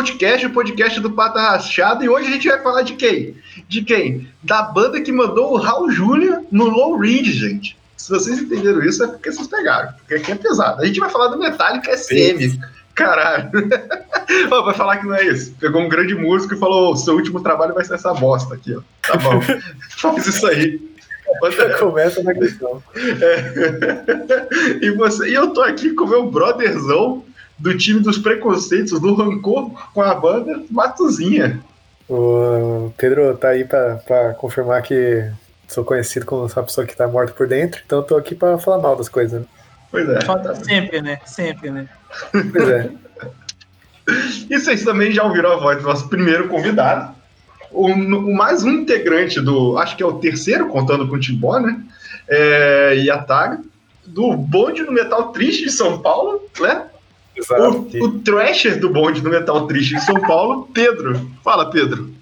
podcast, o podcast do Pata Rachada. E hoje a gente vai falar de quem? De quem? Da banda que mandou o Raul Júlia no Low Reed, gente. Se vocês entenderam isso, é porque vocês pegaram. Porque aqui é pesado. A gente vai falar do Metallica SM. Caralho. vai falar que não é isso. Pegou um grande músico e falou: seu último trabalho vai ser essa bosta aqui, ó. Tá bom. Faz isso aí. Começa na questão. É. E, você, e eu tô aqui com o meu brotherzão do time dos preconceitos, do rancor com a banda Matuzinha. O Pedro tá aí pra, pra confirmar que sou conhecido como essa pessoa que tá morta por dentro, então tô aqui pra falar mal das coisas. Né? Pois é. Sempre, né? Sempre, né? Pois é. E vocês também já ouviram a voz do nosso primeiro convidado, o, o mais um integrante do, acho que é o terceiro, contando com o Timbó, né? É, e a Taga, do bonde do Metal Triste de São Paulo, né? O, o Thrasher do bonde do Metal Triste de São Paulo, Pedro. Fala, Pedro.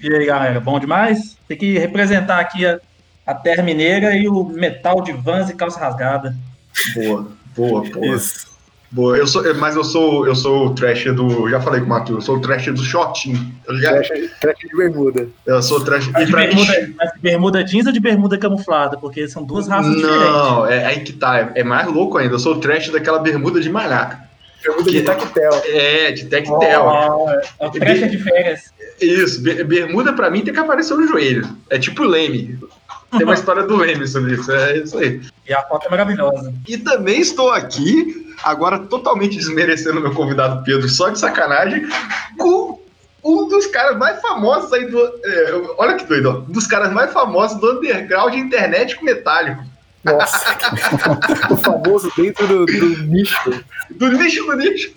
E aí, galera, bom demais? Tem que representar aqui a, a Terra Mineira e o metal de vans e calça rasgada. Boa, boa, boa. Isso. Boa, eu sou, mas eu sou, eu sou o trash do. Já falei com o Matheus, eu sou o trash do shortinho, tá ligado? Trash, trash de bermuda. Eu sou o trash. Mas de, bermuda, mas de bermuda jeans ou de bermuda camuflada? Porque são duas raças Não, diferentes. Não, é aí que tá. É, é, mais louco ainda. Eu sou o trash daquela bermuda de malaca. Bermuda que, de tactel. É, de tactel. Oh, é o trash de férias. Isso, bermuda pra mim tem que aparecer no joelho. É tipo leme. Tem uma história do Leme sobre isso, é isso aí. E a foto é maravilhosa. E também estou aqui, agora totalmente desmerecendo meu convidado Pedro, só de sacanagem, com um dos caras mais famosos aí do. É, olha que doido, ó, um dos caras mais famosos do underground internet metálico. Nossa, o famoso dentro do, do, nicho. Do nicho do nicho.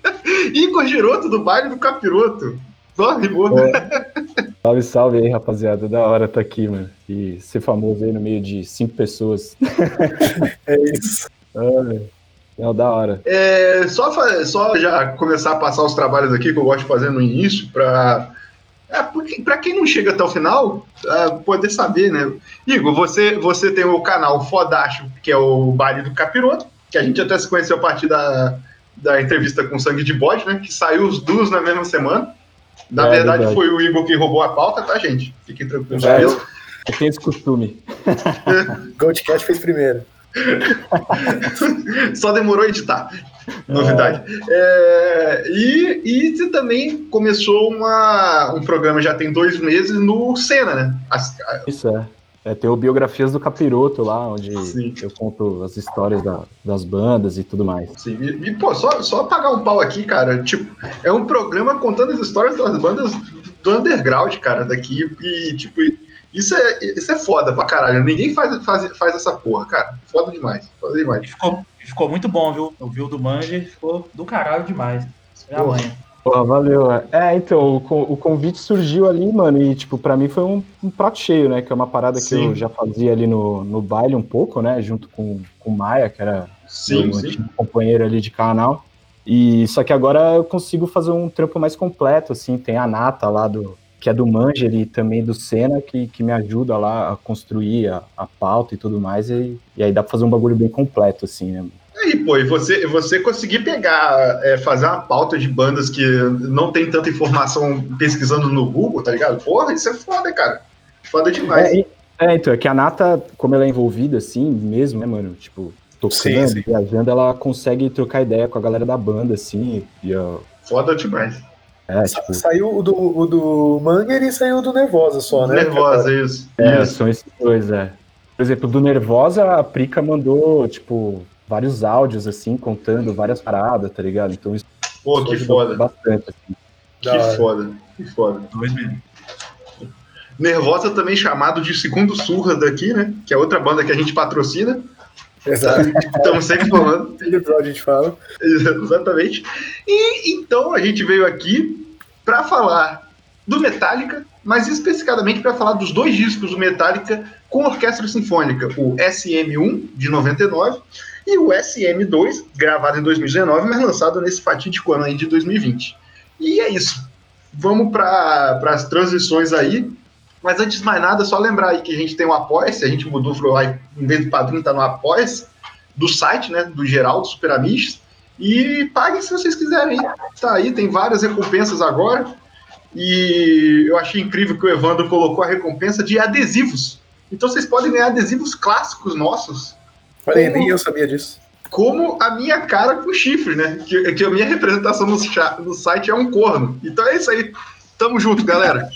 Igor Giroto do baile do Capiroto. Só rimou. É. Salve, salve aí, rapaziada. Da hora tá aqui, mano. E ser famoso aí no meio de cinco pessoas. é isso. É, da hora. É, só, só já começar a passar os trabalhos aqui que eu gosto de fazer no início, para é, para quem não chega até o final, é, poder saber, né? Igor, você, você tem o canal Fodacho, que é o baile do Capiroto, que a gente até se conheceu a partir da, da entrevista com Sangue de Bode, né? Que saiu os duas na mesma semana. Na é, verdade, verdade, foi o Igor que roubou a pauta, tá, gente? Fiquem tranquilos. É, eu, eu tenho esse costume. Goldcast fez primeiro. Só demorou a editar. Novidade. É. É, e, e você também começou uma, um programa já tem dois meses no Senna, né? As, Isso é. É, tem o Biografias do Capiroto lá, onde Sim. eu conto as histórias da, das bandas e tudo mais. Sim, e, e, pô, só, só pagar um pau aqui, cara, tipo, é um programa contando as histórias das bandas do underground, cara, daqui, e, tipo, isso é, isso é foda pra caralho, ninguém faz, faz, faz essa porra, cara, foda demais, foda demais. Ficou, ficou muito bom, viu, eu vi o do Manje, ficou do caralho demais, é a manhã. Pô, valeu. É, então, o, o, convite surgiu ali, mano, e, tipo, pra mim foi um, um prato cheio, né? Que é uma parada sim. que eu já fazia ali no, no baile um pouco, né? Junto com, com o Maia, que era sim, meu sim. companheiro ali de canal. E só que agora eu consigo fazer um trampo mais completo, assim. Tem a Nata lá do. Que é do Manger e também do Senna, que, que me ajuda lá a construir a, a pauta e tudo mais. E, e aí dá pra fazer um bagulho bem completo, assim, né? Aí, pô, e você, você conseguir pegar, é, fazer uma pauta de bandas que não tem tanta informação pesquisando no Google, tá ligado? Porra, isso é foda, cara. Foda demais. É, é então, é que a Nata, como ela é envolvida assim mesmo, né, mano? Tipo, tocando, sim, sim. viajando, ela consegue trocar ideia com a galera da banda, assim. E, uh... Foda demais. É, tipo... Saiu o do, o do Manger e saiu do Nervosa só, né? Nervosa, isso. É, isso. são esses dois, é. Por exemplo, do Nervosa, a Prica mandou, tipo, vários áudios, assim, contando várias paradas, tá ligado? Então isso. Pô, que foda. Bastante, assim. Que foda, que foda. Dois mesmo. Nervosa também chamado de Segundo Surra daqui, né? Que é outra banda que a gente patrocina. Exato. Estamos sempre falando. a gente fala. Exatamente. E então a gente veio aqui para falar do Metallica, mas especificamente para falar dos dois discos do Metallica com orquestra sinfônica, o SM1 de 99 e o SM2, gravado em 2019, mas lançado nesse fatídico ano aí de 2020. E é isso. Vamos para as transições aí. Mas antes de mais nada, só lembrar aí que a gente tem um Apoia-se, a gente mudou, falou, em vez do padrinho, tá no Apoia-se, do site, né, do geral, do Super Amish. E paguem se vocês quiserem. Tá aí, tem várias recompensas agora. E eu achei incrível que o Evandro colocou a recompensa de adesivos. Então vocês podem ganhar adesivos clássicos nossos. Olha, nem eu sabia disso. Como a minha cara com chifre, né? Que, que a minha representação no, no site é um corno. Então é isso aí. Tamo junto, galera.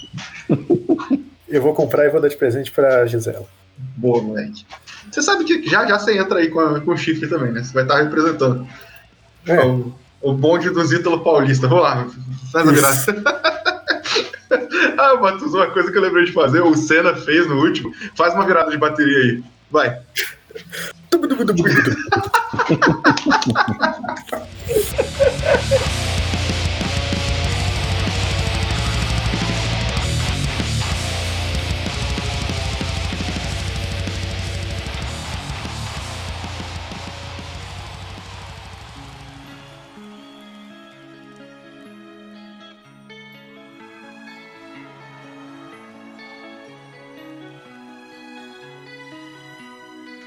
eu vou comprar e vou dar de presente pra Gisela. Boa, moleque. Você sabe que já já você entra aí com, com chifre também, né? Você vai estar representando. É. O, o bonde do Zítalo Paulista. Vamos lá, faz a virada. ah, Matheus, uma coisa que eu lembrei de fazer, o Senna fez no último. Faz uma virada de bateria aí. Vai.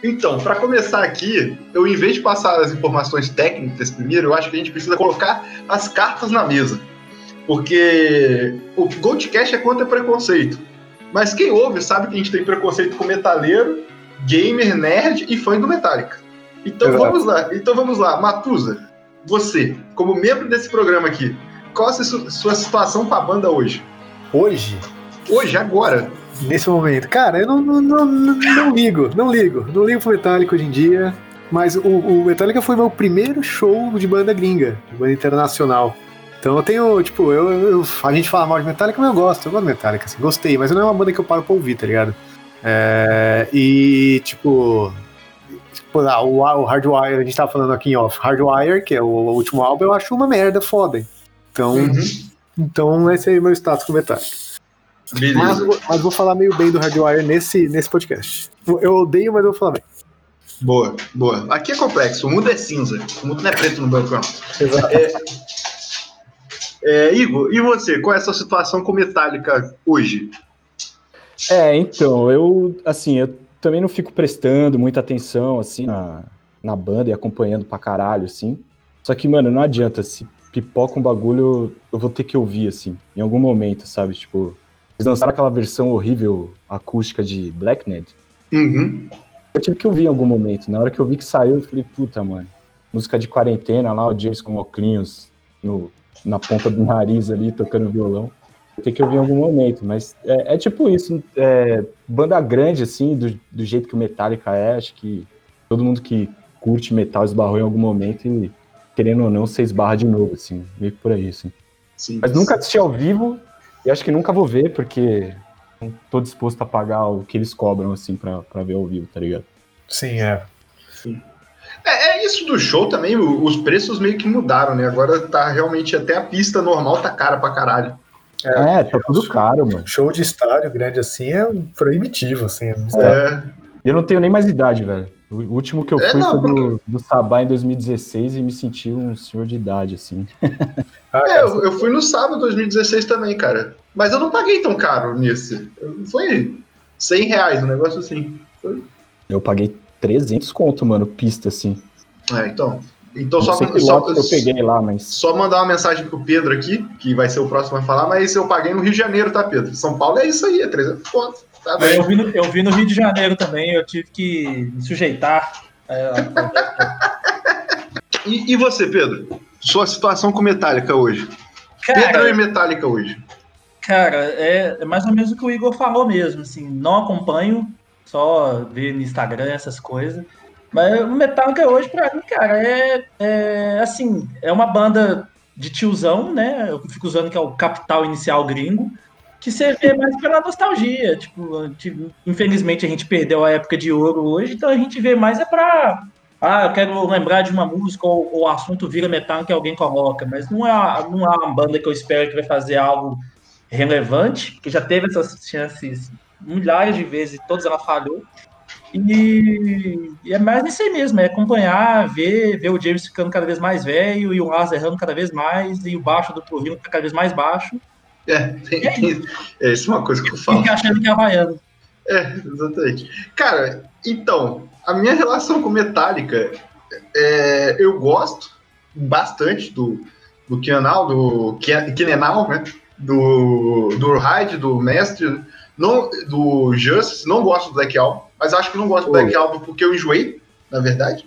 Então, para começar aqui, eu em vez de passar as informações técnicas primeiro, eu acho que a gente precisa colocar as cartas na mesa. Porque o Goldcast é contra preconceito. Mas quem ouve sabe que a gente tem preconceito com metaleiro, gamer, nerd e fã do Metallica. Então Exato. vamos lá. Então vamos lá, Matusa, você, como membro desse programa aqui, qual a sua situação com a banda hoje? Hoje? Hoje, agora nesse momento. Cara, eu não, não, não, não, ligo, não ligo. Não ligo pro Metallica hoje em dia. Mas o, o Metallica foi meu primeiro show de banda gringa, de banda internacional. Então eu tenho, tipo, eu, eu, a gente fala mal de Metallica, mas eu gosto, eu gosto de Metallica, assim, gostei, mas não é uma banda que eu paro pra ouvir, tá ligado? É, e, tipo, tipo ah, o, o Hardwire, a gente tava falando aqui em off, Hardwire, que é o, o último álbum, eu acho uma merda foda. Então, uhum. então esse aí é meu status com Metallica. Mas, mas, vou falar meio bem do Hardwire nesse, nesse podcast. Eu odeio, mas eu vou falar bem. Boa, boa. Aqui é complexo, o mundo é cinza. O mundo não é preto no banco, Exato. É, é, Igor, e você? Qual é a sua situação com Metallica hoje? É, então, eu, assim, eu também não fico prestando muita atenção, assim, na, na banda e acompanhando pra caralho, assim. Só que, mano, não adianta, se pipoca um bagulho, eu vou ter que ouvir, assim, em algum momento, sabe? Tipo, eles lançaram aquela versão horrível acústica de Blacknet. Uhum. Eu tive que ouvir em algum momento. Na hora que eu vi que saiu, eu falei, puta, mano. Música de quarentena lá, o James com óculos no, na ponta do nariz ali, tocando violão. Tem que ouvir em algum momento, mas é, é tipo isso. É, banda grande, assim, do, do jeito que o Metallica é, acho que todo mundo que curte metal esbarrou em algum momento e, querendo ou não, você esbarra de novo, assim, meio por aí, assim. Sim, mas nunca assisti ao vivo, e acho que nunca vou ver, porque não tô disposto a pagar o que eles cobram, assim, pra, pra ver ao vivo, tá ligado? Sim, é. Sim. É, é, isso do show também, os preços meio que mudaram, né? Agora tá realmente até a pista normal tá cara pra caralho. É, é tá tudo caro, mano. Show de estádio grande assim é proibitivo, assim. É. é. Eu não tenho nem mais idade, velho. O último que eu é, fui não, foi do, do Sabá em 2016 e me senti um senhor de idade, assim. é, eu, eu, fui no sábado 2016 também, cara. Mas eu não paguei tão caro nesse. Foi 100 reais, um negócio assim. Foi. Eu paguei 300 conto, mano, pista, assim. É, então. Então só, só eu peguei lá, mas. Só mandar uma mensagem pro Pedro aqui, que vai ser o próximo a falar, mas eu paguei no Rio de Janeiro, tá, Pedro? São Paulo é isso aí, é 300 conto. Tá eu, vi no, eu vi no Rio de Janeiro também, eu tive que me sujeitar. É, e, e, você, Pedro? Sua situação com Metallica hoje? Cara, Pedro e Metallica hoje? Cara, é, é, mais ou menos o que o Igor falou mesmo. Assim, não acompanho, só ver no Instagram essas coisas. Mas o Metallica hoje, pra mim, cara, é, é assim, é uma banda de tiozão, né? Eu fico usando que é o capital inicial gringo que vê mais pela nostalgia. Tipo, tipo, infelizmente a gente perdeu a época de ouro hoje, então a gente vê mais é pra. Ah, eu quero lembrar de uma música ou o assunto vira metal que alguém coloca, mas não é, não é uma banda que eu espero que vai fazer algo relevante, que já teve essas chances milhares de vezes e todas ela falhou. E, e, é mais nisso aí mesmo, é acompanhar, ver, ver o James ficando cada vez mais velho e o Lars errando cada vez mais e o baixo do Torrino cada vez mais baixo é, tem, tem, é isso é uma coisa que eu falo. Fica achando que é havaiano. É, exatamente. Cara, então, a minha relação com Metallica, é, eu gosto, bastante do, do Kianal, do Kinenal, né? Do, do Hyde, do Mestre, não, do Justice, não gosto do Black Album, mas acho que não gosto do Black Album porque eu enjoei, na verdade.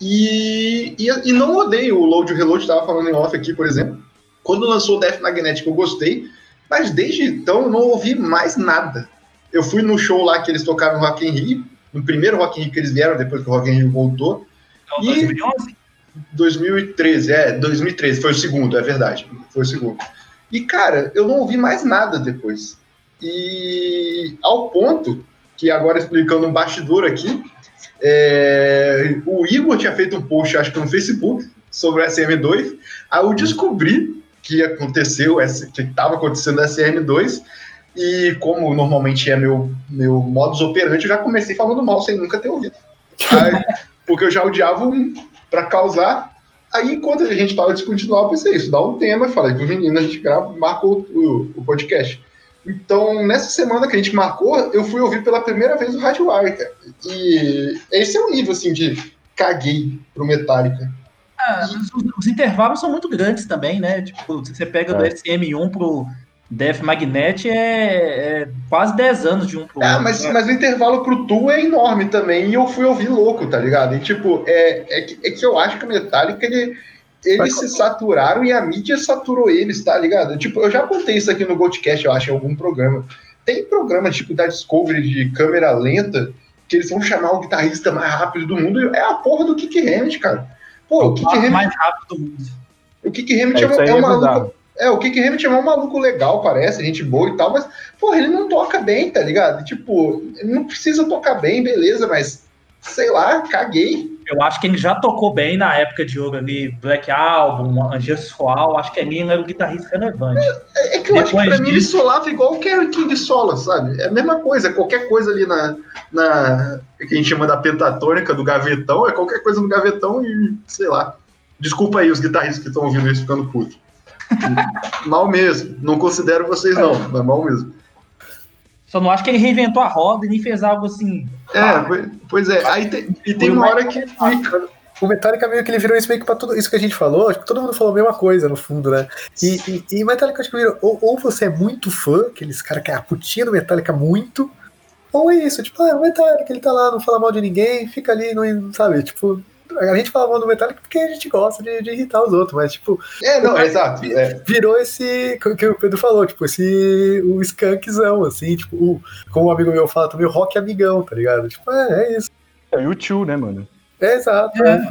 E, e, e não odeio o Load Reload, estava falando em off aqui, por exemplo. Quando lançou o Death Magnetic eu gostei, mas desde então eu não ouvi mais nada. Eu fui no show lá que eles tocaram no Rock in Rio, no primeiro Rock in Rio que eles vieram, depois que o Rock in Rio voltou. Então, 2011? 2013, é, 2013, foi o segundo, é verdade, foi o segundo. E, cara, eu não ouvi mais nada depois. E ao ponto que, agora explicando um bastidor aqui, é, o Igor tinha feito um post, acho que no Facebook, sobre o SM2, aí eu descobri que aconteceu, que estava acontecendo o SM2, e como normalmente é meu, meu modus operandi, eu já comecei falando mal sem nunca ter ouvido. Aí, porque eu já odiava um para causar. Aí, enquanto a gente estava descontinuar, eu pensei isso, dá um tema, falei com os meninos, a gente grava, marcou o, o, podcast. Então, nessa semana que a gente marcou, eu fui ouvir pela primeira vez o Rádio Wire, cara. E esse é o nível, assim, de caguei pro Metallica. Ah, os, os, intervalos são muito grandes também, né? Tipo, você pega é. do SM1 pro Death Magnet é, é, quase 10 anos de um pro é, outro. Mas, né? mas o intervalo pro Tu é enorme também, e eu fui ouvir louco, tá ligado? E tipo, é, é, que, é que eu acho que o Metallica, ele, eles se saturaram e a mídia saturou eles, tá ligado? Tipo, eu já contei isso aqui no Goldcast, eu acho, em algum programa. Tem programa tipo da Discovery de câmera lenta, que eles vão chamar o guitarrista mais rápido do mundo, é a porra do Kick Hammett, cara. Pô, o, o Kick Hammett... mais rápido do mundo. O Kick Hammett é, é, é um maluco é, o Kick Hammett é um maluco legal, parece, gente boa e tal, mas, porra, ele não toca bem, tá ligado? Tipo, não precisa tocar bem, beleza, mas, sei lá, caguei. Eu acho que ele já tocou bem na época de ouro ali, Black Album, Angelus Fall, acho que ali ele era o guitarrista relevante. É, é que eu Depois acho que pra disso... mim ele solava igual o Kerry King sola, sabe? É a mesma coisa, qualquer coisa ali na, na que a gente chama da pentatônica, do gavetão, é qualquer coisa no gavetão e, sei lá. Desculpa aí os guitarristas que estão ouvindo isso ficando puto. mal mesmo. Não considero vocês, não, mas mal mesmo. Só não acho que ele reinventou a roda e nem fez algo assim. É, pois é. Aí tem, e tem uma hora que. O Metallica meio que ele virou isso meio que pra tudo isso que a gente falou, acho que todo mundo falou a mesma coisa no fundo, né? E, e, e Metallica acho que virou, ou, ou, você é muito fã, aqueles caras que é a putinha do Metallica muito, ou é isso, tipo, ah, o Metallica, ele tá lá, não fala mal de ninguém, fica ali, não, sabe, tipo, a gente fala mal do Metallica porque a gente gosta de, de irritar os outros, mas, tipo. É, não, é, exato. É. Virou esse. que o Pedro falou, tipo, esse. o skunkzão, assim, tipo, o, como um amigo meu fala também, o rock amigão, tá ligado? Tipo, é, é isso. É o YouTube, né, mano? É, exato. É.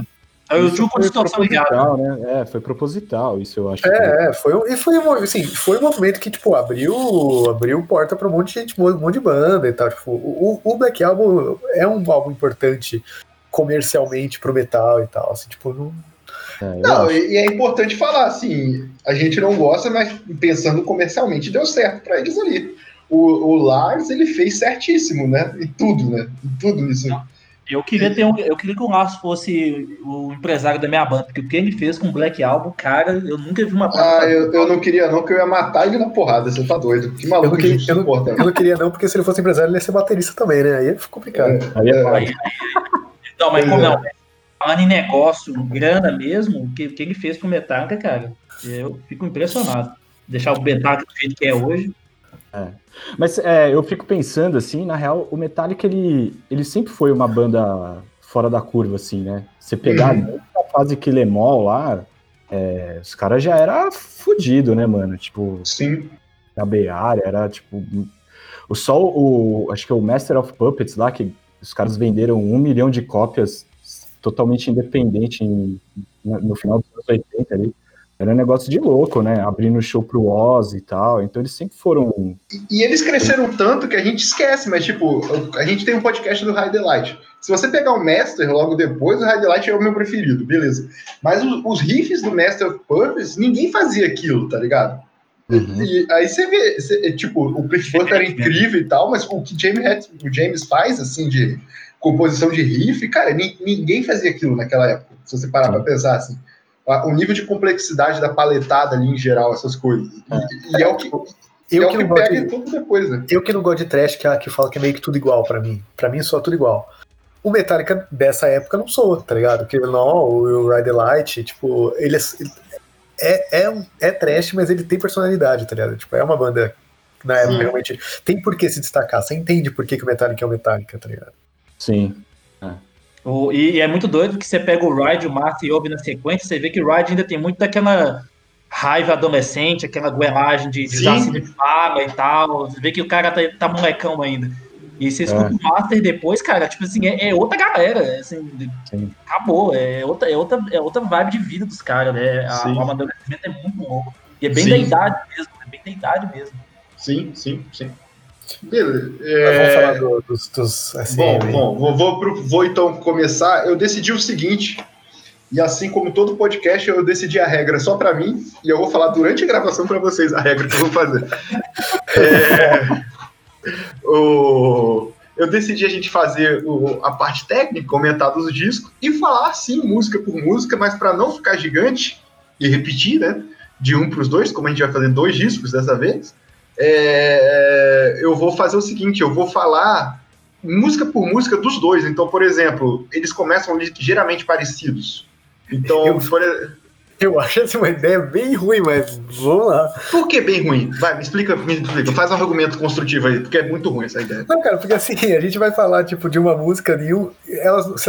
É o YouTube com distorção ligada. Né? É, foi proposital, isso eu acho. É, que... é foi, um, e foi, um, assim, foi um movimento que, tipo, abriu, abriu porta pra um monte de gente, um monte de banda e tal. Tipo, o, o Black Album é um álbum importante comercialmente pro metal e tal. Assim, tipo, não. É, não, e é importante falar, assim, a gente não gosta, mas pensando comercialmente, deu certo para eles ali. O, o, Lars, ele fez certíssimo, né? E tudo, né? E tudo isso. Eu queria ter um, eu queria que o Lars fosse o empresário da minha banda, porque o que ele fez com o Black Album, cara, eu nunca vi uma Ah, eu, eu não queria não, que eu ia matar ele na porrada, você tá doido. Que maluco eu não, queria, eu, não, eu não queria não, porque se ele fosse empresário, ele ia ser baterista também, né? Aí fica complicado. É, aí é, aí, não, mas como não, falando em negócio, grana mesmo, o que, que ele fez pro Metallica, cara, eu fico impressionado. Deixar o Metallica do jeito que é hoje. É. Mas é, eu fico pensando assim, na real, o Metallica ele, ele sempre foi uma banda fora da curva, assim, né? Você pegar uhum. a fase que Lemol lá, é, os caras já era fudido, né, mano? Tipo, Sim. na Bay Area, era tipo. O só o. Acho que é o Master of Puppets lá, que os caras venderam um milhão de cópias totalmente independente em, no final dos anos 80 ali. Era um negócio de louco, né? Abrindo show pro Oz e tal. Então eles sempre foram. E, e, eles cresceram tanto que a gente esquece, mas tipo, a gente tem um podcast do High Delight. Se você pegar o Master logo depois, o High Delight é o meu preferido, beleza. Mas os, os riffs do Master of Purpose, ninguém fazia aquilo, tá ligado? Uhum. E aí você vê, você, tipo, o Butler era incrível e tal, mas o que James, o James faz, assim, de composição de riff, cara, ninguém fazia aquilo naquela época, se você parar pra pensar, assim. O nível de complexidade da paletada ali em geral, essas coisas. E, e é o que. Eu é que, que pega de, tudo depois, né? Eu que não gosto de trash, que, que fala que é meio que tudo igual para mim. para mim, só tudo igual. O Metallica dessa época não soa, tá ligado? Porque não, o Ride the Light, tipo, ele é, é, é, um, é trash, mas ele tem personalidade, tá ligado? Tipo, é uma banda na época Sim. realmente tem por que se destacar. Você entende por que, que o Metallica é o Metallica, tá ligado? Sim. O- e é muito doido que você pega o Ride, o Martha e ouve na sequência, você vê que o Ride ainda tem muito daquela raiva adolescente, aquela goelagem de, de Sim. usar cima de faga e tal. Você vê que o cara tá, tá molecão ainda. E você escuta o Master depois, cara, tipo assim, é, é outra galera. é Assim, Sim. acabou. É outra, é, outra, é outra vibe de vida dos caras, né? A, Sim. o amadurecimento é muito louco. E é bem Sim. da idade mesmo, é bem da idade mesmo. Sim, sim, sim. Beleza. Mas É, Vamos falar do- dos, dos assim, Bom, bom, vou, vou, pro- vou então começar. Eu decidi o seguinte, e assim como todo podcast, eu decidi a regra só pra mim, e eu vou falar durante a gravação pra vocês a regra que eu vou fazer. É, o- eu decidi a gente fazer o- a parte técnica, comentar dos discos, e falar sim, música por música, mas pra não ficar gigante e repetir, né? De um pros dois, como a gente vai fazer dois discos dessa vez. é, eu vou fazer o seguinte, eu vou falar música por música dos dois. Então, por exemplo, eles começam ligeiramente parecidos. Então, Eu- por, Eu acho essa uma ideia bem ruim, mas vamos lá. por que bem ruim? Vai, me explica, me explica. Faz um argumento construtivo aí, porque é muito ruim essa ideia. Não, cara, porque assim, a gente vai falar, tipo, de uma música de um. Elas,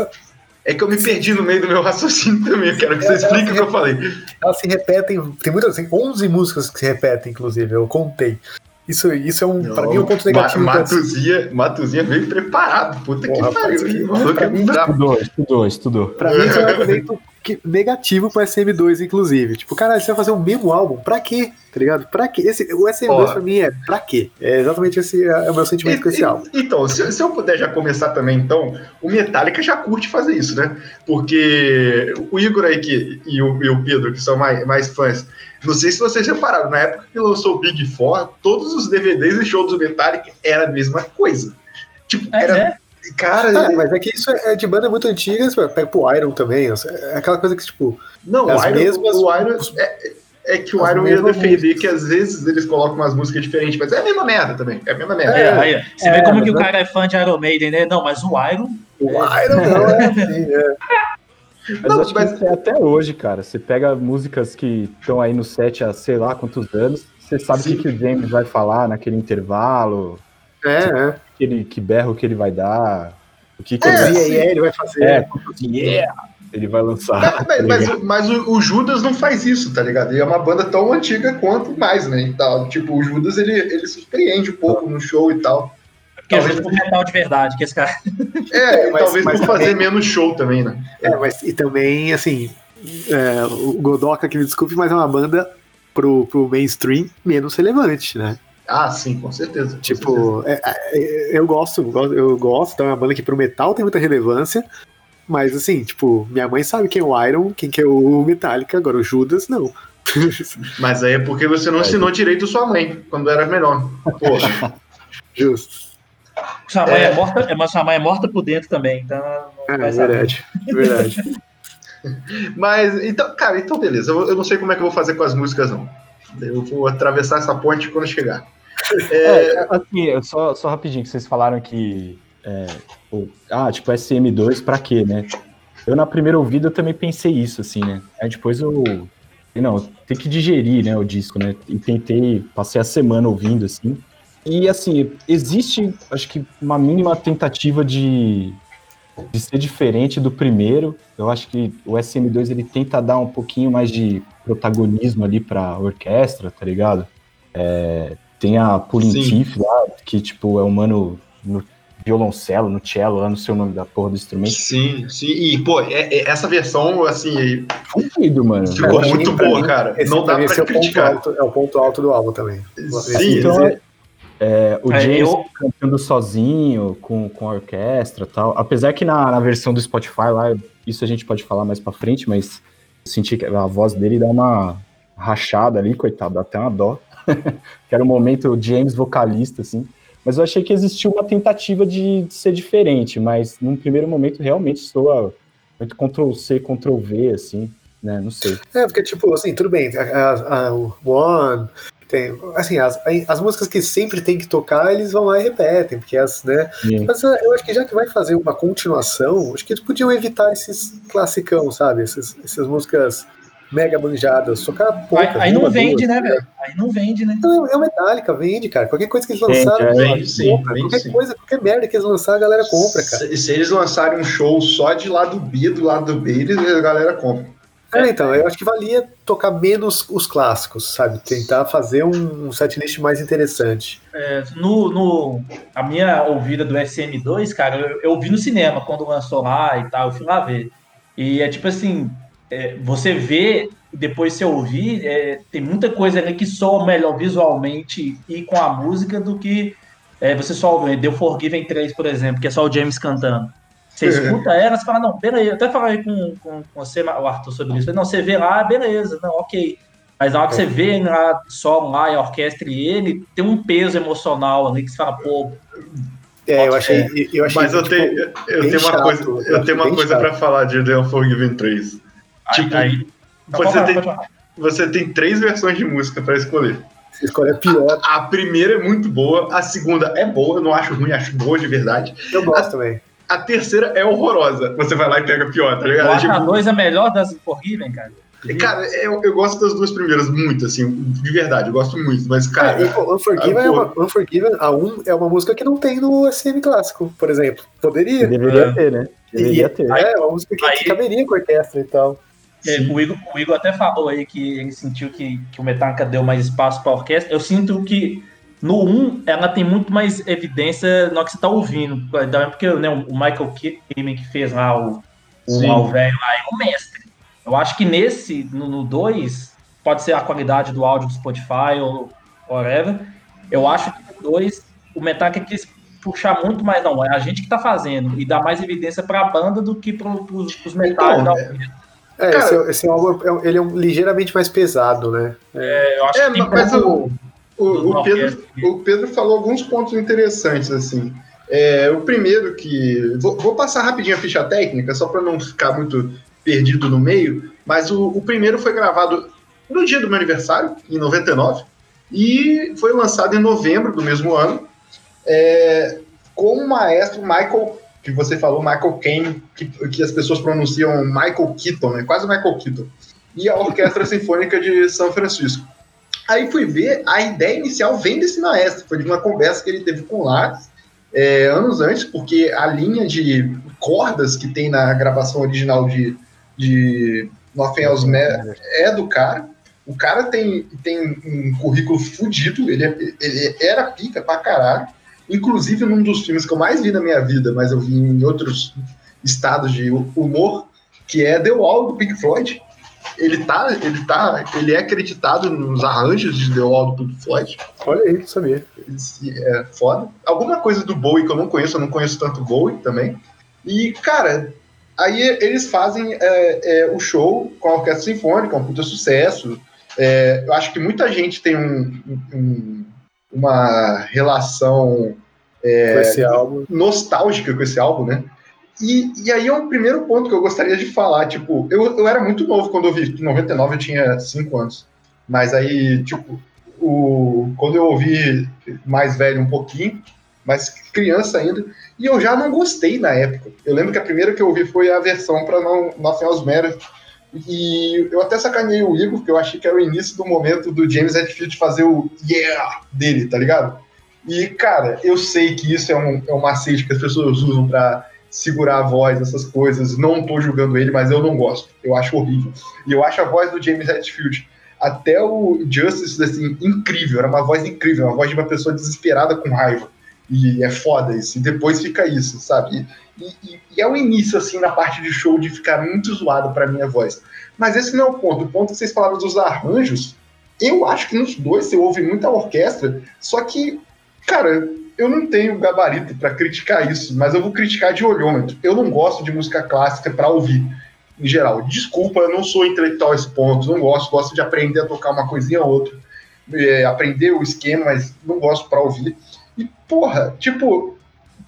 É que eu me perdi no meio do meu raciocínio também. Eu quero que você explique o que eu falei. elas se repetem. Tem muitas, assim, 11 músicas que se repetem, inclusive, eu contei. Isso, isso é um. pra mim é um ponto negativo. Ma- Matuzinha, Matuzinha veio preparado. Puta Porra, que pariu. é. Estudou, estudou, estudou. Pra mim, isso é um argumento que- negativo pro SM2, inclusive. Tipo, caralho, você vai fazer o mesmo álbum? Pra quê? Tá ligado? Pra quê? Esse, o SM2 Ó. pra mim é pra quê? É exatamente esse é o meu sentimento com esse álbum. Então, se, se eu puder já começar também, então, o Metallica já curte fazer isso, né? Porque o Igor aí que, e, o, e o Pedro, que são mais, mais fãs, não sei se vocês repararam, na época que lançou o Big Four, todos os DVDs e shows do Metallica era a mesma coisa. Tipo, É, era. Cara, Ah, mas é que isso é de banda muito antiga, pega pro Iron também. É aquela coisa que, tipo, não, as o Iron, mesmas- o Iron é, é que o as Iron ia defender que às vezes eles colocam umas músicas diferentes, mas é a mesma merda também. É a mesma merda. É, aí, você É, vê como que o cara é fã de Iron Maiden, né? Não, mas o Iron. o Iron não é assim, é. Mas Não, acho mas- que é até hoje, cara. Você pega músicas que estão aí no set há sei lá quantos anos, você sabe o que, que o James vai falar naquele intervalo, É, é. Que, ele, que berro que ele vai dar, o que, que É, ele vai ele vai fazer. É, yeah, ele vai lançar. Mas, mas- tá mas o- mas o, o Judas não faz isso, tá ligado? E é uma banda tão antiga quanto mais, né? E tal. Tipo, o Judas ele, ele surpreende um pouco no show e tal. É Talvez- o metal de verdade, que esse cara. É, Mas- talvez mas por fazer também- menos show também, né? É, mas e também, assim, é, o Godoka, que me desculpe, mas é uma banda pro, pro mainstream menos relevante, né? Ah, sim, com certeza. com certeza. Tipo, é, é, eu gosto, eu gosto, então é uma banda que pro metal tem muita relevância, mas assim, tipo, minha mãe sabe quem é o Iron, quem que é o Metallica, agora o Judas, não. Mas aí é porque você não ensinou direito sua mãe quando era menor. Porra. Justo. Sua mãe é, É. morta, é, mas sua mãe é morta por dentro também, então não É, vai saber. verdade, verdade. Mas, então, cara, então beleza. Eu, eu não sei como é que eu vou fazer com as músicas, não. Eu vou atravessar essa ponte quando chegar. É, assim, eu só, só rapidinho, que vocês falaram que. é, ah, tipo, SM2 pra quê, né? Eu na primeira ouvida eu também pensei isso, assim, né? Aí depois eu. Não, tem que digerir, né, o disco, né? E tentei, passei a semana ouvindo, assim. E assim, existe, acho que, uma mínima tentativa de, de ser diferente do primeiro. Eu acho que o SM2 ele tenta dar um pouquinho mais de protagonismo ali pra orquestra, tá ligado? É, tem a. Teeth lá, que tipo, é um mano no violoncelo, no cello, lá não sei o nome da porra do instrumento. Sim, sim. E, pô, é- é- essa versão, assim, Fudido, mano. ficou muito boa, mim, cara. Esse, não dá pra é o ponto criticar. alto, é o ponto alto do álbum também. Sim, Então, é, é, o É, James eu- cantando sozinho, com, com a orquestra e tal. Apesar que na, na versão do Spotify lá, isso a gente pode falar mais pra frente, mas eu senti que a voz dele dá uma rachada ali, coitado, dá até uma dó. que era o momento James vocalista, assim. Mas eu achei que existia uma tentativa de, de ser diferente, mas num primeiro momento realmente soa muito Ctrl-C, Ctrl-V, assim, né? Não sei. É, porque, tipo, assim, tudo bem, a, a- o One, Tem, assim, as, as músicas que sempre tem que tocar, eles vão lá e repetem, porque as, né? Sim. Mas ah, eu acho que já que vai fazer uma continuação, acho que eles podiam evitar esses classicão, sabe? Essas, essas músicas mega manjadas, tocar poucas. Aí, aí não vende, duas, né, velho? Aí não vende, né? Não, é o Metallica, vende, cara. Qualquer coisa que eles Vende, lançaram, é, vende sim, compra. vende qualquer sim. coisa, qualquer merda que eles lançarem, a galera compra, cara. Se, se eles lançarem um show só de lado B, do lado B, eles, a galera compra. É, então, eu acho que valia tocar menos os clássicos, sabe? Tentar fazer um, um setlist mais interessante. É, no, no, a minha ouvida do SM2, cara, eu, eu vi no cinema quando lançou lá e tal, eu fui lá ver. E é tipo assim, é, você vê e depois você ouvir, é, tem muita coisa ali que soa melhor visualmente e com a música do que é, você só ouve. The Forgiven 3, por exemplo, que é só o James cantando. Você É. escuta ela, você fala, não, beleza. Eu até falei com, com, com você, o Arthur, sobre isso. Não, você vê lá, beleza, não, ok. Mas na hora que você vê lá, só lá, e a orquestra e ele, tem um peso emocional ali que você fala, pô, É, eu achei. Eu achei Mas eu tipo, tenho, eu tenho uma chato, coisa, eu tenho uma coisa chato. pra falar de The Unforgiven 3. Tipo, aí Não, Você tem, falar. você tem três versões de música pra escolher. Você escolhe a pior. A primeira é muito boa, a segunda é boa, eu não acho ruim, acho boa de verdade. Eu gosto também. A terceira é horrorosa. Você vai lá e pega a pior, tá ligado? acho a Tipo, 2 a melhor das Forgiven, cara. cara, eu, eu gosto das duas primeiras muito, assim, de verdade, eu gosto muito. Mas, Cara, cara, e, pô, Unforgiven, ah, é uma, Unforgiven, a 1 é uma música que não tem no SM clássico, por exemplo. Poderia. Deveria É. ter, né? Deveria E- ter. É, uma música que, Aí- que caberia com a orquestra e tal. É, o, Igor, o Igor até falou aí que ele sentiu que, que o Metallica deu mais espaço para a orquestra. Eu sinto que no 1 ela tem muito mais evidência na hora que você tá ouvindo. Porque né, o Michael Kimen que fez lá o, o, velho lá é o mestre. Eu acho que nesse, no 2, pode ser a qualidade do áudio do Spotify ou whatever. Eu acho que no 2 o Metallica quis puxar muito mais, não, é a gente que tá fazendo e dar mais evidência para a banda do que para os metais Então, da é- É, Cara- esse, esse álbum é um- ele é um, ligeiramente mais pesado, né? Eu acho É, que mas pouco o, do o, Pedro, o Pedro falou alguns pontos interessantes, assim. É, o primeiro que. Vou, vou passar rapidinho a ficha técnica, só para não ficar muito perdido no meio, mas o, o primeiro foi gravado no dia do meu aniversário, em 99, e foi lançado em novembro do mesmo ano, é, com o maestro Michael, que você falou, Michael Caine, que, que as pessoas pronunciam Michael Keaton, né? quase Michael Keaton, e a Orquestra Sinfônica de São Francisco. Aí fui ver, a ideia inicial vem desse maestro, foi de uma conversa que ele teve com o Lars é, anos antes, porque a linha de cordas que tem na gravação original de, de Nothing Else Matters é do cara. O cara tem, tem um currículo fudido, ele, é- ele era pica pra caralho. Inclusive, num dos filmes que eu mais vi na minha vida, mas eu vi em outros estados de humor, que é The Wall do Pink Floyd. Ele tá, ele tá, ele é acreditado nos arranjos de The Wall do Pink Floyd. Olha aí, sabia. É foda. Alguma coisa do Bowie que eu não conheço, eu não conheço tanto Bowie também. E, cara, aí eles fazem é, é, o show com a Orquestra Sinfônica, um puta sucesso. É, eu acho que muita gente tem um- um- uma relação álbum. nostálgica com esse álbum, né? E, e aí é um primeiro ponto que eu gostaria de falar. Tipo, eu, eu era muito novo quando eu vi. Em 99 eu tinha 5 anos. Mas aí, tipo, o, quando eu ouvi mais velho um pouquinho, mas criança ainda, e eu já não gostei na época. Eu lembro que a primeira que eu ouvi foi a versão para não Nothing Else Matters. E eu até sacaneei o Igor, porque eu achei que era o início do momento do James Hetfield fazer o yeah dele, tá ligado? E, cara, eu sei que isso é um, é um macete que as pessoas usam pra segurar a voz, essas coisas. Não tô julgando ele, mas eu não gosto. Eu acho horrível. E eu acho a voz do James Hetfield, até o Justice, assim, incrível. Era uma voz incrível, uma voz de uma pessoa desesperada com raiva. E é foda isso. E depois fica isso, sabe? E, e- e é o início, assim, na parte de show de ficar muito zoado pra minha voz. Mas esse não é o ponto. O ponto que vocês falaram dos arranjos, eu acho que nos dois você ouve muita orquestra, só que, cara, eu não tenho gabarito pra criticar isso, mas eu vou criticar de olhômetro. Eu não gosto de música clássica pra ouvir, em geral. Desculpa, eu não sou intelectual a esse ponto, não gosto, gosto de aprender a tocar uma coisinha ou outra, é, aprender o esquema, mas não gosto pra ouvir. E, porra, tipo,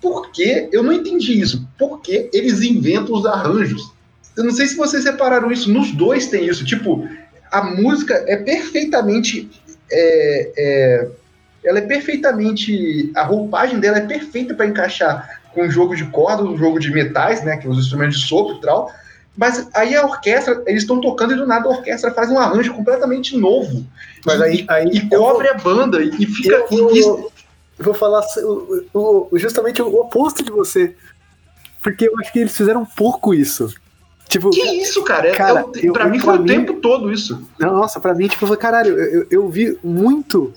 por que? Eu não entendi isso. Por que eles inventam os arranjos? Eu não sei se vocês separaram isso, nos dois tem isso. Tipo, a música é perfeitamente é, é, ela é perfeitamente. A roupagem dela é perfeita para encaixar com o jogo de corda, o jogo de metais, né? Que é os instrumentos de sopro e tal. Mas aí a orquestra, eles estão tocando e do nada a orquestra faz um arranjo completamente novo. Mas aí, aí e cobre vou, a banda e fica. Eu vou, eu vou falar o, o, justamente o oposto de você. Porque eu acho que eles fizeram um pouco isso. Tipo, que isso, cara? É, cara eu, eu, pra eu, mim foi pra o mim, tempo todo isso. Nossa, pra mim, tipo, caralho, eu, eu vi muito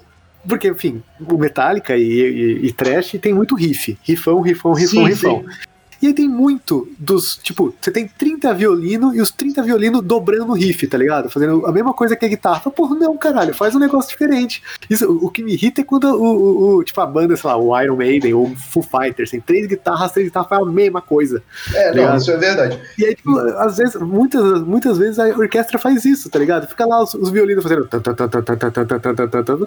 porque, enfim, o Metallica e, e, e Trash tem muito riff. Riffão, riffão, riffão, sim, riffão. Sim. E aí tem muito dos. Tipo, você tem 30 violino e os 30 violino dobrando o riff, tá ligado? Fazendo a mesma coisa que a guitarra. Porra, não, caralho, faz um negócio diferente. Isso, o, que me irrita é quando o, o, o, tipo, a banda, sei lá, o Iron Maiden ou o Foo Fighters, tem três guitarras, três guitarras faz a mesma coisa. É, tá não, isso é verdade. E aí, tipo, às vezes, muitas, muitas vezes a orquestra faz isso, tá ligado? Fica lá os, os violinos fazendo.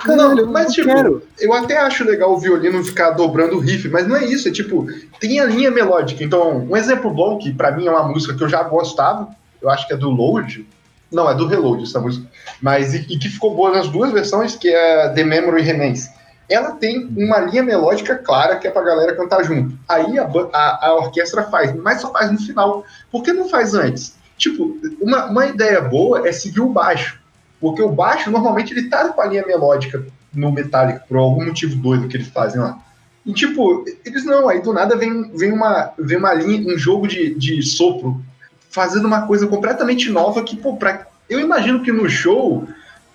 Caralho, não, mas, tipo, quero. eu até acho legal o violino ficar dobrando o riff, mas não é isso, é tipo, tem a linha melódica então, um exemplo bom, que para mim é uma música que eu já gostava, eu acho que é do Load, não, é do Reload essa música, mas e, e que ficou boa nas duas versões, que é The Memory Remains. Ela tem uma linha melódica clara que é pra galera cantar junto. Aí a, a, a orquestra faz, mas só faz no final. Por que não faz antes? Tipo, uma, uma ideia boa é seguir o baixo. Porque o baixo, normalmente, ele tá com a linha melódica no metálico, por algum motivo doido que eles fazem lá. E tipo, eles não, aí do nada vem, vem, uma, vem uma linha, um jogo de, de sopro, fazendo uma coisa completamente nova que, pô, pra, eu imagino que no show,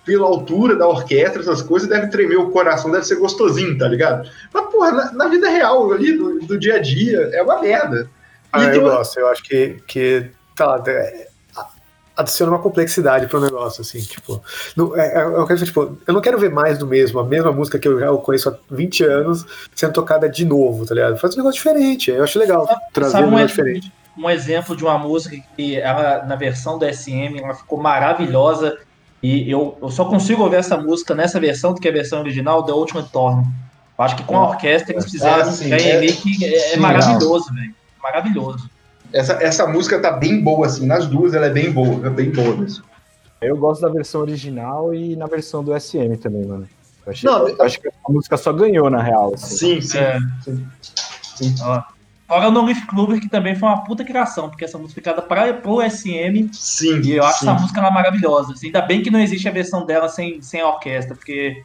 pela altura da orquestra, essas coisas, deve tremer o coração, deve ser gostosinho, tá ligado? Mas, porra, na, na vida real ali, do, do, dia a dia, é uma merda. Ah, eu gosto, eu acho que, que tá, é, adiciona uma complexidade pro negócio, assim, tipo, não, é, é, eu, quero, tipo, eu não quero ver mais do mesmo, a mesma música que eu já conheço há 20 anos sendo tocada de novo, tá ligado? Faz um negócio diferente, eu acho legal trazer Sabe um negócio diferente. Um exemplo de uma música que ela, na versão do SM, ela ficou maravilhosa e eu, eu só consigo ouvir essa música nessa versão, do que é a versão original, The Ultimate Torn. Acho que com a orquestra eles fizeram ah, sim, é, é, é maravilhoso, velho. Maravilhoso. Essa, essa música tá bem boa, assim, nas duas ela é bem boa, é bem boa mesmo. Eu gosto da versão original e na versão do SM também, mano. Eu, achei, Não, eu acho que a música só ganhou, na real. Assim. Sim, sim. É. sim. sim. Fora no Leaf Clover, que também foi uma puta criação, porque essa música é para pro SM. Sim. E eu acho sim. essa música ela maravilhosa. Assim, ainda bem que não existe a versão dela sem, sem a orquestra, porque.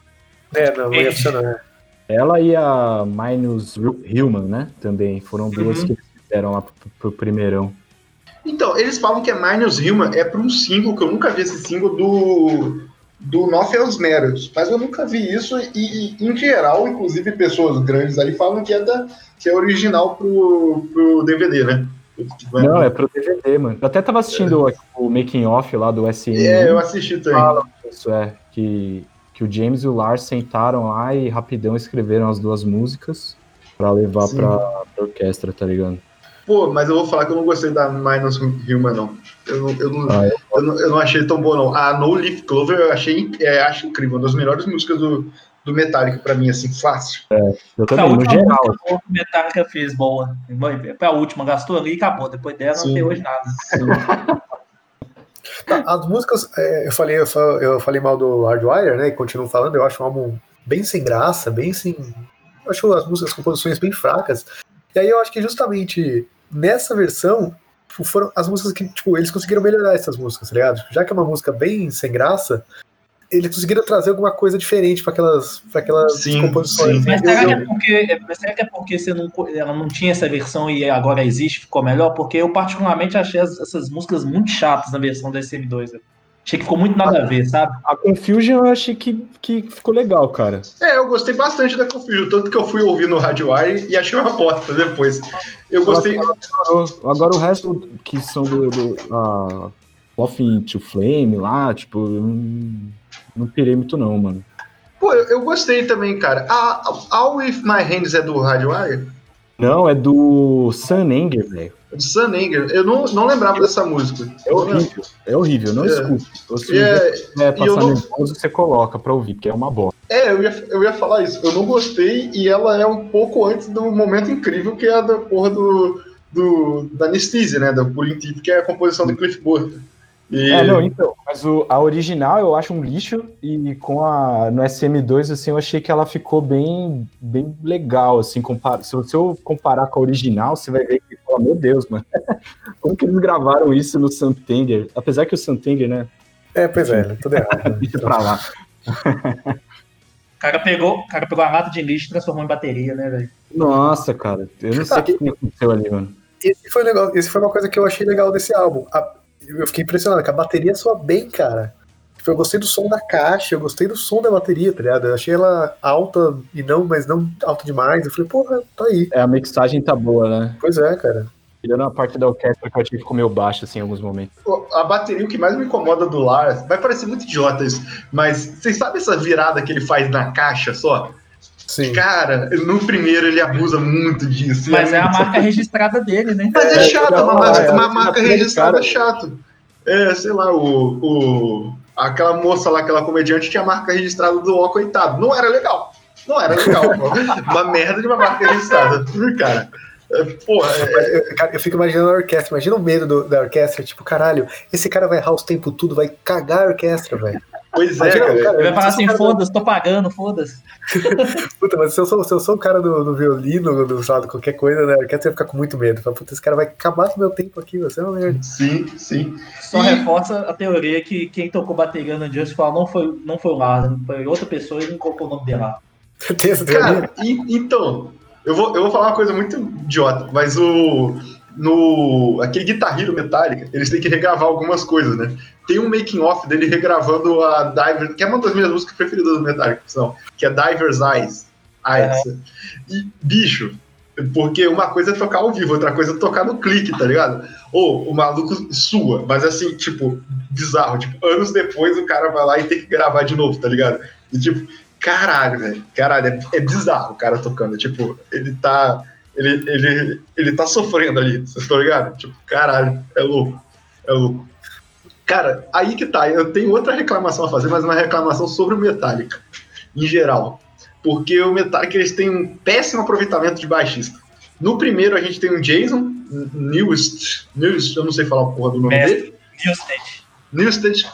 É, não, não ia funcionar. Ela e a Minus Human, né? Também foram duas uhum. que deram lá pro, pro primeirão. Então, eles falam que é Minus Human é para um single, que eu nunca vi esse single do, do Nothels Merit, mas eu nunca vi isso e, em geral, inclusive pessoas grandes aí falam que é, da, que é original pro, pro DVD, né? Não, é pro DVD, mano. Eu até tava assistindo é. o making off lá do SM. É, eu assisti também. Fala isso, é, que, que o James e o Lars sentaram lá e rapidão escreveram as duas músicas para levar pra, pra orquestra, tá ligado? Pô, mas eu vou falar que eu não gostei da Minus Human, não. Eu não, eu não, ah, é? eu não, eu não achei tão boa, não. A No Leaf Clover eu achei é, acho incrível, uma das melhores músicas do, do Metallica pra mim, assim, fácil. É, eu também, a no geral. Que o Metallica fez boa. Foi a última, gastou ali e acabou. Depois dela Sim. não tem hoje nada. Tá, as músicas, é, eu, falei, eu, falei mal do Hardwire, né? E continuo falando, eu acho um álbum bem sem graça, bem sem. Eu acho as músicas, as composições bem fracas. E aí eu acho que justamente nessa versão, tipo, foram as músicas que, tipo, eles conseguiram melhorar essas músicas, tá ligado? Já que é uma música bem sem graça, eles conseguiram trazer alguma coisa diferente para aquelas, pra aquelas sim, composições. Sim. Mas, será que é porque, será que é porque você não, ela não tinha essa versão e agora existe, ficou melhor? Porque eu particularmente achei as, essas músicas muito chatas na versão da SM2. Né? Achei que ficou muito nada a ver, sabe? A Confusion eu achei que, que ficou legal, cara. É, eu gostei bastante da Confusion, tanto que eu fui ouvir no Radiowire e achei uma bosta depois. Eu gostei. Agora, o resto que são do, do uh, Off into Flame lá, tipo, eu não, não pirei muito não, mano. Pô, eu, eu gostei também, cara. A, All With My Hands é do Radiowire? Não, é do Sun Anger, velho de Sun Anger. Eu não, não lembrava dessa música. É horrível, é horrível, não é. escute. Se é, é, passar não... nervoso, você coloca pra ouvir, que é uma bosta. É, eu ia, eu ia falar isso. Eu não gostei e ela é um pouco antes do momento incrível que é a da porra do, do, da Anesthesia, né? Da Pulling Tip, que é a composição do Cliff Burton. E... É, não, então, mas o, a original eu acho um lixo e com a no SM2 assim eu achei que ela ficou bem bem legal assim, compara, se você comparar com a original, você vai ver que, oh, meu Deus, mano. Como que eles gravaram isso no Santander? Apesar que o Santander, né? É, pois é, tudo errado. Né? Deixa pra lá. O cara pegou, o cara pegou a lata de lixo e transformou em bateria, né, velho? Nossa, cara, eu não sei o que aconteceu ali, mano. Esse foi, legal, esse foi uma coisa que eu achei legal desse álbum. A, eu fiquei impressionado, que a bateria soa bem, cara. Tipo, eu gostei do som da caixa, eu gostei do som da bateria, tá ligado? Eu achei ela alta e não, mas não alta demais. Eu falei, porra, tá aí. É, a mixagem tá boa, né? Pois é, cara. Tirando a parte da orquestra que eu achei que ficou meio baixo, assim, em alguns momentos. A bateria, o que mais me incomoda do Lars, vai parecer muito idiota isso, mas vocês sabem essa virada que ele faz na caixa só? Sim. Cara, no primeiro ele abusa muito disso. Mas é a marca registrada dele, né? Mas é É, chato, não, uma, marca, é, uma é, marca é, registrada cara. é chato. É, sei lá, o, o, aquela moça lá, aquela comediante, tinha a marca registrada do Ó Coitado. Não era legal. Não era legal. uma merda de uma marca registrada. Cara, é, porra, é, Eu, cara, eu fico imaginando a orquestra, imagina o medo do- da orquestra, tipo, caralho, esse cara vai errar os tempos tudo, vai cagar a orquestra, velho. Pois é, Imagina, cara. cara, Ele vai falar eu assim, foda-se, tô pagando, foda-se. Puta, mas se eu sou, se eu sou o cara do, do violino, do, sei lá, de qualquer coisa, né, orquestra ia ficar com muito medo. Fala, puta, esse cara vai acabar com o meu tempo aqui, você é uma merda. Sim, sim. Só E- reforça a teoria que quem tocou bateria no Just Fall não foi, não foi o Lázaro, foi outra pessoa e não colocou o nome dele lá. Tem essa teoria? Cara, e- então, eu vou, eu vou falar uma coisa muito idiota, mas o. No. Aquele Guitar Hero Metallica, eles têm que regravar algumas coisas, né? Tem um making off dele regravando a Diver, que é uma das minhas músicas preferidas do Metallica, são, que é Diver's Eyes. Eyes. E, bicho, porque uma coisa é tocar ao vivo, outra coisa é tocar no clique, tá ligado? Ou o maluco sua, mas assim, tipo, bizarro. Tipo, anos depois o cara vai lá e tem que gravar de novo, tá ligado? E tipo, caralho, velho. Caralho, é, é bizarro o cara tocando. Tipo, ele tá. Ele, ele, ele tá sofrendo ali, vocês estão ligados? Tipo, caralho, é louco. É louco. Cara, aí que tá. Eu tenho outra reclamação a fazer, mas uma reclamação sobre o Metallica, em geral. Porque o Metallica eles têm um péssimo aproveitamento de baixista. No primeiro a gente tem um Jason Newst, Newst eu não sei falar a porra do nome Mestre. dele. Newsted. Newsted.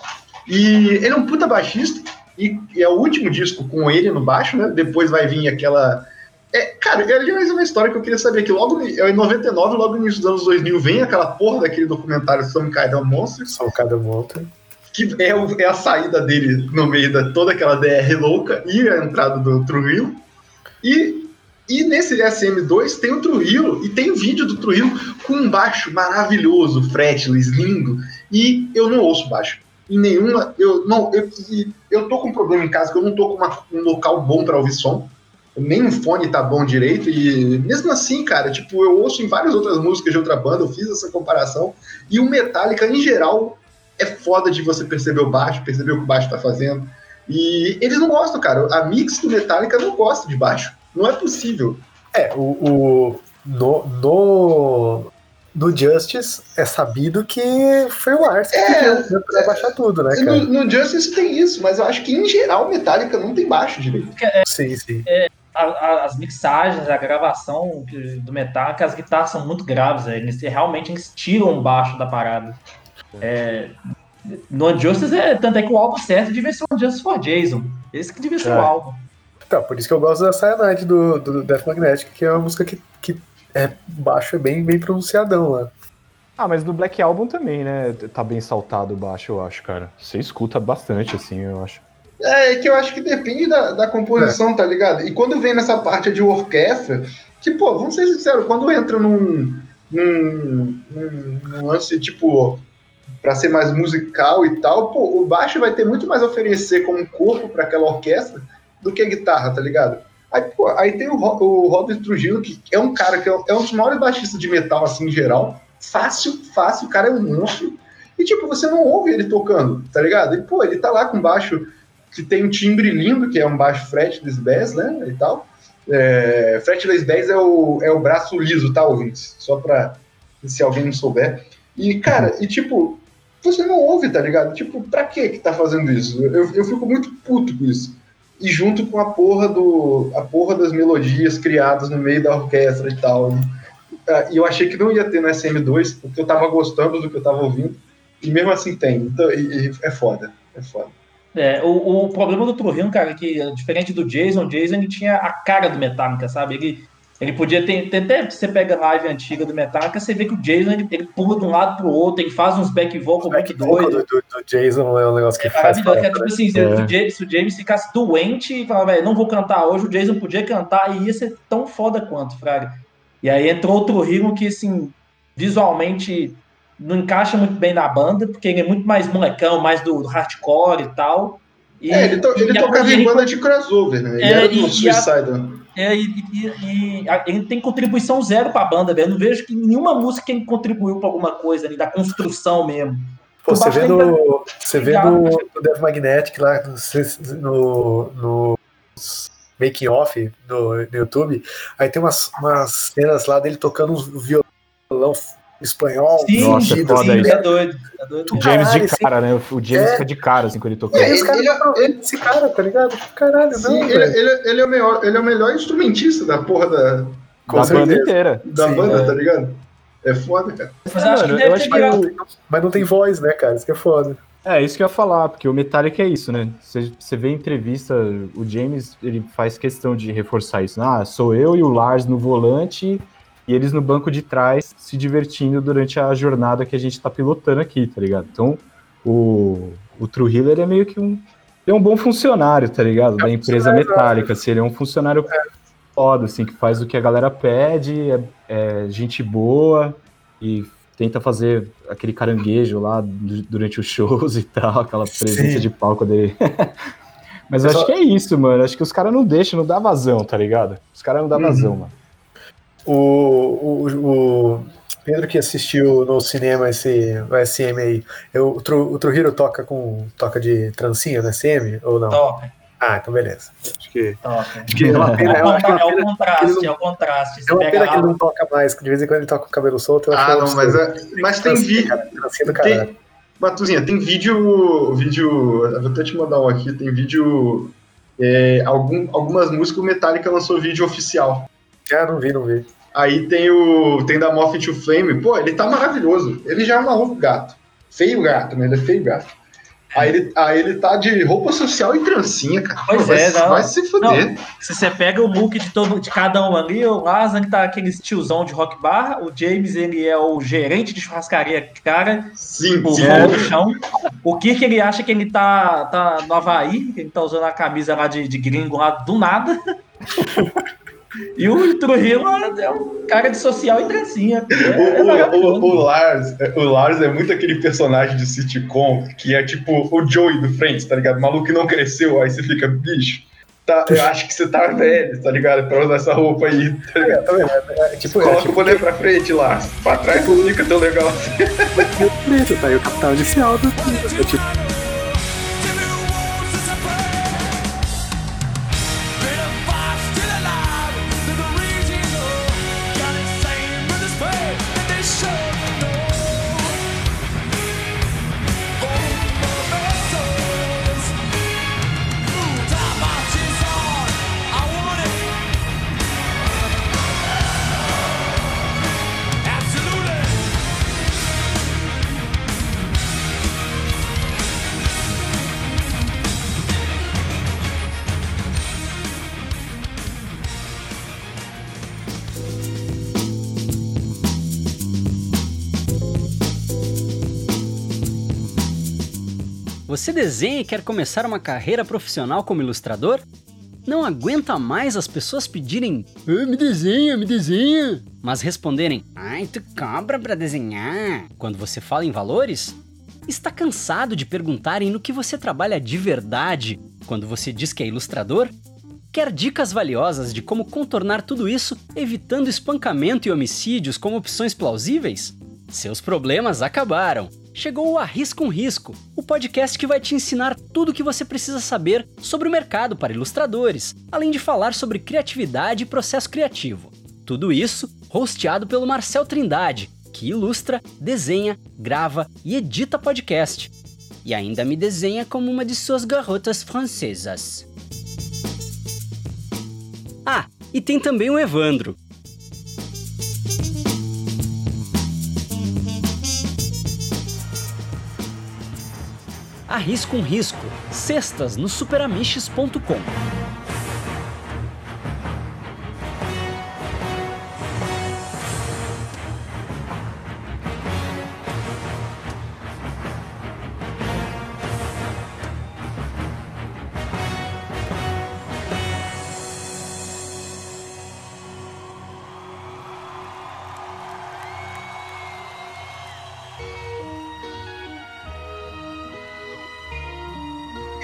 E ele é um puta baixista. E, e é o último disco com ele no baixo, né? Depois vai vir aquela. É, cara, aliás, é uma história que eu queria saber. Que logo é em 99, logo no início dos anos 2000, vem aquela porra daquele documentário Some Kind of Monsters, Só cada monta. que é, o- é a saída dele no meio da toda aquela DR louca e a entrada do Trujillo. E, e nesse SM2 tem o Trujillo e tem vídeo do Trujillo com um baixo maravilhoso, fretless, lindo. E eu não ouço baixo. Em nenhuma. Eu, não, eu, eu tô com um problema em casa que eu não tô com uma- um local bom para ouvir som. Nem o fone tá bom direito. E mesmo assim, cara, tipo, eu ouço em várias outras músicas de outra banda, eu fiz essa comparação. E o Metallica, em geral, é foda de você perceber o baixo, perceber o que o baixo tá fazendo. E eles não gostam, cara. A mix do Metallica não gosta de baixo. Não é possível. É, o, o no, no, no Justice é sabido que foi o Lars que É, pediu pra baixar tudo, né, No, cara? no Justice tem isso, mas eu acho que em geral o Metallica não tem baixo direito. Sim, sim. A- a- as mixagens, a gravação que- do Metallica, as guitarras são muito graves, velho. eles realmente eles tiram o baixo da parada. É, no Unjustice, é, tanto é que o álbum certo devia ser o Unjustice for Jason. Esse que devia ser É. o álbum. Então, por isso que eu gosto da Cyanide do, do Death Magnetic, que é uma música que, que é baixo, é bem, bem pronunciadão lá. Ah, mas no Black Album também, né? Tá bem saltado o baixo, eu acho, cara. Você escuta bastante, assim, eu acho. É que eu acho que depende da, da composição, tá ligado? E quando vem nessa parte de orquestra, que, pô, vamos ser sinceros, quando entra num, num, num, num lance, tipo, pra ser mais musical e tal, pô, o baixo vai ter muito mais a oferecer como corpo pra aquela orquestra do que a guitarra, tá ligado? Aí, pô, aí tem o, o Robert Trujillo, que é um cara que é, é um dos maiores baixistas de metal, assim, em geral. Fácil, fácil, o cara é um monstro. E, tipo, você não ouve ele tocando, tá ligado? E, pô, ele tá lá com baixo que tem um timbre lindo, que é um baixo fretless bass, né, e tal. É, fretless bass é o, é o braço liso, tá, ouvintes? Só pra, se alguém não souber. E, cara, e tipo, você não ouve, tá ligado? Tipo, pra que que tá fazendo isso? Eu, eu fico muito puto com isso. E junto com a porra, do, a porra das melodias criadas no meio da orquestra e tal. Ah, E eu achei que não ia ter no SM2, porque eu tava gostando do que eu tava ouvindo. E mesmo assim tem. Então, e, e é foda. É foda. É, o, o problema do Trujillo, cara, é que diferente do Jason, o Jason ele tinha a cara do Metallica, sabe? Ele, ele podia ter, ter até você pega a live antiga do Metallica, você vê que o Jason ele, ele pula de um lado pro outro, ele faz uns back vocal muito doido. Do, do, do Jason é um negócio que É faz. que é tipo né? assim, se, É. o James, se o James ficasse doente e falava, velho, não vou cantar hoje, o Jason podia cantar e ia ser tão foda quanto, Fraga. E aí entrou outro Rio que, assim, visualmente não encaixa muito bem na banda, porque ele é muito mais molecão, mais do, do hardcore e tal. E, é, ele, to, ele e a- tocava em banda de crossover, né? Ele É, era do a- Suicide. é, e, e- e a- ele tem contribuição zero pra banda, velho. Eu não vejo que nenhuma música ele contribuiu pra alguma coisa ali, da construção mesmo. Pô, você vê ainda- no, você vê no, no Death Magnetic lá, no, no making off no, no YouTube, aí tem umas, umas cenas lá dele tocando um violão espanhol. Sim, Nossa, fudido, foda assim, isso. é doido. É doido O. James Caralho, de cara, né? O James É. fica de cara, assim, quando ele toca. E aí os caras Ele- não aproveitam esse cara, tá ligado? Caralho, Sim, não, ele, velho. ele, ele é o melhor, ele é o melhor instrumentista da porra da, Com da banda inteira. da Sim, banda, é. tá ligado? É foda, cara. Mas acho que Mano, deve ter que o- Mas não tem voz, né, cara? Isso que é foda. É, isso que eu ia falar, porque o Metallica é isso, né? Você, você vê em entrevista, o James, ele faz questão de reforçar isso. Ah, sou eu e o Lars no volante e eles no banco de trás se divertindo durante a jornada que a gente tá pilotando aqui, tá ligado? Então, o, o Trujillo, ele é meio que um... Ele é um bom funcionário, tá ligado? Da empresa Metallica, assim, ele é um funcionário foda, assim, que faz o que a galera pede, é, é gente boa e tenta fazer aquele caranguejo lá du- durante os shows e tal, aquela presença Sim. de palco dele. Mas eu Só- acho que é isso, mano. Acho que os caras não deixam, não dá vazão, tá ligado? Os caras não dá Uhum. vazão, mano. O, o, o Pedro que assistiu no cinema esse o SM aí, eu, o, Tru, o Trujillo toca com toca de trancinha no SM ou não? Toca, Ah, então beleza. Acho que, toca. acho que é uma pena, é uma É o pena, contraste, é o contraste. é Você uma pega pena que ele não toca mais, que de vez em quando ele toca com o cabelo solto. eu acho Ah, um não, mas, é, mas tem vídeo. Tem, Matuzinha, tem vídeo. vídeo. Eu vou até te mandar um aqui. Tem vídeo. é, algum, algumas músicas o Metallica lançou vídeo oficial. Ah, não vi, não vi. Aí tem o. Tem da Moth to Flame. Pô, ele tá maravilhoso. Ele já é um maluco gato. Feio gato, né? Ele é feio gato. Aí ele, aí ele tá de roupa social e trancinha, cara. Pois Pô, vai, é, se- não. vai se fuder. Se você pega o look de, todo, de cada um ali, o Lazan tá aquele tiozão de rock bar, o James ele é o gerente de churrascaria cara, Sim, o sim. no chão. O Kirk ele acha que ele tá, tá no Havaí, que ele tá usando a camisa lá de, de gringo lá do nada. E o Trujillo é um cara de social e trancinha. É, é O, maravilhoso. o, o Lars, o Lars é muito aquele personagem de sitcom que é tipo o Joey do Friends, tá ligado? O maluco que não cresceu, aí você fica, bicho, tá, eu acho que você tá velho, tá ligado? Pra usar essa roupa aí, tá ligado? É, tá? É, é, tipo, é, Coloca tipo o boné pra frente, Lars. Pra trás não fica tão legal. o preto, tá aí o capital inicial do é, tipo, Você desenha e quer começar uma carreira profissional como ilustrador? Não aguenta mais as pessoas pedirem "Ah, me desenha, me desenha, mas responderem ai, tu cobra pra desenhar quando você fala em valores? Está cansado de perguntarem no que você trabalha de verdade quando você diz que é ilustrador? Quer dicas valiosas de como contornar tudo isso, evitando espancamento e homicídios como opções plausíveis? Seus problemas acabaram. Chegou o Arrisca um Risco, o podcast que vai te ensinar tudo o que você precisa saber sobre o mercado para ilustradores, além de falar sobre criatividade e processo criativo. Tudo isso hosteado pelo Marcel Trindade, que ilustra, desenha, grava e edita podcast. E ainda me desenha como uma de suas garotas francesas. Ah, e tem também o Evandro, Arrisca um Risco, sextas no superamiches.com.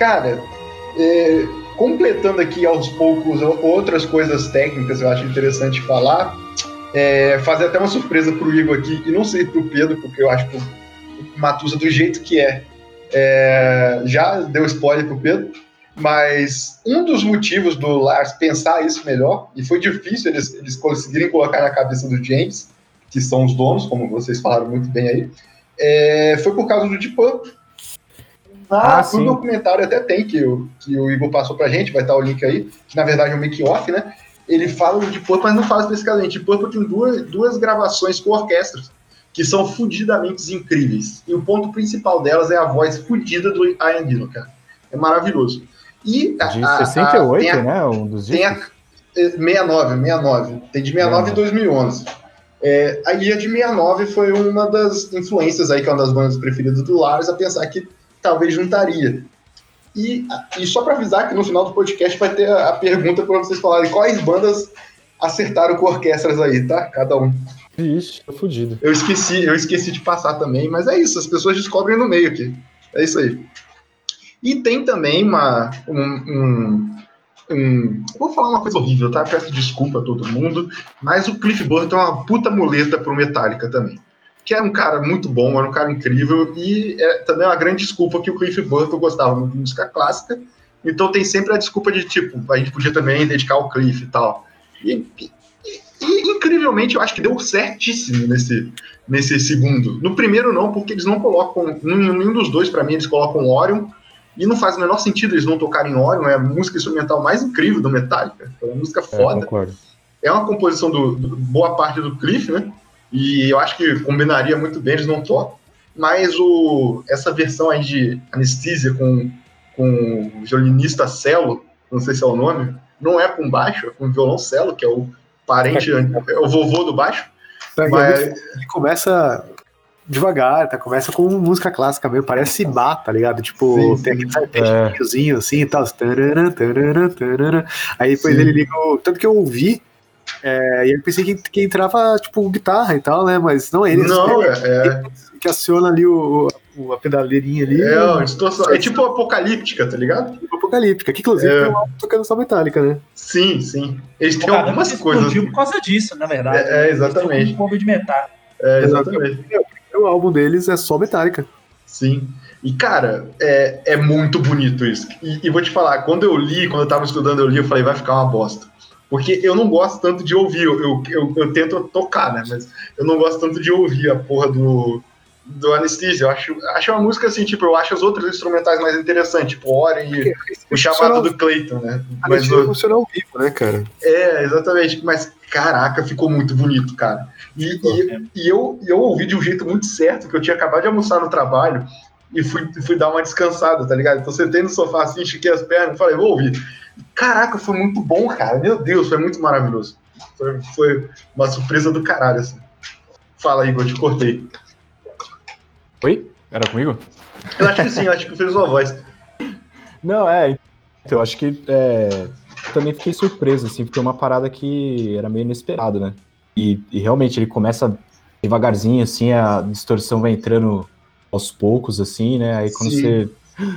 Cara, é, completando aqui aos poucos outras coisas técnicas, eu acho interessante falar. É, fazer até uma surpresa pro Igor aqui, e não sei pro Pedro, porque eu acho que o Matusa, do jeito que é, é, já deu spoiler pro Pedro, mas um dos motivos do Lars pensar isso melhor, e foi difícil eles, eles conseguirem colocar na cabeça do James, que são os donos, como vocês falaram muito bem aí, é, foi por causa do Deep Purple. Ah, no documentário até tem, que o, que o Igor passou pra gente, vai estar o link aí, que na verdade é um make-off, né? Ele fala de Purple, mas não fala especificamente. De Purple tem duas, duas gravações com orquestras, que são fudidamente incríveis. E o ponto principal delas é a voz fudida do Ian Gillan, cara. É maravilhoso. E a, de 68, a, a, né? Um dos tem a, 69, 69. Tem de 69 e 2011. É, aí a de 69 foi uma das influências aí, que é uma das bandas preferidas do Lars, a pensar que talvez juntaria. E, e só para avisar que no final do podcast vai ter a, a pergunta para vocês falarem quais bandas acertaram com orquestras aí, tá? Cada um. Ixi, tô fudido. Eu esqueci, eu esqueci de passar também, mas é isso, as pessoas descobrem no meio aqui. É isso aí. E tem também uma, um, um, um, Vou falar uma coisa horrível, tá? Peço desculpa a todo mundo, mas o Cliff Burton é uma puta muleta pro Metallica também que era um cara muito bom, era um cara incrível, e é também uma grande desculpa que o Cliff Burton gostava muito de música clássica, então tem sempre a desculpa de, tipo, a gente podia também dedicar ao Cliff e tal. E, e, e, incrivelmente, eu acho que deu certíssimo nesse, nesse segundo. No primeiro, não, porque eles não colocam, nenhum dos dois, para mim, eles colocam Orion, e não faz o menor sentido eles não tocarem Orion, é a música instrumental mais incrível do Metallica, é uma música foda. É, é uma composição do, do, boa parte do Cliff, né? E eu acho que combinaria muito bem, eles não tocam. Mas o, essa versão aí de anestesia com, com o violinista Celo, não sei se é o nome, não é com baixo, é com violoncelo, que é o parente, é o vovô do baixo. Mas... Ele começa devagar, tá? Começa com música clássica mesmo, parece bar, tá ligado? Tipo, sim, tem aquele arpejinhozinho é. assim e tal. Aí depois sim. ele liga. O... Tanto que eu ouvi é, e eu pensei que, que entrava, tipo, guitarra e tal, né? Mas não é ele. Não, é, é. Que aciona ali o, o, a pedaleirinha ali. É, distorção. é tipo apocalíptica, tá ligado? Tipo apocalíptica, que inclusive é. tem um tocando só metálica, né? Sim, sim. Eles têm algumas coisas. por causa disso, na verdade. É, é exatamente. Um pouco de metal. É, exatamente. O álbum deles é só metálica. Sim. E, cara, é, é muito bonito isso. E, e, vou te falar, quando eu li, quando eu tava estudando, eu li, eu falei, vai ficar uma bosta. Porque eu não gosto tanto de ouvir, eu, eu, eu, eu, tento tocar, né? Mas eu não gosto tanto de ouvir a porra do, do Anesthesia. Eu acho, acho uma música assim, tipo, eu acho as outras instrumentais mais interessantes, tipo Oren e o chamado do Clayton, né? Mas o, funciona ao vivo, né, cara? É, exatamente. Mas, caraca, ficou muito bonito, cara. E, e, e, eu, eu ouvi de um jeito muito certo, que eu tinha acabado de almoçar no trabalho e fui, fui dar uma descansada, tá ligado? Então sentei no sofá assim, estiquei as pernas falei, vou ouvir. Caraca, foi muito bom, cara. Meu Deus, foi muito maravilhoso. Foi, foi uma surpresa do caralho, assim. Fala, Igor, te cortei. Oi? Era comigo? Eu acho que sim, eu acho que fez uma voz. Não, é. Então, eu acho que é, também fiquei surpreso, assim, porque é uma parada que era meio inesperado, né? E, e, realmente ele começa devagarzinho, assim, a distorção vai entrando aos poucos, assim, né? Aí quando Sim. você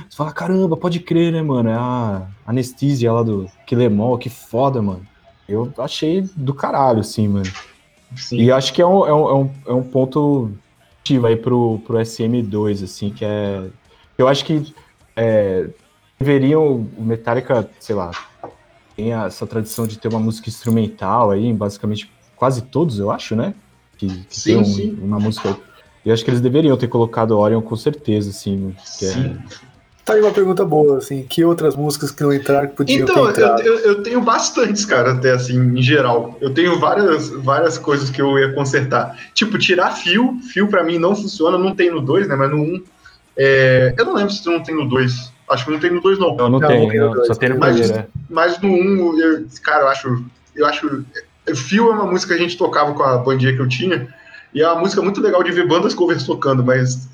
você fala, caramba, pode crer, né, mano? É a anestesia lá do Quilemol, que foda, mano. Eu achei do caralho, assim, mano. Sim. E acho que é um, é um, é um, é um ponto ativo aí pro, pro SM2, assim, que é. Eu acho que é, deveriam. O Metallica, sei lá, tem essa tradição de ter uma música instrumental aí, basicamente quase todos, eu acho, né? Que, que sim, tem um, sim. uma música. Eu acho que eles deveriam ter colocado Orion com certeza, assim. Que é sim. É, Tá aí uma pergunta boa, assim, que outras músicas que não entraram que podiam então, ter Então, eu, eu, tenho bastantes, cara, até assim, em geral. Eu tenho várias, várias coisas que eu ia consertar. Tipo, tirar fio, fio para mim não funciona, não tem no 2, né, mas no 1 um, É, eu não lembro se não tem no 2. Acho que não tem no 2, não. Eu não, Não, tenho, não tem não, só tem no Mas- primeiro, né? Mas no 1, eu, cara, eu acho. Eu acho. O Fio é uma música que a gente tocava com a bandinha que eu tinha. E é uma música muito legal de ver bandas covers tocando, mas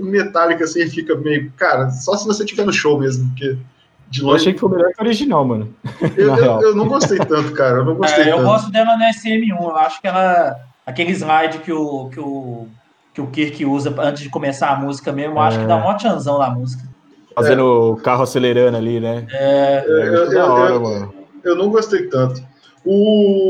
Metallica assim fica meio. Cara, só se você tiver no show mesmo, porque de Eu longe. achei que foi melhor que o original, mano. Eu, na eu- eu não gostei tanto, cara. Eu não gostei É, eu tanto. gosto dela no SM1. Eu acho que ela. Aquele slide que o, que o, que o Kirk usa antes de começar a música mesmo, eu acho que dá um tchanzão na música. Fazendo o carro acelerando ali, né? É, É eu- da eu- hora, eu- mano. Eu não gostei tanto.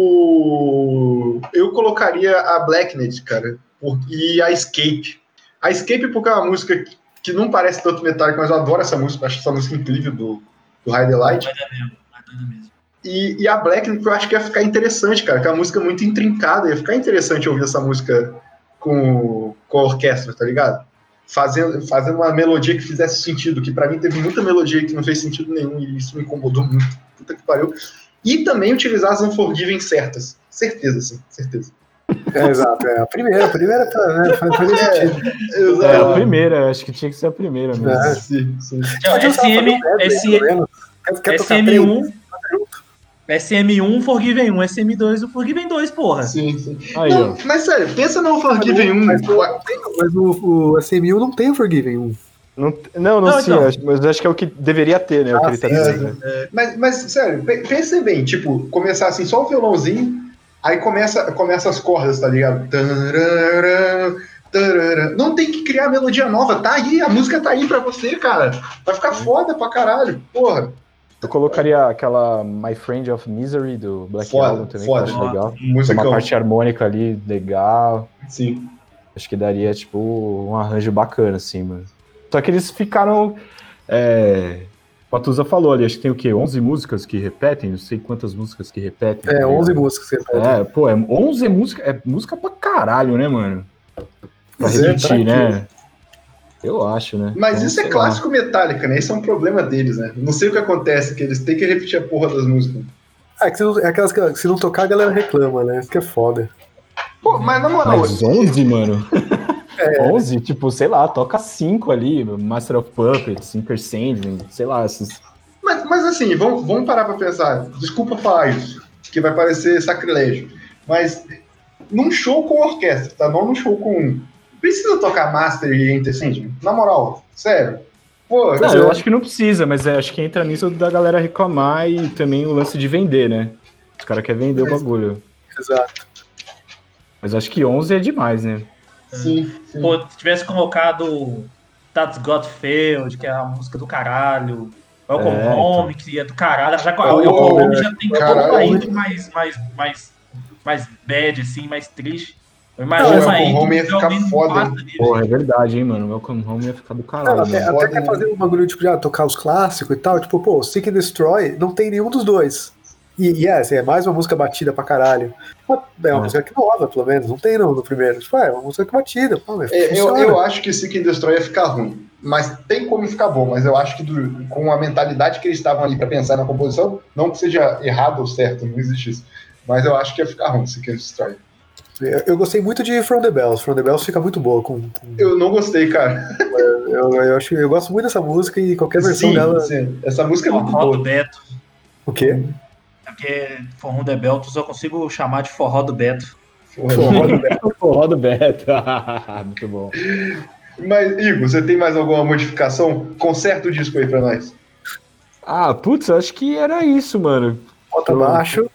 O... Eu colocaria a Blacknet, cara, por- e a Escape. A Escape porque é uma música que- não parece tanto metálica, mas eu adoro essa música, acho essa música incrível do, do High Light. vai dar mesmo, vai dar mesmo. E, e a Blacknet eu acho que ia ficar interessante, cara, que é uma música muito intrincada, ia ficar interessante ouvir essa música com, com a orquestra, tá ligado? Fazendo, fazendo uma melodia que fizesse sentido, que pra mim teve muita melodia que não fez sentido nenhum e isso me incomodou muito. Puta que pariu. E também utilizar as Unforgiven certas. Certeza, sim, certeza. É, exato. É. A primeira, a primeira tá, né, faz, faz sentido. É, a Exato. primeira, acho que tinha que ser a primeira mesmo. É. Sim, sim. Então, usar SM, SM, menos. Quer, quer tocar três? SM1, SM1, Forgiven 1, SM2, o Forgiven 2, porra. sim, sim. Aí, Não, ó. mas sério, pensa no Unforgiven 1. Mas, o- mas o, o SM1 não tem o Forgiven 1. Não, não, não, Não, sim, então. acho- mas acho que é o que deveria ter, né? O que Ah, ele tá dizendo. né? Mas, mas, sério, pe- pensem bem, tipo, começar assim, só o violãozinho, aí começa, começa as cordas, tá ligado? Tararã, tararã. Não tem que criar melodia nova, tá aí, a música tá aí pra você, cara. Vai ficar foda pra caralho, porra. Eu colocaria aquela My Friend of Misery do Black Foda, Album também, foda. que eu acho legal. Tem Música, uma parte harmônica ali legal. sim. Acho que daria, tipo, um arranjo bacana, assim, mano. Só que eles ficaram. É... O Atuza falou ali, acho que tem o quê? 11 músicas que repetem? Não sei quantas músicas que repetem. É, tá 11 ligado? músicas que pode. É, pô, é 11 músicas. É música pra caralho, né, mano? Pra é, repetir, né? Eu acho, né? Mas Então, isso é clássico Metallica, né? Esse é um problema deles, né? Não sei o que acontece, que eles têm que repetir a porra das músicas. É, que se não, é aquelas que se não tocar, a galera reclama, né? Isso que é foda. Pô, mas na lá. moral, Mas 11, mano? É. 11, tipo, sei lá, toca 5 ali, Master of Puppets, Inter Sandman, sei lá, esses Mas, mas assim, vamos, vamos parar pra pensar. Desculpa falar isso, que vai parecer sacrilégio. Mas num show com orquestra, tá? Não num show com. Precisa tocar Master e Enter Sandman? Na moral, sério. Pô, Não, eu acho que não precisa, mas é, acho que entra nisso da galera reclamar e também o lance de vender, né? Os caras querem vender o bagulho. Exato. Mas acho que 11 é demais, né? Sim, sim. Pô, se tivesse colocado That's Got Failed, que é a música do caralho. Welcome É, Home, que é do caralho. Já, Oh, Welcome Home já tem caralho. intro mais, mais, mais, mais bad, assim, mais triste. Eu Não, imagino intro Home ia ficar foda, Porra, é verdade, hein, mano. Welcome Home ia ficar do Não, caralho, até, até Foda, quer fazer um bagulho tipo, já tocar os clássicos e tal. Tipo, pô, Seek and Destroy não tem nenhum dos dois. E, e é, assim, é mais uma música batida pra caralho. É uma É. música que nova, pelo menos. Não tem não no primeiro. Tipo, é uma música que batida. Pô, É, eu, eu acho que Seek and Destroy ia ficar ruim. Mas tem como ficar bom. Mas eu acho que do- com a mentalidade que eles estavam ali pra pensar na composição, não que seja errado ou certo, não existe isso. Mas eu acho que ia ficar ruim Seek and Destroy. Eu, eu gostei muito de From the Bells. From the Bells fica muito boa. Com, com- Eu não gostei, cara. eu, eu, acho, eu gosto muito dessa música e qualquer versão sim, dela. sim. Essa música é muito do boa. Beto. O quê? Porque Forró do Beto eu só consigo chamar de Forró do Beto. Forró do Beto. Forró do Beto. Muito bom. Mas, Igor, você tem mais alguma modificação? Conserta o disco aí pra nós. Ah, putz, eu acho que era isso, mano. Bota Eu- baixo.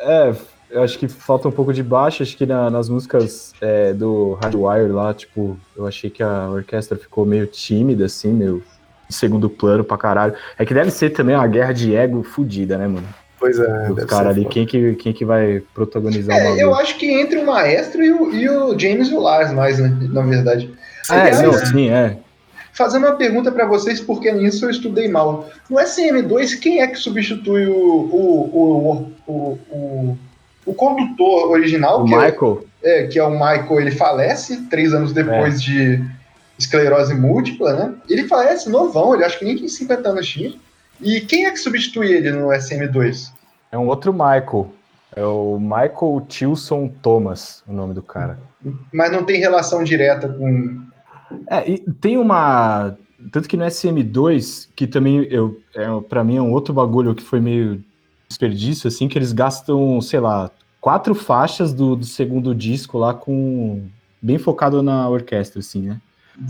É, eu acho que falta um pouco de baixo. Acho que na- nas músicas é, do Hardwire lá, tipo, eu achei que a orquestra ficou meio tímida, assim, meio segundo plano pra caralho. É que deve ser também uma guerra de ego fodida, né, mano? Pois é. Os caras ali, foda. quem que, quem que vai protagonizar o É, bagulho? eu acho que entre o maestro e o, e o James e o Lars mais, né? Na verdade. É, Aliás, não, sim, é. Fazendo uma pergunta pra vocês, porque nisso eu estudei mal. No SM2, quem é que substitui o, o, o, o, o, o condutor original? O que, Michael, É, é, que é o Michael, ele falece três anos depois de esclerose múltipla, né? Ele falece novão, ele acho que nem tem 50 anos tinha. E quem é que substitui ele no SM2? é um outro Michael. É o Michael Tilson Thomas, o nome do cara. Mas não tem relação direta com, É, e tem uma. Tanto que no SM2, que também eu, é, para mim é um outro bagulho que foi meio desperdício, assim, que eles gastam, sei lá, quatro faixas do, do segundo disco lá com. bem focado na orquestra, assim, né?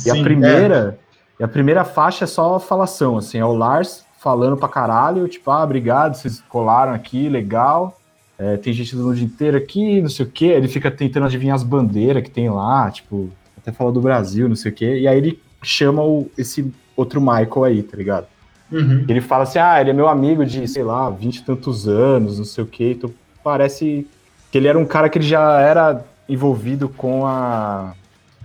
E a Sim, primeira. E a primeira faixa é só falação, assim, é o Lars falando pra caralho, tipo, ah, obrigado, vocês colaram aqui, legal. É, tem gente do mundo inteiro aqui, não sei o quê. Ele fica tentando adivinhar as bandeiras que tem lá, tipo, até fala do Brasil, não sei o quê. E aí ele chama o, esse outro Michael aí, tá ligado? Uhum. Ele fala assim, ah, ele é meu amigo de, sei lá, vinte e tantos anos, não sei o quê. Então parece que ele era um cara que ele já era envolvido com a,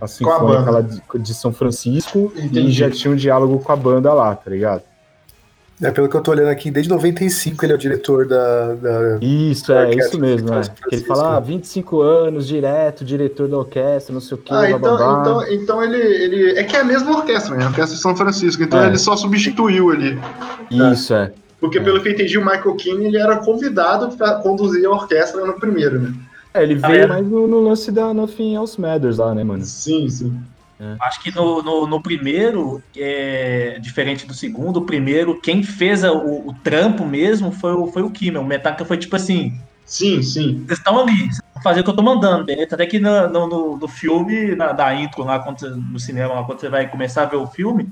a Sinfônica banda. lá de, de São Francisco Entendi. e já tinha um diálogo com a banda lá, tá ligado? É, pelo que eu tô olhando aqui, desde 95 ele é o diretor da. da- Isso, é, Orquestra isso mesmo, é. Ele fala, ah, 25 anos, direto, diretor da orquestra, não sei o quê, Ah, blá, blá, então, blá. então, então ele, ele. É que é a mesma orquestra, né? A orquestra de São Francisco. Então É. ele só substituiu ali. Isso, é. Porque, É. pelo que eu entendi, o Michael Keane ele era convidado para conduzir a orquestra no primeiro, né? É, ele Ah, veio é? mais no, no lance da Nothing Else Matters lá, né, mano? Sim, sim. Acho que no, no, no primeiro, é, diferente do segundo, o primeiro, quem fez a- o, o trampo mesmo foi o, foi o Kimmel. O Metallica foi tipo assim: Sim, sim. vocês estão ali, vocês vão fazer o que eu tô mandando, beleza? Até que no, no, no- no filme, na, da intro lá, quando você- no cinema, lá, quando você vai começar a ver o filme,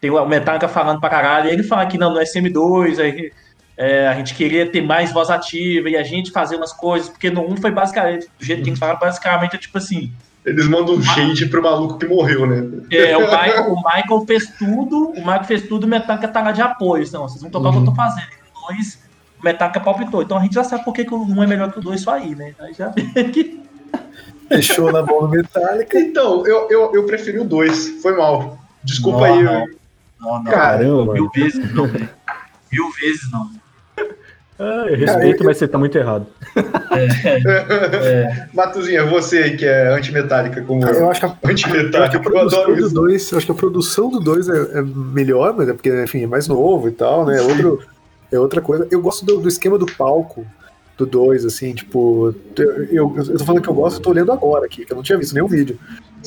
tem o Metallica falando pra caralho, e ele fala que não, no SM2, aí, é, a gente queria ter mais voz ativa e a gente fazer umas coisas, porque no 1 foi basicamente, do jeito que eles falaram, basicamente é tipo assim. Eles mandam um shade pro maluco que morreu, né? É, o Michael, o Michael fez tudo, o Michael fez tudo, o Metallica tá lá de apoio. Não, vocês vão tocar o que eu tô fazendo. E o dois, o Metallica palpitou. Então a gente já sabe por que, que o um é melhor que o dois só aí, né? Aí já vê que. Deixou na mão do Metallica. Então, eu, eu, eu preferi o 2. Foi mal. Desculpa Não, aí. não. eu- Não, não. Caramba, Mil mano. vezes não, velho. Mil vezes não. Ah, eu respeito, mas você tá muito errado. Matuzinha, você que é antimetálica como Eu acho que a, eu acho que a antimetálica, eu adoro do isso. 2, acho que a produção do 2 é, é melhor, mas é porque, enfim, é mais novo e tal, né? É, outro, é outra coisa. Eu gosto do, do esquema do palco do 2, assim, tipo, eu, eu, eu tô falando que eu gosto, eu tô olhando agora aqui, que eu não tinha visto nenhum vídeo.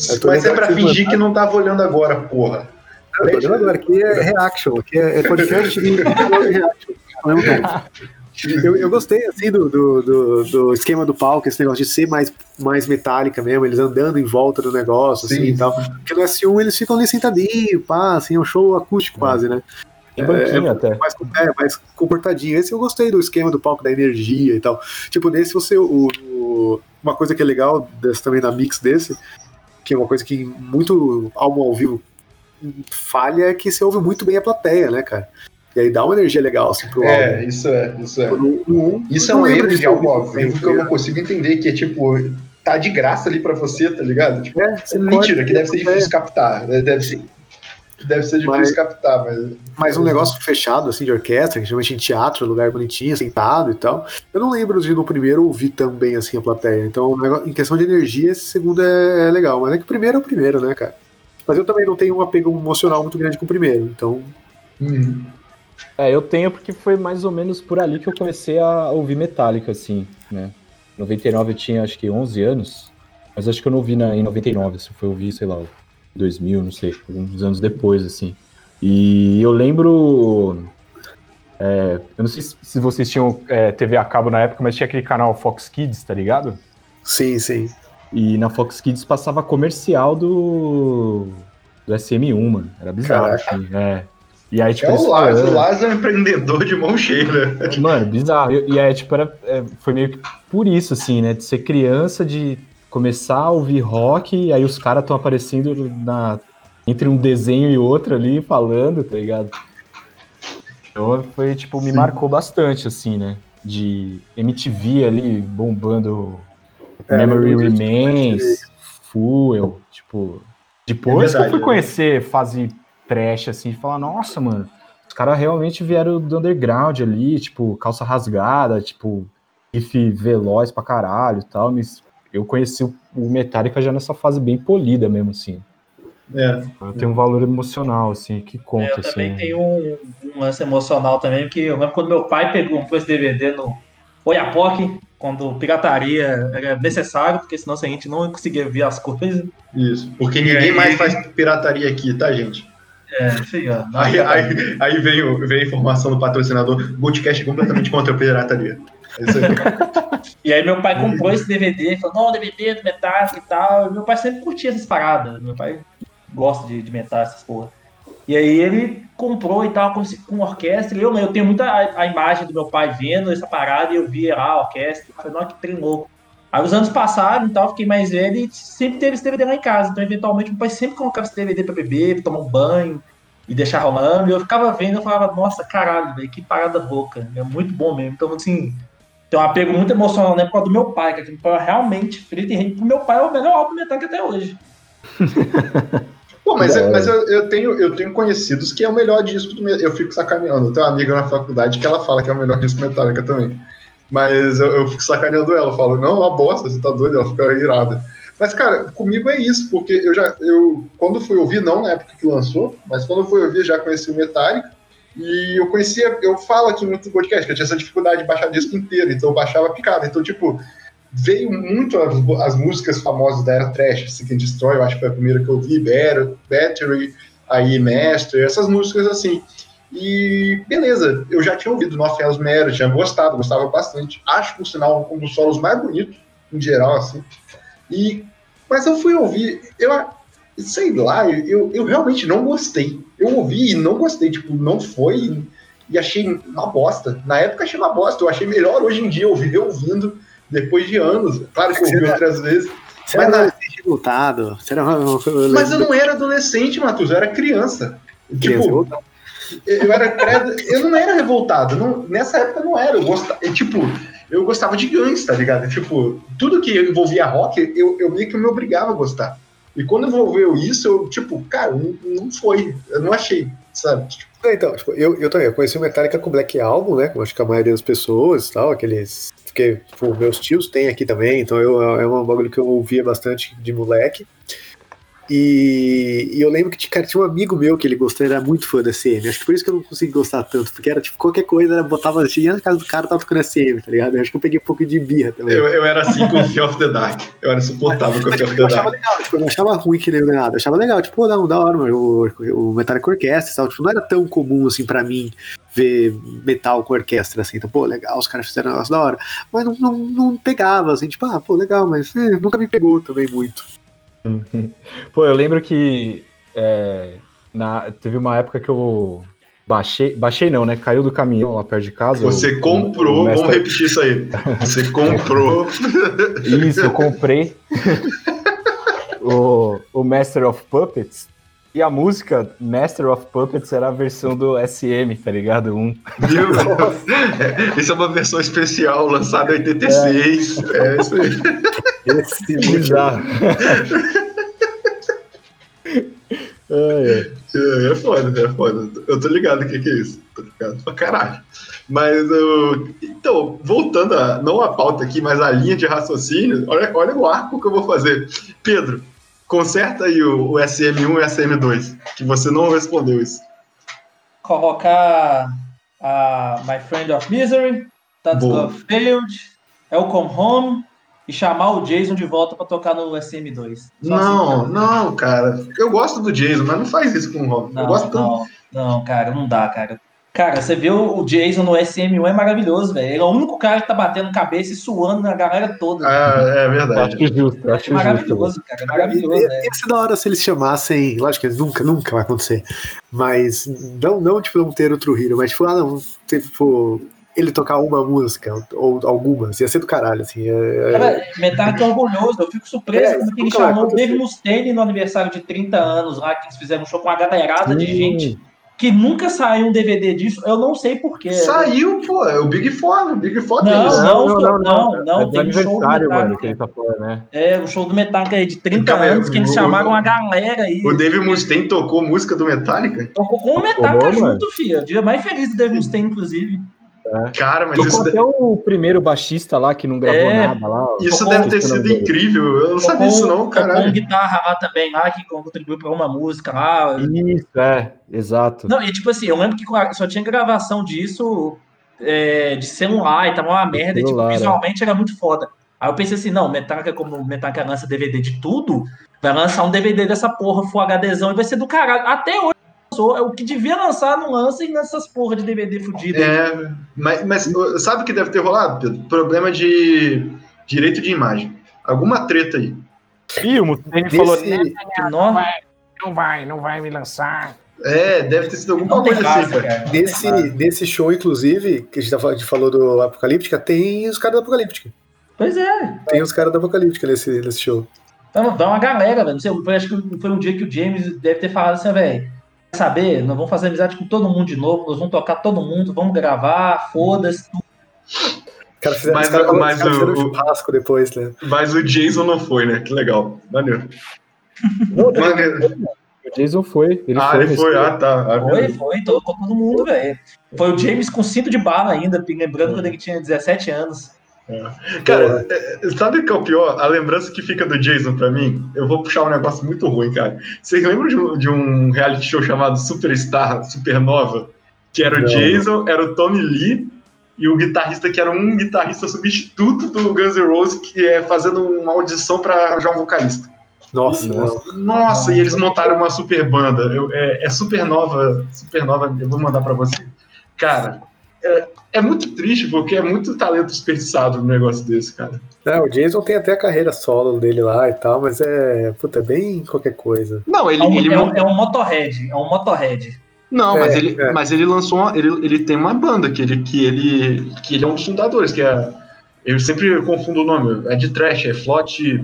Eu Mas é pra fingir que não tava olhando agora, porra. Eu tô olhando agora, aqui é reaction, aqui é, é podcast e reaction ao mesmo tempo. Eu, eu gostei, assim, do, do, do, do esquema do palco, esse negócio de ser mais, mais metálica mesmo, eles andando em volta do negócio, assim, Sim. e tal. Porque no S1 eles ficam ali sentadinho, pá, assim, é um show acústico quase, né? Tem banquinho até. mais, é, mais comportadinho. Esse eu gostei do esquema do palco, da energia e tal. Tipo, nesse você. O, o- uma coisa que é legal desse, também na mix desse, que é uma coisa que muito álbum ao vivo falha, é que você ouve muito bem a plateia, né, cara? E aí dá uma energia legal, assim, pro É, álbum. isso é, isso é. No um, Isso é um erro de álbum ao vivo que eu não consigo entender, que é tipo, tá de graça ali pra você, tá ligado? Tipo, É, você mentira, que deve ser é, difícil captar. né? Deve ser, deve ser difícil Mas- captar, mas. Mas um negócio fechado, assim, de orquestra, que geralmente em teatro, lugar bonitinho, sentado e tal. Eu não lembro de no primeiro ouvir tão bem assim a plateia. Então, negócio- em questão de energia, esse segundo é, é legal. Mas é que o primeiro é o primeiro, né, cara? Mas eu também não tenho um apego emocional muito grande com o primeiro. Então, Hum. É, eu tenho porque foi mais ou menos por ali que eu comecei a ouvir Metallica, assim, né? Em 99 eu tinha acho que 11 anos, mas acho que eu não ouvi na, em 99, se foi ouvir, sei lá, 2000, não sei, alguns anos depois, assim. E eu lembro. é, eu não sei se- se vocês tinham é, TV a cabo na época, mas tinha aquele canal Fox Kids, tá ligado? sim, sim. E na Fox Kids passava comercial do. do SM1, mano. Era bizarro, Caraca. assim. É. E aí, tipo, É o Lars, falando- o é um empreendedor de mão cheia, né? Mano, bizarro. E, e é, tipo, era, é, foi meio que por isso, assim, né? De ser criança, de começar a ouvir rock, e aí os caras estão aparecendo na, entre um desenho e outro ali, falando, tá ligado? Então foi, tipo, me Sim. marcou bastante, assim, né? De MTV ali bombando É, Memory Remains, Fuel, tipo. Depois É verdade, que eu fui né? conhecer fase trash, assim, e falar, nossa, mano, os caras realmente vieram do underground ali, tipo, calça rasgada, tipo, riff veloz pra caralho e tal, mas eu conheci o Metallica já nessa fase bem polida mesmo, assim. É. Tem um valor emocional, assim, que conta, É, eu assim. também tenho um, um lance emocional também, porque eu lembro quando meu pai pegou um esse DVD no Oiapoque, quando pirataria era necessário, porque senão a gente não conseguia ver as coisas. Isso, porque ninguém mais faz pirataria aqui, tá, gente? É, sei lá. Aí, aí, aí vem, o- vem a informação do patrocinador, Bootcast completamente contra a pirataria. É isso aí. E aí meu pai comprou esse DVD, falou, não, DVD do Metallica e tal. E meu pai sempre curtia essas paradas. Meu pai gosta de, de metal, essas porra. E aí ele comprou e tal, com, com orquestra. Eu, eu tenho muita a, a imagem do meu pai vendo essa parada e eu via lá a orquestra. Eu falei, nossa, que trem louco. Aí os anos passaram e tal, fiquei mais velho e sempre teve esse DVD lá em casa. Então, eventualmente, meu pai sempre colocava esse DVD pra beber, pra tomar um banho e deixar rolando. E eu ficava vendo e falava, nossa, caralho, velho, que parada boca. É muito bom mesmo. Então, assim, tem um apego muito emocional né, por causa do meu pai, que foi realmente frito e rende. Pro meu pai é o melhor álbum Metallica até hoje. Pô, mas, hora. mas eu, eu tenho, eu tenho conhecidos que é o melhor disco do Metallica. Eu fico sacaneando. Eu tenho uma amiga na faculdade que ela fala que é o melhor disco Metallica também. Mas eu, eu fico sacaneando ela. Eu falo, não, uma bosta, você tá doido? Ela fica irada. Mas, cara, comigo é isso, porque eu já, eu, quando fui ouvir, não na época que lançou, mas quando fui ouvir, já conheci o Metallica. E eu conhecia, eu falo aqui no podcast, que eu tinha essa dificuldade de baixar disco inteiro, então eu baixava picado. Então, tipo, veio muito as, as músicas famosas da era trash, Seek and Destroy, eu acho que foi a primeira que eu vi, Battery aí Master, essas músicas assim. E beleza, eu já tinha ouvido Nothing Else Matters, tinha gostado, gostava bastante. Acho, por sinal, um dos solos mais bonitos, em geral, assim. E, mas eu fui ouvir, eu sei lá, eu, eu realmente não gostei. Eu ouvi e não gostei, tipo, não foi e achei uma bosta. Na época achei uma bosta, eu achei melhor hoje em dia ouvir ouvindo depois de anos. Claro que eu ouvi outras vezes. Você Mas era na- adolescente. Você era. Mas eu não era adolescente, Matheus, eu era criança. Tipo, eu era pré- eu não era revoltado. não- nessa época não era. Eu gostava, tipo, eu gostava de Guns, tá ligado? Tipo, tudo que envolvia rock, eu, eu meio que me obrigava a gostar. E quando envolveu isso, eu, tipo, cara, não, não foi. Eu não achei, sabe? Tipo, É, Então, tipo, eu, eu também, eu conheci o Metallica com Black Album, né? Como acho que a maioria das pessoas tal, aqueles. Porque, tipo, meus tios têm aqui também, então eu, é um bagulho que eu ouvia bastante de moleque. E, e eu lembro que cara, tinha um amigo meu que ele ele era muito fã da SM. Acho que por isso que eu não consegui gostar tanto, porque era tipo qualquer coisa, era, botava assim, na casa do cara tava tocando SM, tá ligado? Eu acho que eu peguei um pouco de birra também. eu, eu era assim com Fear of the Dark. Eu era insuportável com Mas, Fear of eu the achava Dark. legal, tipo, eu não achava ruim que nem nada, eu achava legal, tipo, pô, não, da hora, mano, o, o Metallica Orquestra e tal, tipo, não era tão comum assim pra mim ver metal com orquestra, assim, então, pô, legal, os caras fizeram um negócio da hora, mas não, não, não pegava, assim, tipo, ah, pô, legal, mas eh, nunca me pegou também muito. Pô, eu lembro que é, na, teve uma época que eu baixei, baixei não, né? Caiu do caminhão lá perto de casa. Você o- comprou, o vamos repetir isso aí. Você comprou. Isso, eu comprei o, o Master of Puppets. E a música Master of Puppets era a versão do SM, tá ligado? Um. Viu? É, Isso é uma versão especial lançada em 86. É, isso aí. Esse Bizarro. Ai, ai. É, é foda, é foda. Eu tô ligado o que, que é isso. Tô ligado pra caralho. Mas eu. Então, voltando a. Não a pauta aqui, mas a linha de raciocínio, olha, olha o arco que eu vou fazer. Pedro, conserta aí o, o SM1 e o SM2, que você não respondeu isso. Colocar a My Friend of Misery, That's Boa. Love Failed, Welcome Home e chamar o Jason de volta pra tocar no SM2. Só Não, assim, não, cara. Eu gosto do Jason, mas não faz isso com o Rob. eu Não, gosto tanto. não, não, cara, não dá, cara. Cara, você vê o Jason no SM1 é maravilhoso, velho. Ele é o único cara que tá batendo cabeça e suando na galera toda. Ah, é Eu verdade. acho justo, eu é acho justo. maravilhoso, cara. É maravilhoso, Ia, velho. ia ser da hora se eles chamassem, lógico que nunca, nunca vai acontecer, mas não, não tipo, não ter outro hero, mas tipo, ah, não, tipo, ele tocar uma música, ou algumas, ia ser do caralho, assim, é, Cara, Metallica é orgulhoso. Eu fico surpreso É, quando que ele chamou o. Dave Mustaine no aniversário de 30 anos lá, que eles fizeram um show com uma galerada de Sim. gente que nunca saiu um DVD disso. Eu não sei porquê. Saiu, pô, é o Big Four, o Big Four tem Não, isso. não, não, não, é tem um show do mano, Metallica. que ele tá né? É, o show do Metallica aí de 30 Calma aí, anos, que eles o- chamaram a galera aí. O Dave Mustaine tocou música do Metallica? Tocou com o Metallica Tocou, mano. junto, filho. O dia mais feliz do Dave Mustaine, inclusive. Cara, mas Tocou isso, até o primeiro baixista lá que não gravou É. nada lá. isso deve ter sido incrível. Eu não sabia disso, não, Tocou um caralho. guitarra lá também, lá, que contribuiu pra uma música lá. Isso, é, exato. Não, e tipo assim, eu lembro que só tinha gravação disso é, de celular e tava uma merda, e, tipo, é. visualmente era muito foda. Aí eu pensei assim, não, Metallica, como Metallica lança DVD de tudo, vai lançar um DVD dessa porra Full HDzão e vai ser do caralho. Até hoje lançou, é o que devia lançar, não lança e nessas porra de DVD fudido. É, mas, mas sabe o que deve ter rolado, Pedro? Problema de direito de imagem. Alguma treta aí. Ih, o Mustaine falou, Desse- "Né, Nó, não vai, não vai me lançar. É, deve ter sido alguma não coisa assim, cara. não Desse, desse show, inclusive, que a gente, tá, falando- a gente falou do Apocalíptica, tem os caras do Apocalíptica. Pois é. Tem os caras do Apocalíptica nesse, nesse show. Então, dá uma galera, velho. Não sei, foi, acho que foi um dia que o James deve ter falado assim, velho. Saber? Nós vamos fazer amizade com todo mundo de novo, nós vamos tocar todo mundo, vamos gravar, foda-se. Os caras fizeram, Mas os mas fizeram o- churrasco depois, né? Mas o Jason não foi, né? Que legal. Maneiro. Maneiro. O Jason foi. Ele ah, foi ele foi. Ah, tá. Ah, Foi, foi, tocou todo mundo, velho. Foi o James com cinto de bala ainda, lembrando quando ele tinha 17 anos. Cara, é, sabe o que é o pior? A lembrança que fica do Jason pra mim, eu vou puxar um negócio muito ruim, cara. Vocês lembram de um, de um reality show chamado Superstar, Supernova? Que era o Não. Jason, era o Tommy Lee e o guitarrista que era um guitarrista substituto do Guns N' Roses, que é fazendo uma audição pra arranjar um vocalista. Nossa, não. Nossa, e eles montaram uma super banda. Eu- é, é Supernova, Supernova, eu vou mandar pra você. Cara, é, é muito triste, porque é muito talento desperdiçado no negócio desse, cara. É, o Jason tem até a carreira solo dele lá e tal, mas é. Puta, é bem qualquer coisa. Não, ele, É um, ele é um, é um Motorhead, é um Motorhead. Não, É, mas, ele, é. mas ele lançou uma, ele, ele tem uma banda que ele, que ele que ele é um dos fundadores, que é eu sempre confundo o nome, é de trash, é Flot.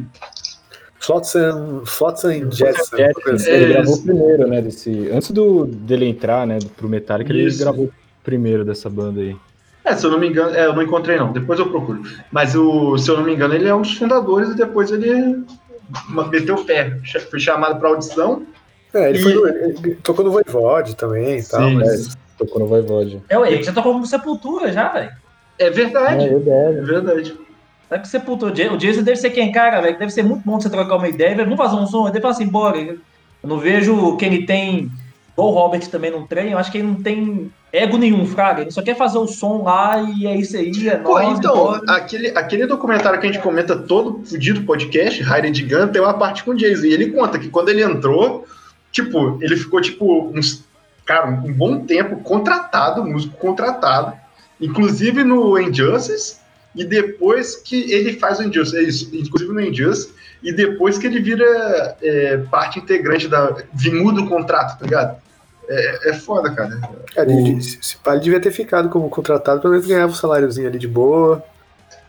Flotsam, Flotsam assim. É, ele gravou isso. primeiro, né? Desse, antes do, dele entrar, né? Pro Metallica, ele Isso. gravou primeiro dessa banda aí. É, se eu não me engano, é, eu não encontrei não, depois eu procuro. Mas o, se eu não me engano, ele é um dos fundadores e depois ele meteu o pé, foi chamado para audição. É, ele, E- no- ele tocou no Voivode também e tal, Sim. mas. Tocou no Voivode. É, ué, ele já tocou com Sepultura já, velho. É verdade, É, verdade. é verdade. Sabe que Sepultura, o Ja- o Jason deve ser quem, cara, velho, deve ser muito bom você trocar uma ideia, velho, vamos fazer um som, ele deve falar assim, bora. Eu não vejo que ele tem, o Robert também não trem, eu acho que ele não tem ego nenhum, fraga, ele só quer fazer o som lá e é isso aí, é Pô, nóis, então, aquele, aquele documentário que a gente comenta todo fudido podcast, Hired Gun, tem uma parte com o Jason. E ele conta que quando ele entrou, tipo, ele ficou, tipo, uns, cara, um bom tempo contratado, músico contratado, inclusive no Injustice, e depois que ele faz o Injustice, é isso, inclusive no Injustice, e depois que ele vira é, parte integrante da. vi- muda o contrato, tá ligado? É, é foda, cara. Cara, O- ele, se, se pá, ele devia ter ficado como contratado, pelo menos ganhava um saláriozinho ali de boa.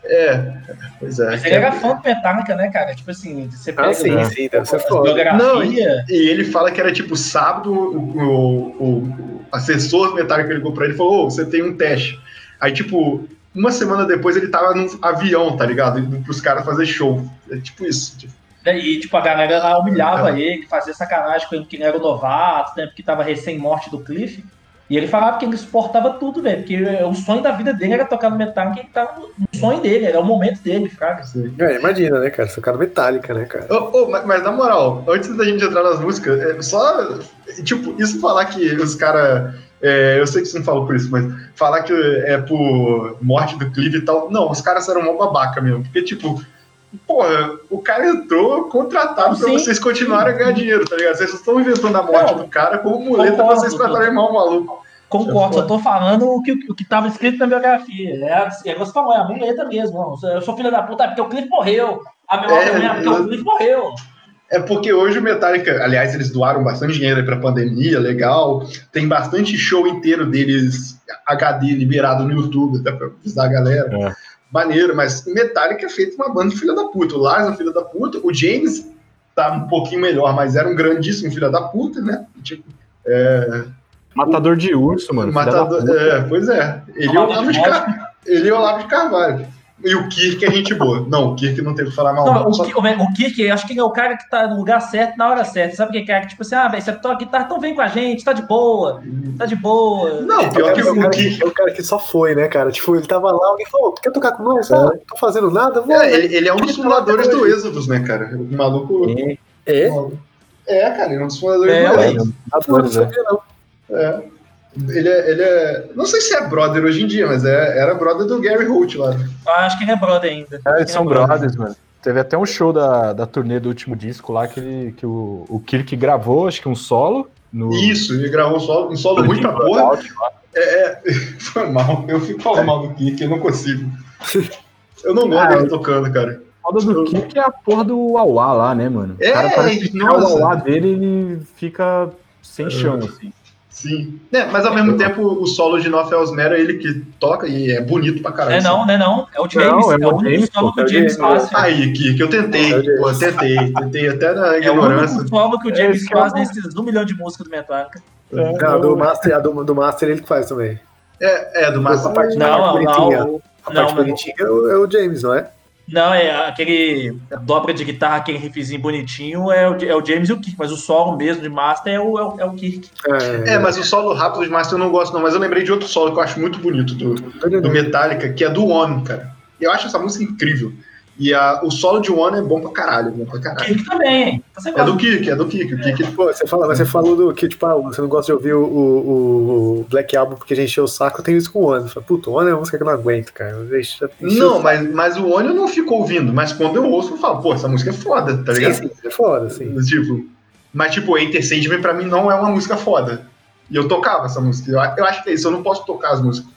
É, pois é. Mas ele era fã do Metallica, né, cara? Tipo assim, você pega Ah, sim, né, sim, deve ser foda. biografia, E ele fala que era tipo sábado, o, o- o assessor metálico ligou pra ele e falou: Ô, você tem um teste. Aí, tipo, uma semana depois ele tava num avião, tá ligado? Indo pros caras fazer show. É tipo isso. tipo. Né, e tipo, a galera lá humilhava ele, fazia sacanagem com ele, que ele era o novato, né, porque tava recém-morte do Cliff. E ele falava que ele suportava tudo, velho, porque o sonho da vida dele era tocar no Metallica, ele tava no sonho dele, era o momento dele, fraga. É, imagina, né, cara? Seu cara metálica, né, cara? Ô, ô, mas, mas na moral, antes da gente entrar nas músicas, é só. Tipo, isso falar que os caras. eu sei que você não falou por isso, mas falar que é por morte do Clive e tal. Não, os caras eram mó babaca mesmo. Porque, tipo, porra, o cara entrou contratado pra Sim. vocês continuarem a ganhar dinheiro, tá ligado? Vocês estão inventando a morte Não, do cara como muleta pra vocês tratarem mal o maluco. Concordo, só tô falando o que, o que tava escrito na biografia. É, a- é você falou, é a muleta mesmo. Não, eu sou filho da puta, é porque o Cliff morreu. A meu É, é, é porque eu- o Cliff morreu. É porque hoje o Metallica, aliás, eles doaram bastante dinheiro aí pra pandemia, legal. Tem bastante show inteiro deles, HD liberado no YouTube, até pra avisar a galera. É. Maneiro, mas Metallica é feito uma banda de filha da puta. O Lars é um filho da puta, o James tá um pouquinho melhor, mas era um grandíssimo filho da puta, né? Tipo, é, Matador de urso, mano. filha matador, é, pois é. Ele e o Olavo de Car- ele e o Olavo de Carvalho. E o Kirk é gente boa. Não, o Kirk não teve que falar mal. Não, não. o, Só- o, Kirk, eu acho que ele é o cara que tá no lugar certo, na hora certa. Sabe o que é? Tipo assim, ah, velho, você toca guitarra, então vem com a gente, tá de boa, tá de boa. Não, pior que é, o o cara Kirk. que, é o cara que só foi, né, cara? Tipo, ele tava lá, alguém falou, tu quer tocar com nós? Ah, não tô fazendo nada, vou. É, ele, ele é um dos fundadores do Êxodos, né, cara? O maluco. Sim, É? É, cara, ele é um dos fundadores É, do. Êxodos. Não, não sabia, não. É. Ele é, ele é. Não sei se é brother hoje em dia, mas é, era brother do Gary Holt lá. Ah, acho que ele é brother ainda. É, eles que são é brothers, mano. Teve até um show da, da turnê do último disco lá que, ele, que o, o Kirk gravou, acho que um solo. No, Isso, ele gravou um solo, um solo ruim pra porra. É, é, foi mal. Eu fico falando mal do Kik, eu não consigo. Eu não gosto Ah, dele tocando, cara. A foda do Kirk é a porra do Auá lá, né, mano? É, o cara parece que o. Auá dele ele fica sem chão, assim. Sim. É, mas ao mesmo tempo, o solo de North Elsmere é ele que toca e é bonito pra caralho. É não, não é não. É o James. Não, é é, o James, solo pô, que o é James faz. Aí, Kik, eu tentei, pô, tentei, tentei até na É o ignorância. único solo que o James é faz nesses um milhão de músicas do Metallica. Não, a do Master, a do, do Master ele que faz também. É, é, do Master A parte, Não, a parte não, bonitinha. não. A Não, parte não. bonitinha é o, é o James, não é? Não, é aquele dobra de guitarra, aquele riffzinho bonitinho, é o, é o James e o Kirk, mas o solo mesmo de Master é o, é o, é o Kirk. É, mas o solo rápido de Master eu não gosto, não. Mas eu lembrei de outro solo que eu acho muito bonito do, do Metallica, que é do One, cara. Eu acho essa música incrível. E a, o solo de One é bom pra caralho, bom pra caralho. Kirk também? Você É gosta do Kik, é do Kik. O Kik Pô, você, fala, você falou do que, tipo, ah, você não gosta de ouvir o, o, o Black Album porque a gente encheu o saco, eu tenho isso com o One. Eu falo, Puta, o One é uma música que eu não aguento, cara. Eu deixo- encheu Não, o mas, mas o One eu não fico ouvindo, mas quando eu ouço, eu falo, pô, essa música é foda, tá Sim, ligado? sim, é foda, sim. Tipo, mas tipo, Enter Sandman pra mim não é uma música foda. E eu tocava essa música. Eu, eu acho que é isso, eu não posso tocar as músicas.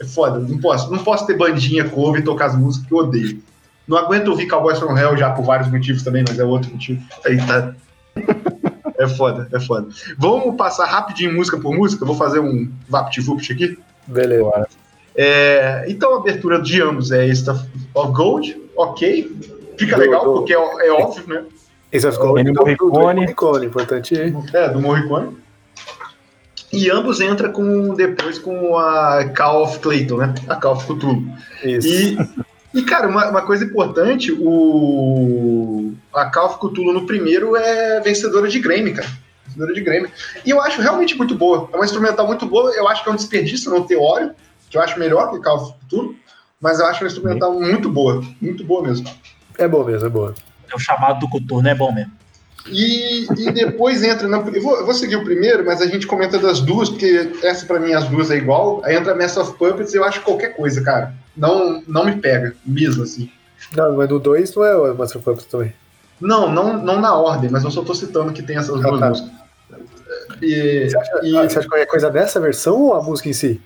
É foda, não posso. Não posso ter bandinha cover e tocar as músicas que eu odeio. Não aguento ouvir Cowboys from Hell já por vários motivos também, mas é outro motivo. Aí tá. É foda, é foda. Vamos passar rapidinho música por música? Vou fazer um VaptVupt aqui. Beleza. É, então a abertura de ambos é Stuff of Gold, ok. Fica Do- legal, do- porque é, é óbvio, né? Ace of Gold Ennio do- do- do Morricone. Morricone, importante. É, do Morricone. E ambos entram com, depois com a Call of Clayton, né? A Call of Cthulhu. Isso. E, e cara, uma, uma coisa importante, o, a Call of Cthulhu no primeiro é vencedora de Grammy, cara. Vencedora de Grammy. E eu acho realmente muito boa. É uma instrumental muito boa. Eu acho que é um desperdício não ter óleo, que eu acho melhor que Call of Cthulhu. Mas eu acho uma instrumental muito boa. Muito boa mesmo. É bom mesmo, é boa. É o chamado do coturno, é bom mesmo. E, e depois entra. Na, eu, vou, eu vou seguir o primeiro, mas a gente comenta das duas, porque essa pra mim as duas é igual. Aí entra Mass of Puppets eu acho qualquer coisa, cara. Não, não me pega, mesmo assim. Não, mas no 2 não é o Master of Puppets também. Não, não, não na ordem, mas eu só tô citando que tem essas Ah, duas tá. músicas. E, Você acha, e- ah, você acha qualquer coisa dessa versão ou a música em si?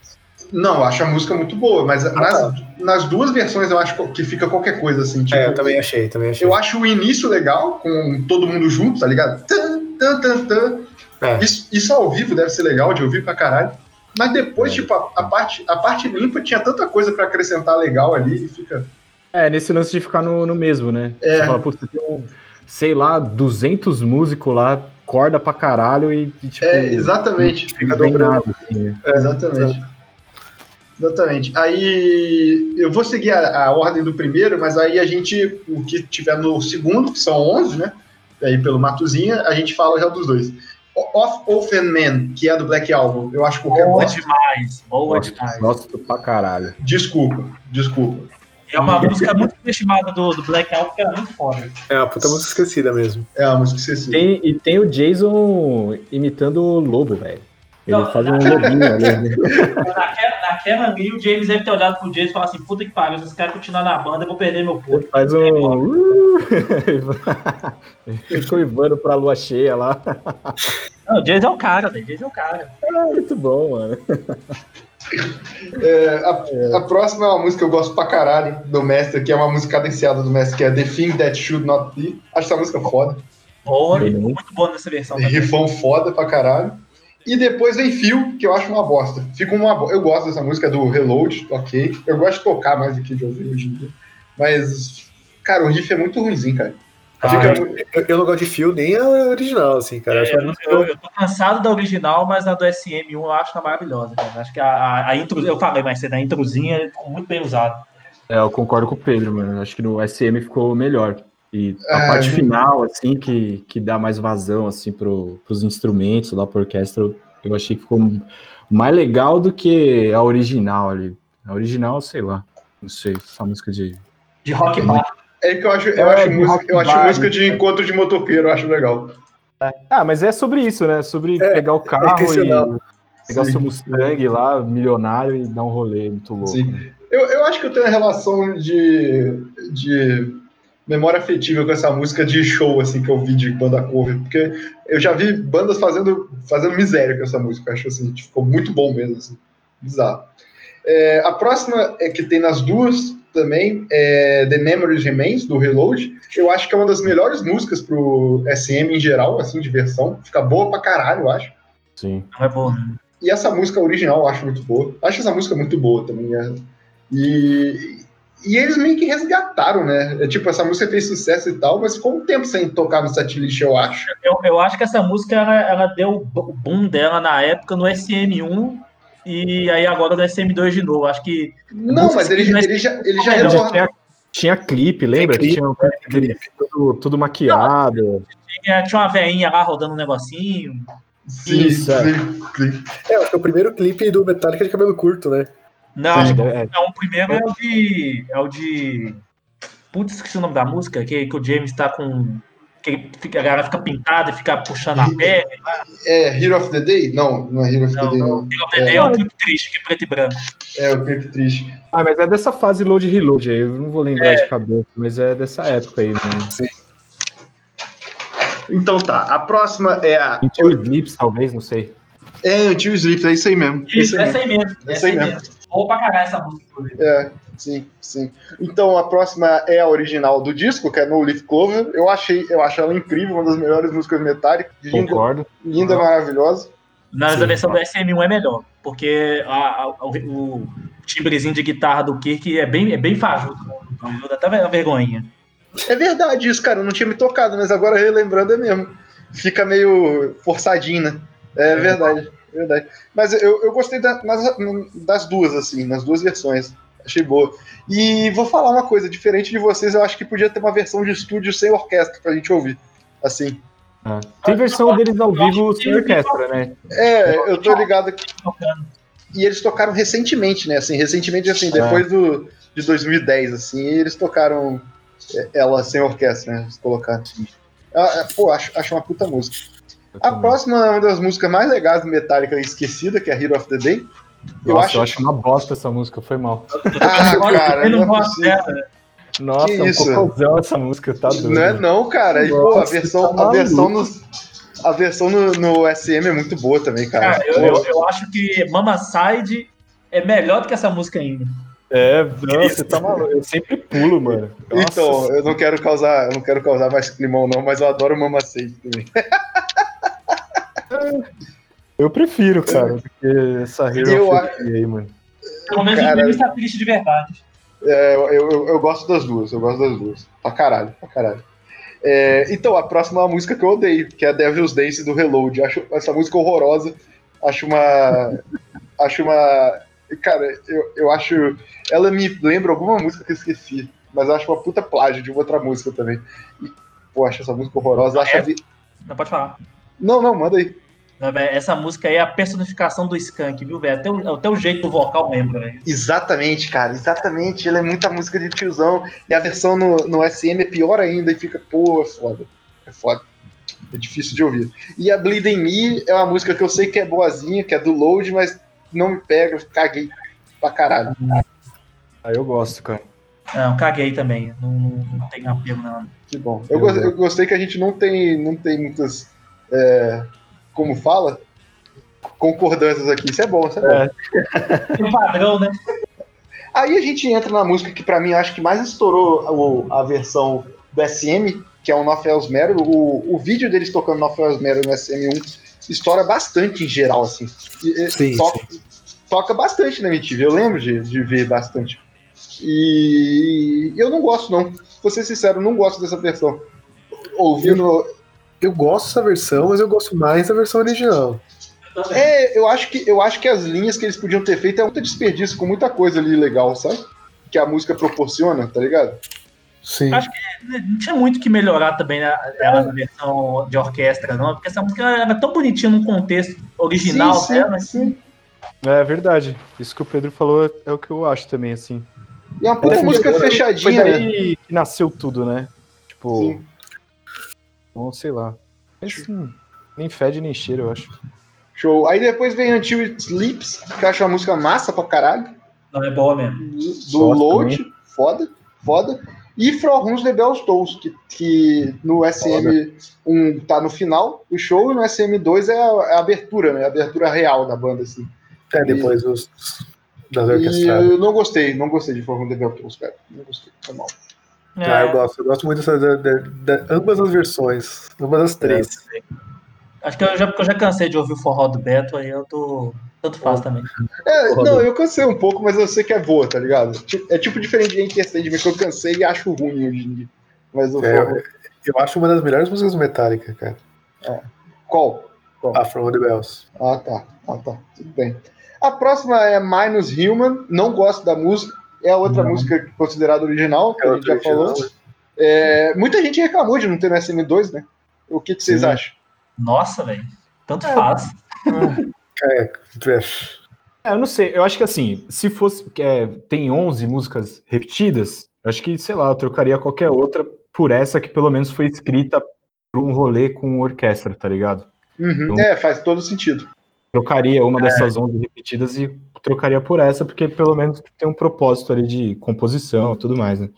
Não, eu acho a música muito boa, mas nas, nas duas versões eu acho que fica qualquer coisa assim. Tipo, É, eu também achei, também achei. eu acho o início legal, com todo mundo junto, tá ligado? Tan, tan, tan, tan. É. Isso, isso ao vivo deve ser legal de ouvir pra caralho. Mas depois, tipo, a, a parte, a parte limpa tinha tanta coisa pra acrescentar legal ali e fica. É, nesse lance de ficar no, no mesmo, né? É. Você fala, putz, tem um, sei lá, 200 músicos lá, corda pra caralho e, e, tipo, É, exatamente. tem nada, assim, né? Exatamente. Exatamente. Aí eu vou seguir a, a ordem do primeiro, mas aí a gente, o que tiver no segundo, que são 11, né? Aí pelo Matuzinha, a gente fala já dos dois. O- Off Offen Man, que é do Black Album, eu acho qualquer Boa bosta. demais, boa demais. gosto pra caralho. Desculpa, desculpa. É uma música muito estimada do, do Black Album, que era muito foda. É uma puta música esquecida mesmo. É uma música esquecida. Tem, e tem o Jason imitando o lobo, velho. Ele Não, faz um lobinho ali. né? Naquela, naquela ali, o James deve ter olhado pro James e falar assim: puta que pariu, se cara continuar na banda, eu vou perder meu Ele posto. faz um. Ficou ivando pra lua cheia lá. Não, o James é o cara, velho. O James é o cara. Ah, muito bom, mano. É, a, a próxima é uma música que eu gosto pra caralho do Mestre, que é uma música cadenciada do Mestre, que é The Thing That Should Not Be. Acho essa música foda. Boa, Bem. muito boa nessa versão. Rifão foda pra caralho. E depois vem Fio, que eu acho uma bosta. Fica uma bo- Eu gosto dessa música do Reload, ok. Eu gosto de tocar mais do que de ouvir hoje em dia. Mas, cara, o riff é muito ruimzinho, cara. Ah, eu, eu- eu não gosto de fio nem a original, assim, cara. Eu acho É, eu, eu- eu tô cansado da original, mas a do SM1 eu acho ela maravilhosa, cara. Acho que a, a, a intro, eu falei mais cedo, a introzinha ficou muito bem usada. É, eu concordo com o Pedro, mano. Acho que no SM ficou melhor. E a Ah, parte é. final, assim, que, que dá mais vazão, assim, pro, pros instrumentos lá, pra orquestra, eu- achei que ficou mais legal do que a original ali. A original, sei lá. Não sei, essa música de. De rock bar. É que eu acho, eu É, acho, música, eu acho bar, música né? de encontro de motoqueiro, eu acho legal. Ah, mas é sobre isso, né? Sobre É, pegar o carro intencional. e. Pegar Sim. seu Mustang lá, milionário, e dar um rolê muito louco. Sim. né? Eu, eu acho que eu tenho uma relação de, de memória afetiva com essa música de show, assim, que eu vi de banda cover, porque eu já vi bandas fazendo, fazendo miséria com essa música, acho assim, tipo, ficou muito bom mesmo, assim, bizarro. É, a próxima é que tem nas duas também, é The Memories Remains, do Reload, eu acho que é uma das melhores músicas pro SM em geral, assim, de versão, fica boa pra caralho, eu acho. Sim. Não é bom, né? E essa música original eu acho muito boa. Acho essa música muito boa também. né? E, e eles meio que resgataram, né? É, tipo, essa música fez sucesso e tal, mas ficou um tempo sem tocar no setlist, eu acho. Eu, eu acho que essa música ela, ela deu o bo- boom dela na época no SM1 e aí agora no SM2 de novo. Acho que Não, mas ele, ele já, ele já Ele Já uma- tinha, tinha clipe, lembra? clipe, tinha um clipe dele tudo, tudo maquiado. tinha, tinha uma veinha lá rodando um negocinho. Sim, Isso, é. sim, sim. É, acho que é o primeiro clipe do Metallica de cabelo curto, né? Não, Sim, acho que é, não, o primeiro é o de. É o de. Putz, esqueci o nome da música, que, que o James tá com. Que fica- a galera fica pintada e fica puxando a perna. É Hero of the Day? Não, não é Hero of the Não, Day, não. não. O é, é um clipe triste, que é preto e branco. É o clipe triste. Ah, mas é dessa fase load e reload aí, eu não vou lembrar de cabeça, mas é dessa época aí, né? Então tá, a próxima é a. Into Eclipse, talvez, não sei. É Until Sleep, é isso aí mesmo. é Isso, aí mesmo. Essa aí mesmo. Vou pra caralho essa música. inclusive. É, sim, sim. Então a próxima é a original do disco, que é No Leaf Clover. Eu achei, eu acho ela incrível, uma das melhores músicas metálicas. Concordo. linda maravilhosa. Mas Sim. a versão do SM1 é melhor, porque a- a- o, o timbrezinho de guitarra do Kirk é bem, é bem fajuto. Dá até uma vergonhinha. É verdade isso, cara. Eu não tinha me tocado, mas agora relembrando é mesmo. Fica meio forçadinho, né? É é verdade. Mas eu, eu gostei da- nas- das duas, assim, nas duas versões. Achei boa. E vou falar uma coisa, diferente de vocês, eu acho que podia ter uma versão de estúdio sem orquestra pra gente ouvir. Assim. Ah, Tem versão deles ao vivo sem orquestra, né? É, eu tô ligado que. E eles tocaram recentemente, né? Assim, recentemente, assim, depois do, de 2010, assim, e eles tocaram é, ela sem orquestra, né? Eles colocaram. Ah, é, pô, acho, acho uma puta música. A próxima é uma das músicas mais legais do Metallica esquecida, que é Hero of the Day. Eu Nossa, acho. eu acho uma bosta essa música, foi mal. Ah, cara, eu não não é gosto possível. dela. Nossa, Que é um isso? cocôzão essa música, tá doido. Não é não, cara. E, pô, a versão, tá a versão, no, maluco. a versão no, no SM é muito boa também, cara. Cara, eu, eu, eu acho que Mama Side é melhor do que essa música ainda. É, não, você tá maluco. Eu sempre pulo, mano. Nossa, Então, eu não quero causar, eu não quero causar mais climão, não, mas eu adoro Mama Say também. eu prefiro, cara, do que essa Hero Eu of the Day aí, mano. Pelo menos Cara, o James tá triste de verdade. É, eu, eu, eu gosto das duas, eu gosto das duas. Pra caralho, pra caralho. É, então, a próxima é uma música que eu odeio, que é a Devil's Dance do Reload. Acho essa música horrorosa. Acho uma. acho uma. Cara, eu, eu acho. Ela me lembra alguma música que eu esqueci, mas eu acho uma puta plágio de uma outra música também. E, pô, acho essa música horrorosa. Acho a vi- Não pode falar. Não, não, manda aí. Não, velho, Essa música aí é a personificação do Skank, viu, velho? Até, o- até o jeito do vocal lembra, velho. Exatamente, cara, exatamente. Ela é muita música de tiozão. E a versão no, no SM é pior ainda e fica, pô, é foda. É foda. É difícil de ouvir. E a Bleeding Me é uma música que eu sei que é boazinha, que é do Load, mas não me pega, eu caguei pra caralho. Aí eu gosto, cara. Não, caguei também. Não, não, não tem apelo, não. Que bom. Eu, gostei, eu gostei que a gente não tem, não tem muitas. É, como fala? Concordâncias aqui. Isso é bom, isso é bom. É. Tem um padrão, né? Aí a gente entra na música que pra mim acho que mais estourou o- a versão do SM, que é o North Elsmero. O, o vídeo deles tocando North Elsmero no SM1 estoura bastante em geral, assim. E- Sim, toca, toca bastante na MTV, eu lembro de, de ver bastante. E eu não gosto, não. Vou ser sincero, não gosto dessa versão. Ouvindo. Eu gosto dessa versão, mas eu gosto mais da versão original. É, eu acho que eu acho que as linhas que eles podiam ter feito é muito desperdício com muita coisa ali legal, sabe? Que a música proporciona, tá ligado? Sim. Acho Não tinha muito que melhorar também né, ela na versão de orquestra, não, porque essa música era tão bonitinha no contexto original sim, sim, dela. sim. É verdade. Isso que o Pedro falou é- o que eu acho também, assim. E é uma puta É, música foi fechadinha, né? daí que nasceu tudo, né? Tipo, Sim. Bom, sei lá. Mas, hum, nem fede nem cheira, eu acho. Show. Aí depois vem Until It Sleeps, que eu acho uma música massa pra caralho. Não é boa mesmo. Do Load, foda, foda. E From Whom's the Bells Tolls, que, que no SM1 tá no final do show e no SM2 é a, é a abertura, né? A abertura real da banda, assim. É, depois os das E orquestradas. eu não gostei, não gostei de From Whom's the Bells Tolls, cara. Não gostei, foi mal. Ah, eu É, gosto, eu gosto muito dessa, da, da- da- ambas as versões, ambas as três. acho que eu já, porque eu já cansei de ouvir o forró do Beto, aí eu tô. Tanto faz também. É, não, eu cansei um pouco, mas eu sei que é boa, tá ligado? É tipo diferente de Entertainment, que eu cansei e acho ruim hoje em dia. Mas o É, forró- eu, acho uma das melhores músicas do Metallica, cara. Qual? A From the Bells. Ah, tá. Ah, tá. Tudo bem. A próxima é Minus Human. Não gosto da música. É a outra Não. música considerada original, que É a gente já outra falou. original, É, muita gente reclamou de não ter no SM2, né? O que, que vocês Sim. acham? Nossa, velho. Tanto faz. É, é, É, eu não sei, eu acho que assim, se fosse. é, tem 11 músicas repetidas, eu acho que, sei lá, eu trocaria qualquer outra por essa que pelo menos foi escrita para um rolê com orquestra, tá ligado? Uhum. Então- É, faz todo sentido. Trocaria uma dessas 11 repetidas e trocaria por essa, porque pelo menos tem um propósito ali de composição e tudo mais, né?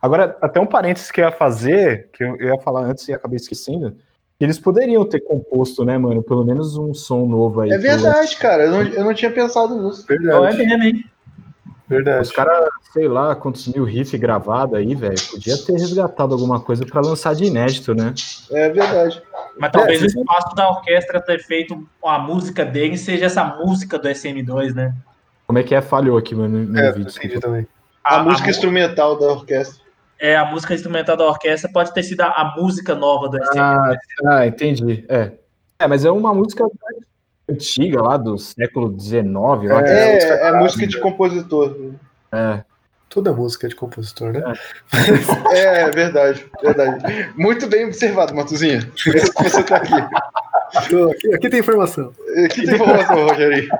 Agora, até um parênteses que eu ia fazer, que eu ia falar antes e acabei esquecendo, que eles poderiam ter composto, né, mano, pelo menos um som novo aí. É pro- verdade, cara. Eu não, eu não tinha pensado nisso. Não é verdade, mesmo, hein? verdade. Os caras, sei lá, quantos mil riff gravado aí, velho. Podia ter resgatado alguma coisa pra lançar de inédito, né? É verdade. Mas talvez É, o espaço da orquestra ter feito a música dele seja essa música do SM2, né? Como é que é? Falhou aqui, mano, no É, vídeo. entendi também. A, A- música a- instrumental da orquestra. É, a música instrumental da orquestra pode ter sido a, a música nova do SM2. Ah, ah, entendi. É. É, mas é uma música antiga lá do século XIX, lá. que É, música é música de compositor. é. Toda música é de compositor, né? É, verdade, verdade. Muito bem observado, Matuzinha. Por isso que você tá aqui. Aqui, aqui tem informação. Que tem informação, Rogerinho.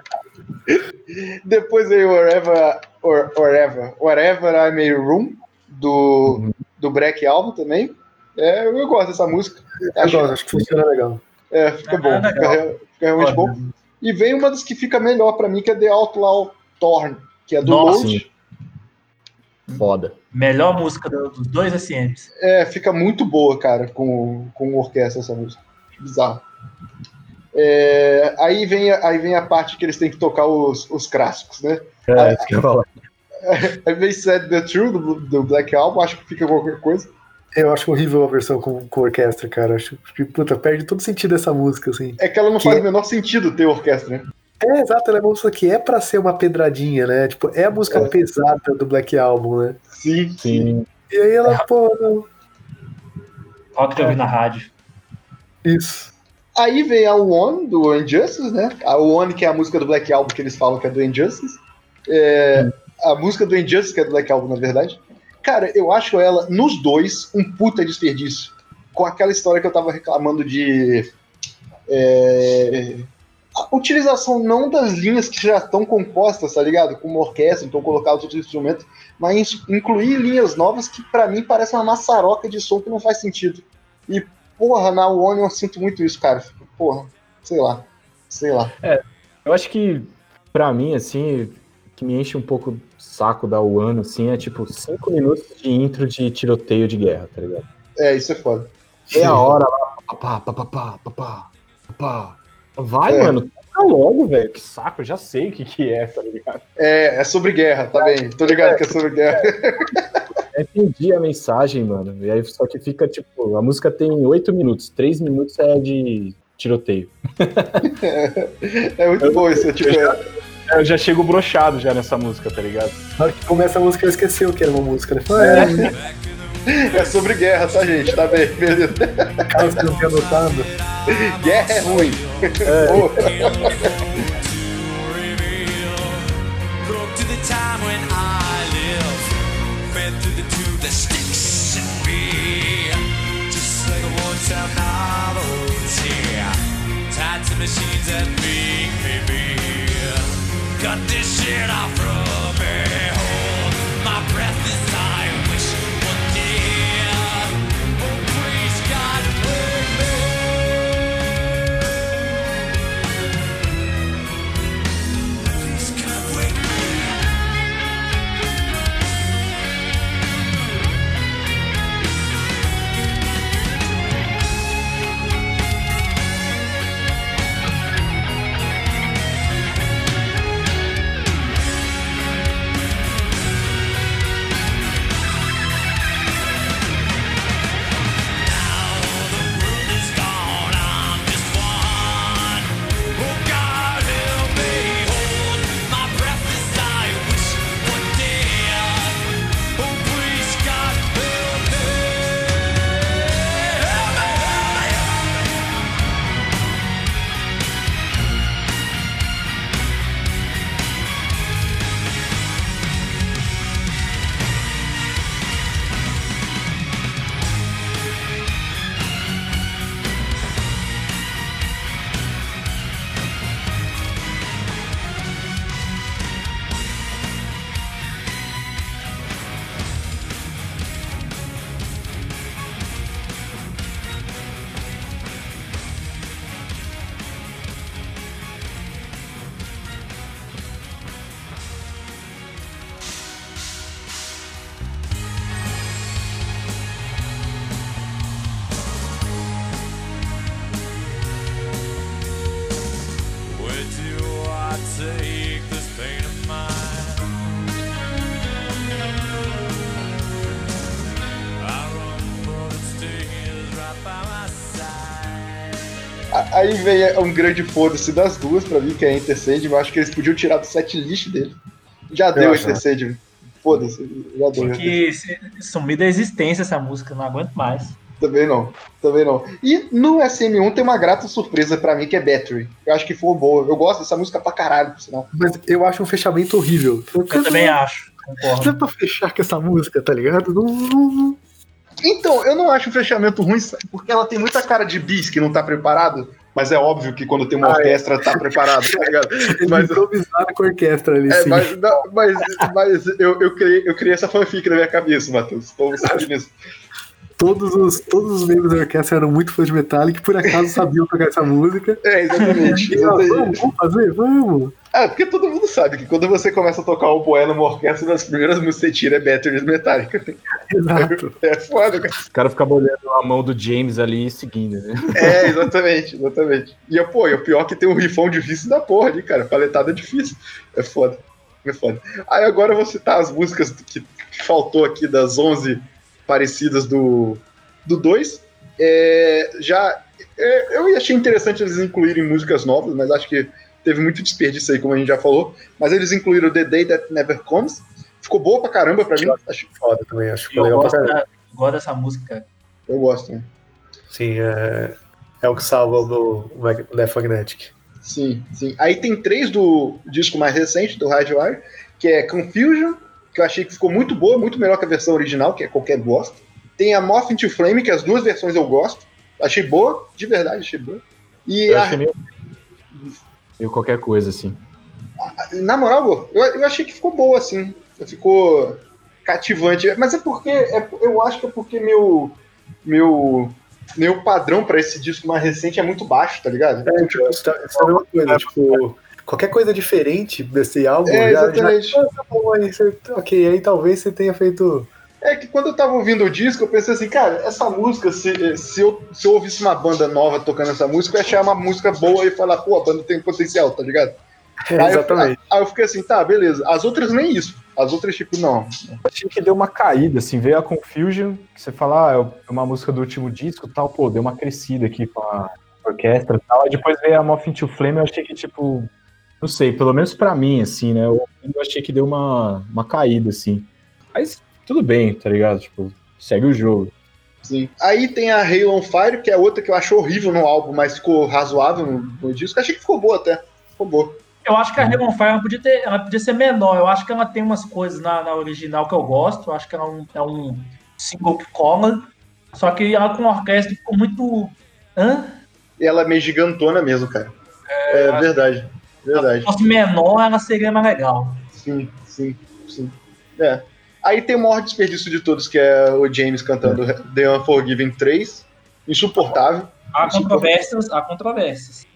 Depois veio Wherever, or, wherever, wherever I May Room, do, do Break Album também. É, eu gosto dessa música. Eu Acho, gosto, acho que funciona legal. é, fica Ah, bom, legal. fica, fica realmente bom. E vem uma das que fica melhor pra mim, que é The Outlaw Torn, que é do Nossa, Load. Foda. Melhor música do- dos dois SMs. É, fica muito boa, cara, com, com orquestra essa música. Bizarro. É, aí, vem, a- aí vem a parte que eles têm que tocar os, os clássicos, né? É, isso que eu ia falar. Aí vem Said the True do, do Black Album, acho que fica qualquer coisa. Eu acho horrível a versão com, com orquestra, cara. Acho que, puta, perde todo sentido essa música, assim. É que ela não Que- faz o menor sentido ter orquestra, né? É, exato, ela é uma música que é pra ser uma pedradinha, né? Tipo, é a música É. pesada do Black Album, né? Sim, Sim. E aí ela, pô, não. Rock de ouvir na rádio. Isso. Aí vem a One do Injustice, né? A One, que é a música do Black Album que eles falam que é do Injustice. É, a música do Injustice, que é do Black Album, na verdade. Cara, eu acho ela, nos dois, um puta desperdício. Com aquela história que eu tava reclamando de. é, a utilização não das linhas que já estão compostas, tá ligado? Com uma orquestra, então colocar os outros instrumentos, mas incluir linhas novas que pra mim parece uma maçaroca de som que não faz sentido. E Porra, na One eu sinto muito isso, cara. Porra, sei lá. Sei lá. Eu acho que, pra mim, assim, que me enche um pouco o saco da One, assim, é tipo cinco minutos de intro de tiroteio de guerra, tá ligado? É, isso é foda. Meia hora lá, papá, papá, papá, papá. Vai, É. mano, toca logo, velho, que saco, eu já sei o que que é, tá ligado? É, é sobre guerra, tá bem. Tô ligado que é sobre guerra. Eu entendi a mensagem, mano, e aí só que fica, tipo, a música tem oito minutos, três minutos é de tiroteio. É muito bom isso. é Tipo, é, Eu já chego brochado já nessa música, tá ligado? Na hora que começa a música, eu esqueceu que era uma música, né? É, é sobre guerra, tá, gente? Tá bem, beleza. caso que não tenha notado. Guerra é ruim. Pô, machines that make me be. Cut this shit off from me, hold my breath as this pain of mine. Aí vem é, um grande foda-se das duas pra mim, que é a Intercede, mas acho que eles podiam tirar do set list dele. Já eu deu a Intercend, foda-se, já deu. que sumir da existência essa música, não aguento mais. Também não, também não. E no SM1 tem uma grata surpresa pra mim que é Battery. Eu acho que foi boa. Eu gosto dessa música pra caralho, por sinal. Mas eu acho um fechamento horrível. Eu também acho, Não concordo. é pra fechar com essa música, tá ligado? Não, não- não- Então, eu não acho um fechamento ruim, sabe? porque ela tem muita cara de bis que não tá preparado. Mas é óbvio que quando tem uma Ah, é. orquestra tá preparado, tá ligado? Mas, improvisaram com a orquestra ali, é, sim. mas, não, mas, mas eu, eu, criei, eu criei essa fanfic na minha cabeça, Matheus. Então você sabe disso. Todos os, todos os membros da orquestra eram muito fãs de Metallica e por acaso sabiam tocar essa música. É, exatamente. E, ó, vamos, vamos fazer? Vamos! Ah, porque todo mundo sabe que quando você começa a tocar um poema numa orquestra, uma das primeiras músicas que você tira é Battery Metallica. Exato. É foda, cara. Os caras ficavam olhando a mão do James ali e seguindo, né? É, exatamente, exatamente. E, pô, e o pior é que tem um rifão difícil da porra ali, cara. Paletada difícil. É foda. É foda. Aí agora eu vou citar as músicas que, que faltou aqui das 11 parecidas do 2. Do dois. é, já. é, eu achei interessante eles incluírem músicas novas, mas acho que teve muito desperdício aí, como a gente já falou. Mas eles incluíram The Day That Never Comes. Ficou boa pra caramba pra mim. Acho, Foda também, acho que Eu legal pra gosto, caramba. da- gosto dessa música, cara. eu gosto, né? Sim, é, é o que salva do Death Magnetic. Sim, sim. Aí tem três do disco mais recente, do Hardwire, que é Confusion, que eu achei que ficou muito boa, muito melhor que a versão original, que é qualquer gosta. Tem a Moth into Flame, que as duas versões eu gosto. Achei boa, de verdade, achei boa. E Eu a- achei meio, meio qualquer coisa, assim. na moral, eu, eu achei que ficou boa, assim. Ficou cativante. Mas é porque. é- eu acho que é porque meu. Meu. Meu padrão pra esse disco mais recente é muito baixo, tá ligado? É, tipo, isso tá- é a mesma coisa, tipo, qualquer coisa diferente desse álbum É, já, exatamente. já tá bom, aí você- ok, aí talvez você tenha feito. É que quando eu tava ouvindo o disco, eu pensei assim, cara, essa música, se, se, eu, se eu ouvisse uma banda nova tocando essa música, eu ia achar uma música boa e falar, pô, a banda tem potencial, tá ligado? É, Aí eu- exatamente. Aí eu fiquei assim, tá, beleza. As outras nem isso. As outras, tipo, não. Achei que deu uma caída, assim, veio a Confusion, que você fala, ah, é uma música do último disco e tal, pô, deu uma crescida aqui com a orquestra e tal. Aí depois veio a Moth into Flame, eu achei que, tipo, não sei, pelo menos pra mim, assim, né, eu, eu achei que deu uma, uma caída, assim. Mas tudo bem, tá ligado? Tipo, segue o jogo. Sim. Aí tem a Halo on Fire, que é outra que eu achei horrível no álbum, mas ficou razoável no, no disco. Achei que ficou boa até. Ficou boa. Eu acho que a Raven Fire ela podia, ter, ela podia ser menor. Eu acho que ela tem umas coisas na, na original que eu gosto. Eu acho que ela é um, é um single que cola. Só que ela com a orquestra ficou muito. Hã? E ela é meio gigantona mesmo, cara. É, verdade. Verdade. Se fosse menor, ela seria mais legal. Sim, sim, sim. É. Aí tem o maior desperdício de todos, que é o James cantando The Unforgiven 3. Insuportável. Há controvérsias, há controvérsias.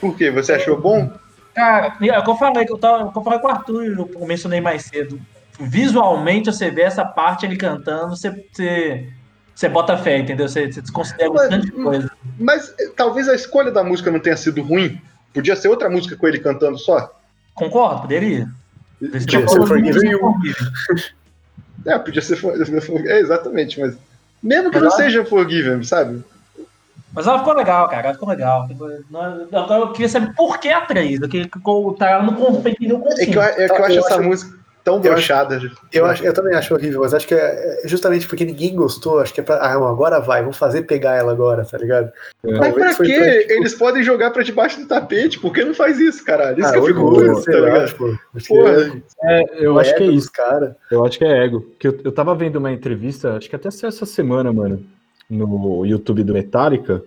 Por quê? Você achou bom? Cara, é o que eu falei, que eu, tava, é que eu falei com o Arthur, eu mencionei mais cedo. Visualmente, você vê essa parte ele cantando, você, você, você bota fé, entendeu? Você, você desconsidera Mas- bastante coisa. Mas talvez a escolha da música não tenha sido ruim. Podia ser outra música com ele cantando só. Concordo? Poderia. Podia tá ser falando Forgiven You. Forgiven. É, podia ser. for- É, exatamente, mas. Mesmo que Mas não ela- seja Forgiven, sabe? Mas ela ficou legal, cara. Ela ficou legal. Não- Agora eu queria saber por que a 3. Que, que o Tarado não compreendeu o É que eu, é que eu Eu acho essa música tão eu acho- brochada. Eu, acho, eu também acho horrível, mas acho que é é justamente porque ninguém gostou, acho que é pra. Ah, não, agora vai, vamos fazer pegar ela agora, tá ligado? Mas Talvez pra quê? pra, tipo, Eles podem jogar pra debaixo do tapete. Por que não faz isso, caralho? Isso ah, que eu fico puto, sei tá lá, ligado? tipo, que Porra. É, eu é acho que é isso. cara. Eu acho que é ego. Porque eu, eu tava vendo uma entrevista, acho que até saiu essa semana, mano, no YouTube do Metallica,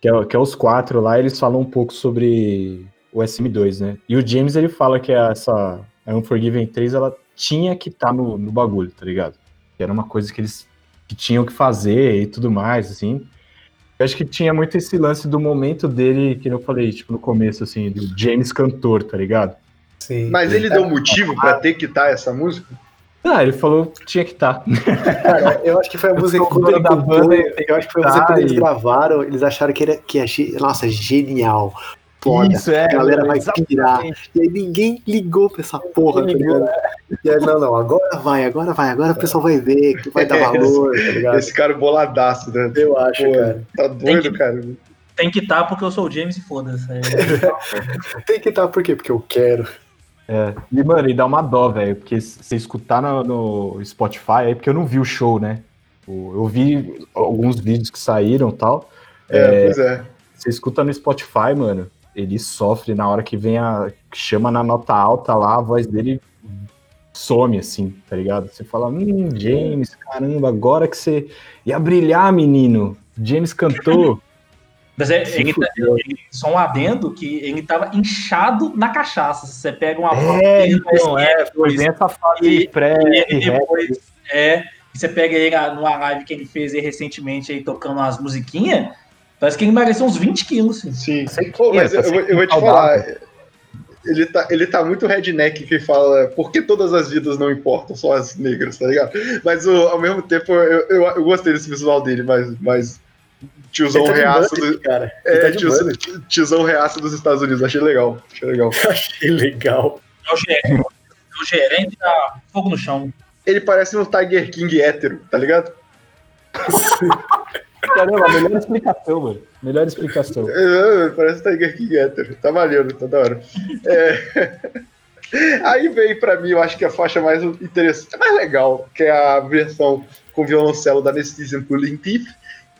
que é, que é os quatro lá, eles falam um pouco sobre o SM2, né? E o James, ele fala que essa a Unforgiven 3, ela tinha que estar no, no bagulho, tá ligado? Que era uma coisa que eles que tinham que fazer e tudo mais, assim. Eu acho que tinha muito esse lance do momento dele, que eu falei, tipo, no começo, assim, do James cantor, tá ligado? Sim. Mas ele deu motivo pra ter que estar essa música? Ah, ele falou que tinha que estar. Cara, eu acho que foi a música que quando ele da banda, eu acho que foi a música tá, quando eles e- gravaram, eles acharam que era que achei, nossa, genial. Foda. Isso, é. a galera vai exatamente. pirar. E aí ninguém ligou pra essa porra, tá ligado? E aí, não, não, agora vai, agora vai, agora o pessoal vai ver, que vai dar valor, tá ligado? Esse cara boladaço, né? Eu acho, Pô, cara. Tá doido, cara. tem que estar porque eu sou o James e foda-se. É, Tem que estar por quê? Porque eu quero. É. E, mano, e dá uma dó, velho, porque se você escutar no, no Spotify, aí porque eu não vi o show, né? Eu vi alguns vídeos que saíram e tal. É, pois é. Você escuta no Spotify, mano, ele sofre na hora que vem a. chama na nota alta lá, a voz dele some, assim, tá ligado? Você fala, hum, James, caramba, agora que você ia brilhar, menino. James cantou. Mas é, Se ele, tá- ele- só um adendo que ele tava inchado na cachaça. Você pega uma É, então, é, SNL, foi bem essa fase E- pré e depois, é, você pega ele na- numa live que ele fez aí recentemente aí tocando umas musiquinhas, parece que ele emagreceu uns 20 quilos. Assim. Sim. Pô, mas é, eu, tá vou- eu vou te falar. Ele tá, ele tá muito redneck que fala por que todas as vidas não importam, só as negras, tá ligado? Mas o- ao mesmo tempo eu, eu, eu gostei desse visual dele, mas, mas tiozão tá mullet, do, cara. Ele é, tá tiozão, mullet. tiozão reaço dos Estados Unidos, achei legal. Achei legal. Achei legal. É o gerente, é o gerente da fogo no chão. Ele parece um Tiger King hétero, tá ligado? Caramba, melhor explicação, mano. Melhor explicação. É, parece Tiger King hétero. Tá valendo, tá da hora. É. Aí veio pra mim, eu acho que a faixa mais interessante, mais legal, que é a versão com violoncelo da Anesthesia and Pulling Teeth.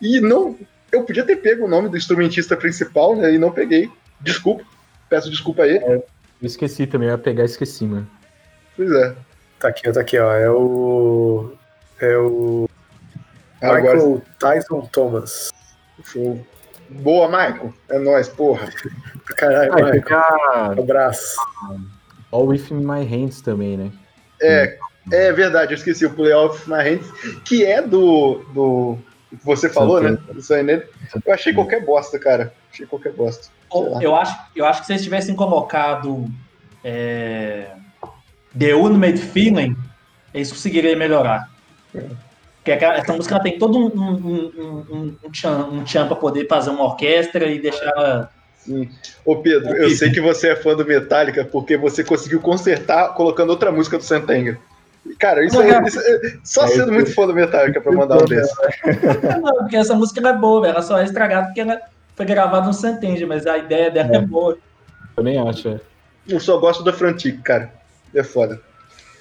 E não. Eu podia ter pego o nome do instrumentista principal, né? E não peguei. Desculpa. Peço desculpa aí. Eu esqueci também, eu ia pegar e esqueci, mano. Pois é. Tá aqui, tá aqui, ó. É o. É o. Agora, Michael Tyson Thomas. show. Boa, Michael. É nóis, porra. Caralho, Michael. pegar Abraço. All With My Hands também, né? É, é verdade, eu esqueci o Playoff My Hands, que é do. do que você falou, né? Do Sam Nele. Eu achei qualquer bosta, cara. Achei qualquer bosta. Eu acho, eu acho que se eles tivessem colocado é, The Ultimate Feeling, eles conseguiriam melhorar. Porque essa música tem todo um, um, um, um, um tchan, um tchan pra poder fazer uma orquestra e deixar ela. Sim. Ô Pedro, eu sei que você é fã do Metallica porque você conseguiu consertar colocando outra música do Sentenga. Cara, isso é, isso é- só sendo muito fã do Metallica pra mandar um desse. Não, porque essa música ela é boa, velho. ela só é estragada porque ela foi gravada no Santenge, mas a ideia dela é, boa. Eu nem acho, é. Eu só gosto da Frantic, cara. É foda.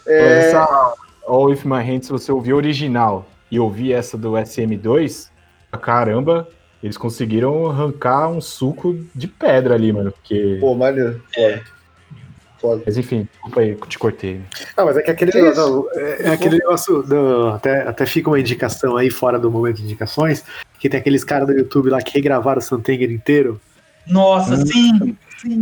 É, Essa All With My Hands, você ouvir a original e ouvir essa do SM2, caramba, eles conseguiram arrancar um suco de pedra ali, mano. Porque... Pô, maneiro. É. Foda. Mas enfim, desculpa aí, te cortei. Ah, mas é que aquele Que negócio, não, é, é aquele negócio do- até, até fica uma indicação aí fora do momento de indicações, que tem aqueles caras do YouTube lá que regravaram o Santenger inteiro. Nossa, Hum. sim!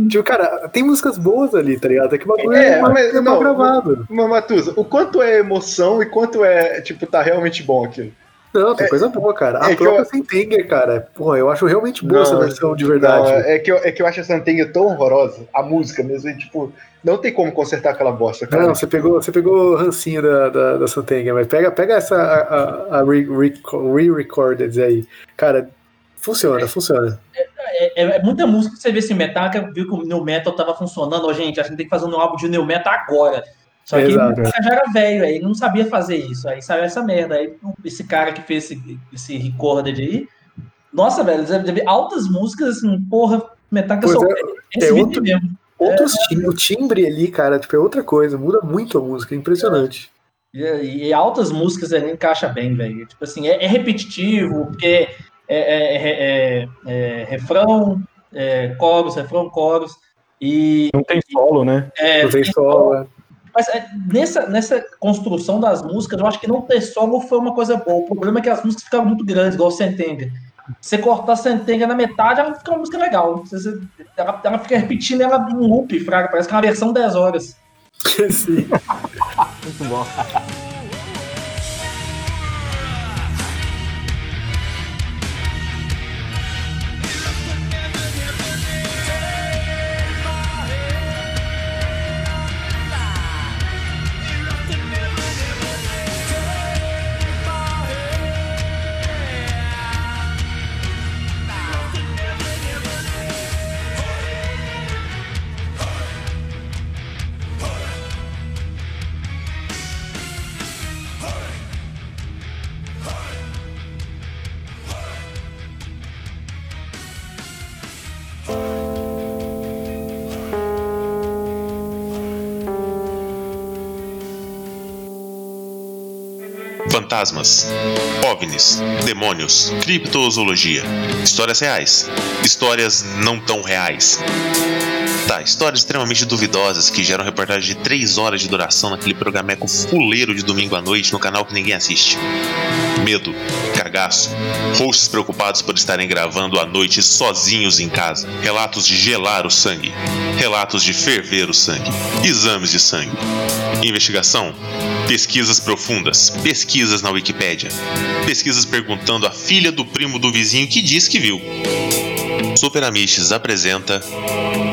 Tipo, cara, tem músicas boas ali, tá ligado? É que o bagulho É, é, mal- mas é não, gravado. Mas, Matusa, o quanto é emoção e quanto é, tipo, tá realmente bom aquilo? Não, tem coisa boa, cara. A é própria eu- Santenger, cara, porra, eu acho realmente boa Não, essa versão de verdade. Não, é, que eu, é que eu acho a Santenga tão horrorosa, a música mesmo, e, tipo, não tem como consertar aquela bosta, cara. Não, você pegou, você pegou o rancinho da, da, da Santenger, mas pega, pega essa a, a, a re- reco- re-recorded aí. Cara, funciona, funciona. É, é muita música que você vê esse Metallica, viu que o New Metal tava funcionando. Ó, gente, a gente tem que fazer um álbum de New Metal agora. Só que Exato. ele já era velho, aí ele não sabia fazer isso. Aí saiu essa merda. Aí esse cara que fez esse, esse recorded aí. Nossa, velho, deve altas músicas, assim, porra, Metallica Pois só. é, é outro- mesmo. Outros tim- o timbre ali, cara, tipo, é outra coisa, muda muito a música, é impressionante. E, e altas músicas ali encaixa bem, velho. Tipo assim, é, é repetitivo, porque é, é- é- é- é refrão, é, coros, refrão, coros. E Não tem solo, né? é, Não tem solo, Mas é, nessa, nessa construção das músicas, eu acho que não ter solo foi uma coisa boa. O problema é que as músicas ficaram muito grandes, igual o Sentenga. Você cortar a Sentenga na metade, ela fica uma música legal. Você- ela, ela fica repetindo ela em loop, fraga. Parece que é uma versão 10 horas. Sim. Muito bom. Fantasmas, OVNIs, demônios, criptozoologia, histórias reais, histórias não tão reais. Tá, histórias extremamente duvidosas que geram reportagem de 3 horas de duração naquele programeco fuleiro de domingo à noite no canal que ninguém assiste. Medo, cagaço, hosts preocupados por estarem gravando à noite sozinhos em casa, relatos de gelar o sangue, relatos de ferver o sangue, exames de sangue, investigação, pesquisas profundas, pesquisas na Wikipédia, pesquisas perguntando à filha do primo do vizinho que diz que viu. Super Amishes apresenta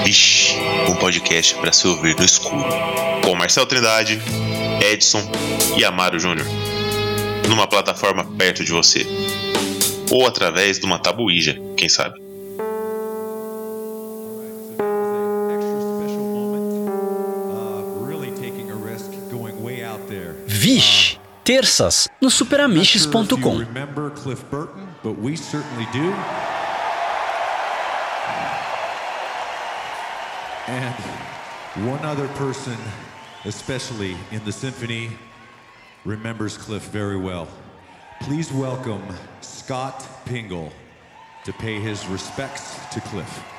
Vixe, um podcast para se ouvir no escuro, com Marcel Trindade, Edson e Amaro Júnior, numa plataforma perto de você, ou através de uma tabuíja, quem sabe. Terças no superamiches.com. One other person, especially in the symphony, remembers Cliff very well. Please welcome Scott Pingle to pay his respects to Cliff.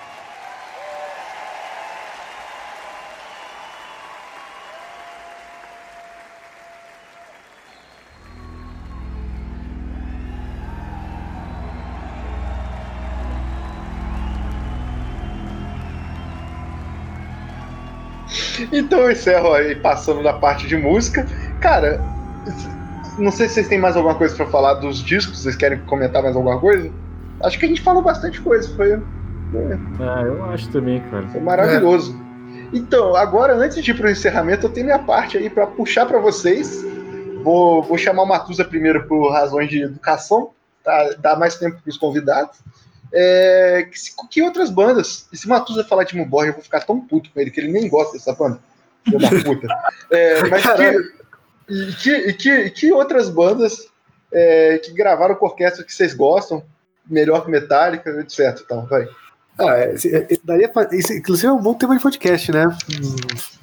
Então eu encerro aí passando da parte de música. Cara, não sei se vocês têm mais alguma coisa pra falar dos discos, vocês querem comentar mais alguma coisa? Acho que a gente falou bastante coisa, foi, Ah, eu acho também, cara. foi maravilhoso. Então, agora antes de ir pro encerramento, eu tenho minha parte aí pra puxar pra vocês. Vou, vou chamar o Matusa primeiro por razões de educação, tá? dar mais tempo pros convidados. É, que, que outras bandas? E se o Matusa falar de Borg, eu vou ficar tão puto com ele que ele nem gosta dessa banda. Filho da puta. É, mas que, e que, e que, e que outras bandas é, que gravaram com orquestra que vocês gostam, melhor que Metallica, etc. Então, vai. Ah, é, esse- é, daria pra, inclusive é um bom tema de podcast, né?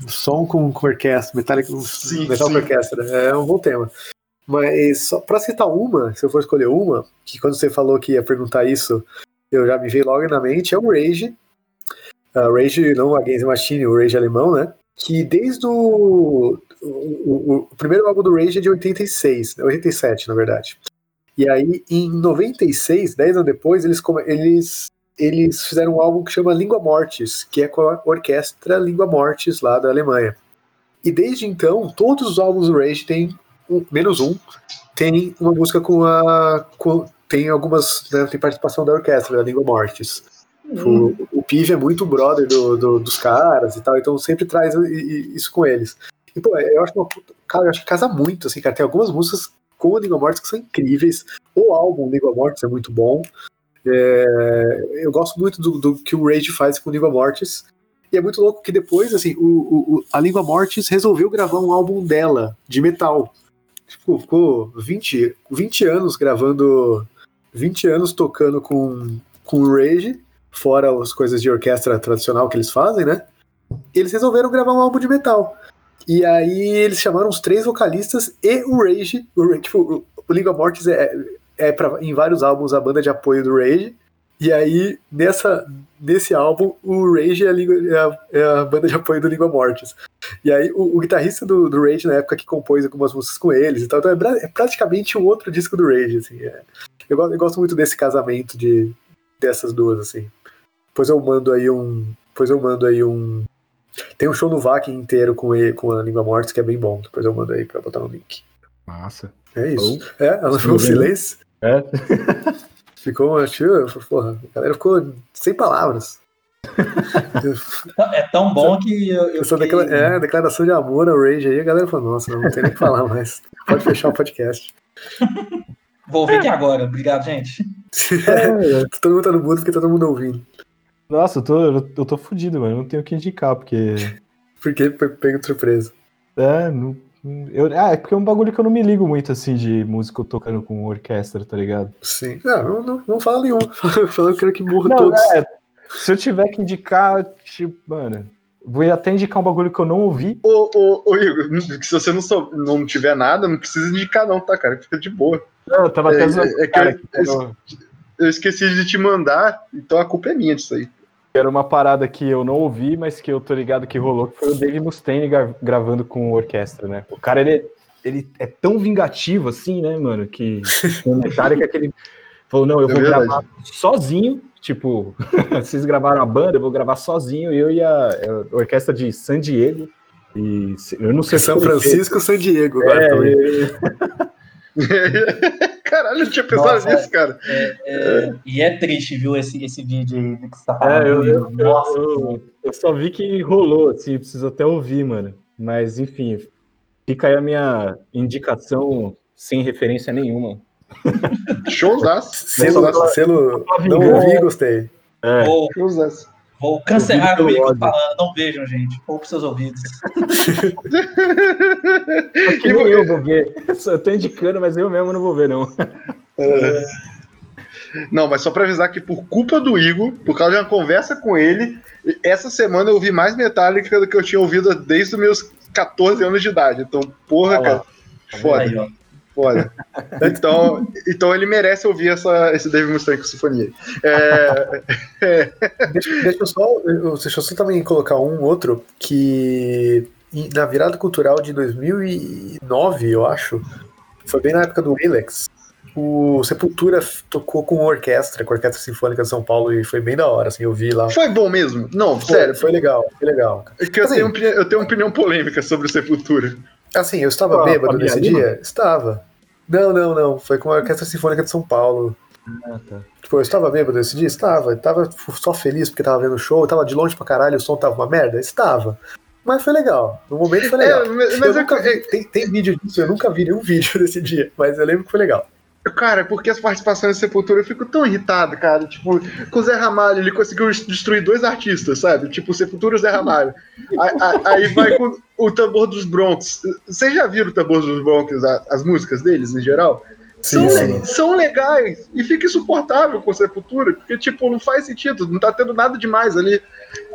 Som com, com orquestra, metálico, Sim, metal sim. com orquestra. É um bom tema. Mas só pra citar uma, se eu for escolher uma, que quando você falou que ia perguntar isso, eu já me veio logo na mente, é o Rage. Ah, Rage, não Against Machine, o Rage alemão, né? Que desde o, o, o- primeiro álbum do Rage é de 86, né? 87, na verdade. E aí, em 96, 10 anos depois, eles, eles eles fizeram um álbum que chama Língua Mortis, que é com a orquestra Língua Mortis lá da Alemanha. E desde então, todos os álbuns do Rage têm, um- menos um, tem uma música com a. com- tem algumas. Né, tem participação da orquestra da Língua Mortis. O, o Pive é muito brother do- do- dos caras e tal, então sempre traz isso com eles. E, pô, eu acho uma Cara, eu acho que casa muito, assim, cara. Tem algumas músicas com a Língua Mortis que são incríveis. O álbum Língua Mortis é muito bom. É, eu gosto muito do, do que o Rage faz com Língua Mortis. E é muito louco que depois, assim, o, o- o- a Língua Mortis resolveu gravar um álbum dela, de metal. Tipo, ficou 20, 20 anos gravando. 20 anos tocando com, com o Rage, fora as coisas de orquestra tradicional que eles fazem, né? Eles resolveram gravar um álbum de metal. E aí eles chamaram os três vocalistas e o Rage. O, tipo, o, Língua Mortis é, é pra, em vários álbuns a banda de apoio do Rage. E aí, nessa, nesse álbum, o Rage é a, língua- é a- é banda de apoio do Língua Mortis. E aí, o, o guitarrista do, do Rage, na época que compôs algumas músicas com eles e tal, então é, é praticamente um outro disco do Rage, assim. é. eu, eu gosto muito desse casamento de, dessas duas, assim. Depois eu mando aí um... Depois eu mando aí um... Tem um show no VAC inteiro com, ele, com a Língua Mortis, que é bem bom. Depois eu mando aí pra botar no link. Massa. É isso. Oh. É, ela ficou um silêncio. É. Ficou uma porra, a galera ficou sem palavras. É tão bom que eu, eu Essa fiquei- decla- é, declaração de amor ao Rage aí, a galera falou, nossa, não tem nem o que falar mais. Pode fechar o podcast. vou ver aqui agora. Obrigado, gente. É, todo mundo tá no mundo porque todo mundo ouvindo. Nossa, eu tô, eu tô fudido, mano. Não tenho o que indicar, porque. Porque foi pego de surpresa. É, não. Eu, ah, é porque é um bagulho que eu não me ligo muito assim de música tocando com orquestra, tá ligado? Sim. Não, não, não, fala nenhum. Falando que eu quero que morra Não, todos. é, se eu tiver que indicar, tipo, mano, vou até indicar um bagulho que eu não ouvi. Ô, ô, ô, Igor, se você não, sou, não tiver nada, não precisa indicar, não, tá, cara? Fica de boa. Não, eu tava É, até zoando, é que cara, eu- era- Eu esqueci de te mandar, então a culpa é minha disso aí. Era uma parada que eu não ouvi, mas que eu tô ligado que rolou, que foi o Dave Mustaine gra- gravando com orquestra, né? O cara, ele, ele é tão vingativo assim, né, mano, que com Metallica que ele falou, não, eu É vou gravar sozinho, tipo, vocês gravaram a banda, eu vou gravar sozinho, eu e a, a orquestra de San Diego, e eu não sei São se Francisco, San Diego, agora É, também. Caralho, eu tinha pensado Nossa, nisso, cara. É, e é triste, viu, esse, esse vídeo aí que você tá É, falando. eu, eu, eu- Nossa, eu- eu só vi que rolou, assim, preciso até ouvir, mano. Mas, enfim, fica aí a minha indicação sem referência nenhuma. Showzaço. Selo, selo não ouvi, gostei. É, Showzaço. Vou cancelar o Igor falando. Não vejam, gente. Ou pros seus ouvidos. é que nem eu vou ver. Eu tô indicando, mas eu mesmo não vou ver, não. Não, mas só pra avisar que por culpa do Igor, por causa de uma conversa com ele, essa semana eu ouvi mais Metallica do que eu tinha ouvido desde os meus 14 anos de idade. Então, porra, lá. cara. Foda, Aí. Foda. Então, então ele merece ouvir essa, esse Dave Mustaine com sinfonia. É, Deixa, deixa eu só, deixa eu só também colocar um outro que na virada cultural de 2009, eu acho, foi bem na época do Ilex. O Sepultura tocou com orquestra, com a Orquestra Sinfônica de São Paulo, e foi bem da hora, assim, eu vi lá. foi bom mesmo? Não, Foi, sério. foi legal, foi legal. É que eu, Assim, tenho, eu tenho uma opinião polêmica sobre o Sepultura. Assim, eu estava Ah, bêbado nesse dia? Estava. Não, não, não. Foi com a Orquestra Sinfônica de São Paulo. Ah, tá. Tipo, eu estava bêbado nesse dia? Estava. Eu tava só feliz porque tava vendo o show, eu tava de longe pra caralho, o som tava uma merda? Estava. Mas foi legal. No momento foi legal. É, mas eu mas é, nunca vi, tem, tem vídeo disso, eu nunca vi nenhum vídeo desse dia, mas eu lembro que foi legal. Cara, porque as participações de Sepultura eu fico tão irritado, cara. Tipo, com o Zé Ramalho, ele conseguiu destruir dois artistas, sabe? Tipo, Sepultura e o Zé Ramalho. Aí, aí- vai com o tambor dos Bronx. Vocês já viram o tambor dos Bronx, a- as músicas deles em geral? Sim, são, sim. são legais e fica insuportável com Sepultura, porque, tipo, não faz sentido, não tá tendo nada demais ali.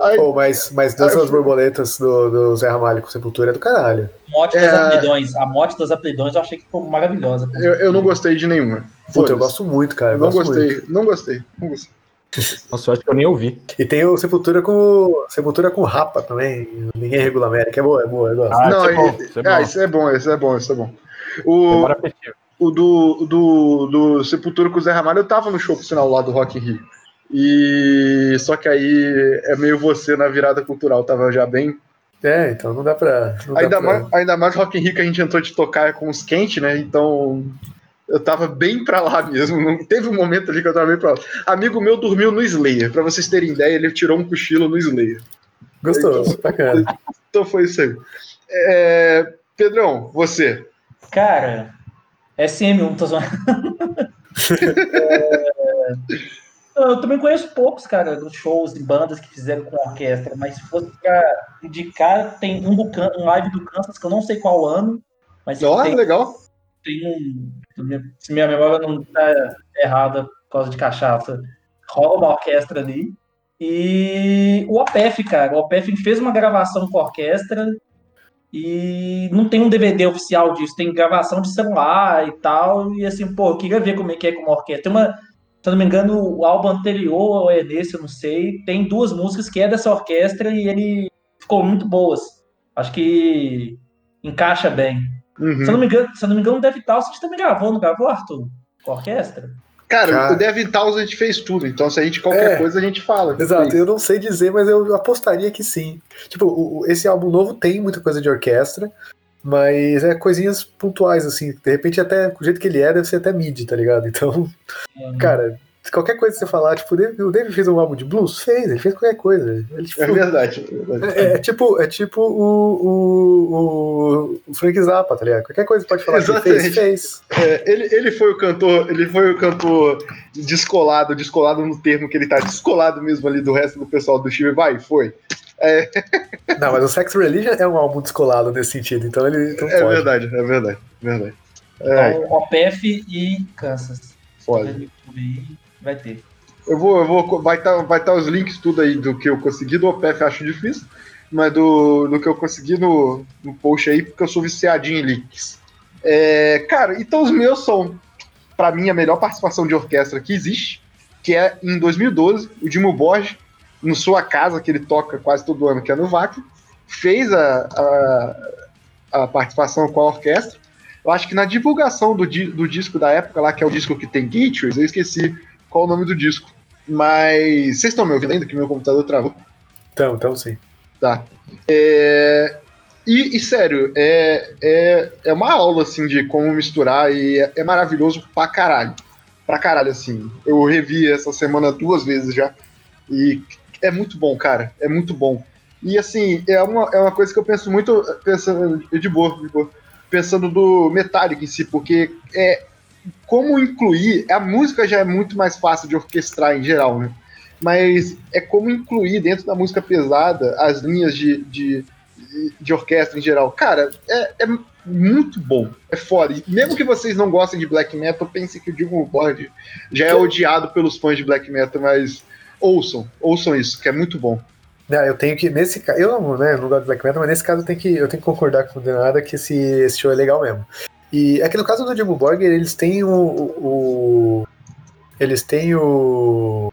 Aí, Pô, mas, mas Dança das Borboletas do, do Zé Ramalho com Sepultura é do caralho. Mote das É. aptidões. A mote das aptidões eu achei que ficou maravilhosa. eu, eu não gostei de nenhuma. Puta, eu gosto muito, cara. eu Não gosto gostei, muito. não gostei, não gostei. Nossa, eu acho que eu nem ouvi. E tem o Sepultura com Sepultura com Rapa também. Ninguém regula a América. É boa, é boa, eu gosto. Ah, não, isso é bom, e- isso é ah, bom. isso é bom, isso é bom, isso é O, do, do, do Sepultura com o Zé Ramalho, eu tava no show, por sinal, lá do Rock in Rio. E só que aí é meio você na virada cultural, tava já bem. É, então não dá pra. Não dá Ainda pra... mais, ainda mais Rock in Rio que a gente entrou de tocar com os quentes, né? Então eu tava bem pra lá mesmo. Não teve um momento ali que eu tava bem pra lá. Amigo meu dormiu no Slayer, pra vocês terem ideia, ele tirou um cochilo no Slayer. Gostoso, bacana. Então foi isso aí. É, Pedrão, você. Cara, SM1, tô zoando. É, Eu também conheço poucos, cara, dos shows e bandas que fizeram com orquestra, mas se fosse pra indicar, tem um, do um live do Kansas, que eu não sei qual ano, mas Ó, tem, legal. tem um. Se minha memória não tá errada por causa de cachaça, rola uma orquestra ali. E o OPEF, cara, o OPEF fez uma gravação com orquestra e não tem um DVD oficial disso, tem gravação de celular e tal. E assim, pô, eu queria ver como é que é com uma orquestra. Tem uma, se eu não me engano, o álbum anterior ou é desse, eu não sei. Tem duas músicas que é dessa orquestra e ele ficou muito boas. Acho que encaixa bem. Uhum. Se eu não me engano, se não me engano, o Dev Townsend também gravou, não gravou, Arthur? Com a orquestra? Cara, Cara. o Devin Townsend fez tudo, então se a gente qualquer É. coisa a gente fala. Exato, eu não sei dizer, mas eu apostaria que sim. Tipo, o- esse álbum novo tem muita coisa de orquestra, mas é coisinhas pontuais, assim. De repente, até o jeito que ele é, deve ser até mid, tá ligado? Então, cara, qualquer coisa que você falar, tipo, o David, fez um álbum de blues? Fez, ele fez qualquer coisa. Ele, tipo, É verdade. é verdade. é, é tipo, é tipo o, o, o, Frank Zappa, tá ligado? Qualquer coisa que pode falar que ele fez, Exatamente. fez. É, ele, ele foi o cantor, ele foi o cantor descolado, descolado no termo que ele tá descolado mesmo ali do resto do pessoal do Steve Vai, foi. Não, mas o Sex Religion é um álbum descolado nesse sentido, então ele então É pode. verdade, é verdade, é verdade. É, Então, OPEF e Kansas. foda. Vai ter. Eu vou, eu vou, vai estar vai tá os links tudo aí do que eu consegui, do OPF acho difícil, mas do, do que eu consegui no, no post aí, porque eu sou viciadinho em leaks. É, cara, então os meus são, pra mim, a melhor participação de orquestra que existe, que é em 2012, o Dimo Borges, no Sua Casa, que ele toca quase todo ano, que é no VAC, fez a, a, a participação com a orquestra. Eu acho que na divulgação do, do disco da época lá, que é o disco que tem Gateways, eu esqueci qual o nome do disco. Mas vocês estão me ouvindo ainda que meu computador travou? Então, então sim. Tá. É, E, e, sério, é, é, é uma aula assim de como misturar e é, é maravilhoso pra caralho. Pra caralho, assim. Eu revi essa semana duas vezes já. E é muito bom, cara. É muito bom. E assim, é uma, é uma coisa que eu penso muito, pensando de boa, de boa, pensando do Metallica em si, porque é como incluir, a música já é muito mais fácil de orquestrar em geral, né? Mas é como incluir dentro da música pesada as linhas de, de, de orquestra em geral. Cara, é, é muito bom. É foda. E mesmo que vocês não gostem de black metal, pensem que o Dimmu Borg já é odiado pelos fãs de black metal, mas ouçam, ouçam isso, que é muito bom. Não, eu tenho que, nesse caso, eu não, né, não gosto de black metal, mas nesse caso eu tenho que, eu tenho que concordar com o Denada que esse, esse show é legal mesmo. E é que no caso do Dimmu Borgir, eles têm o, o, Eles têm o.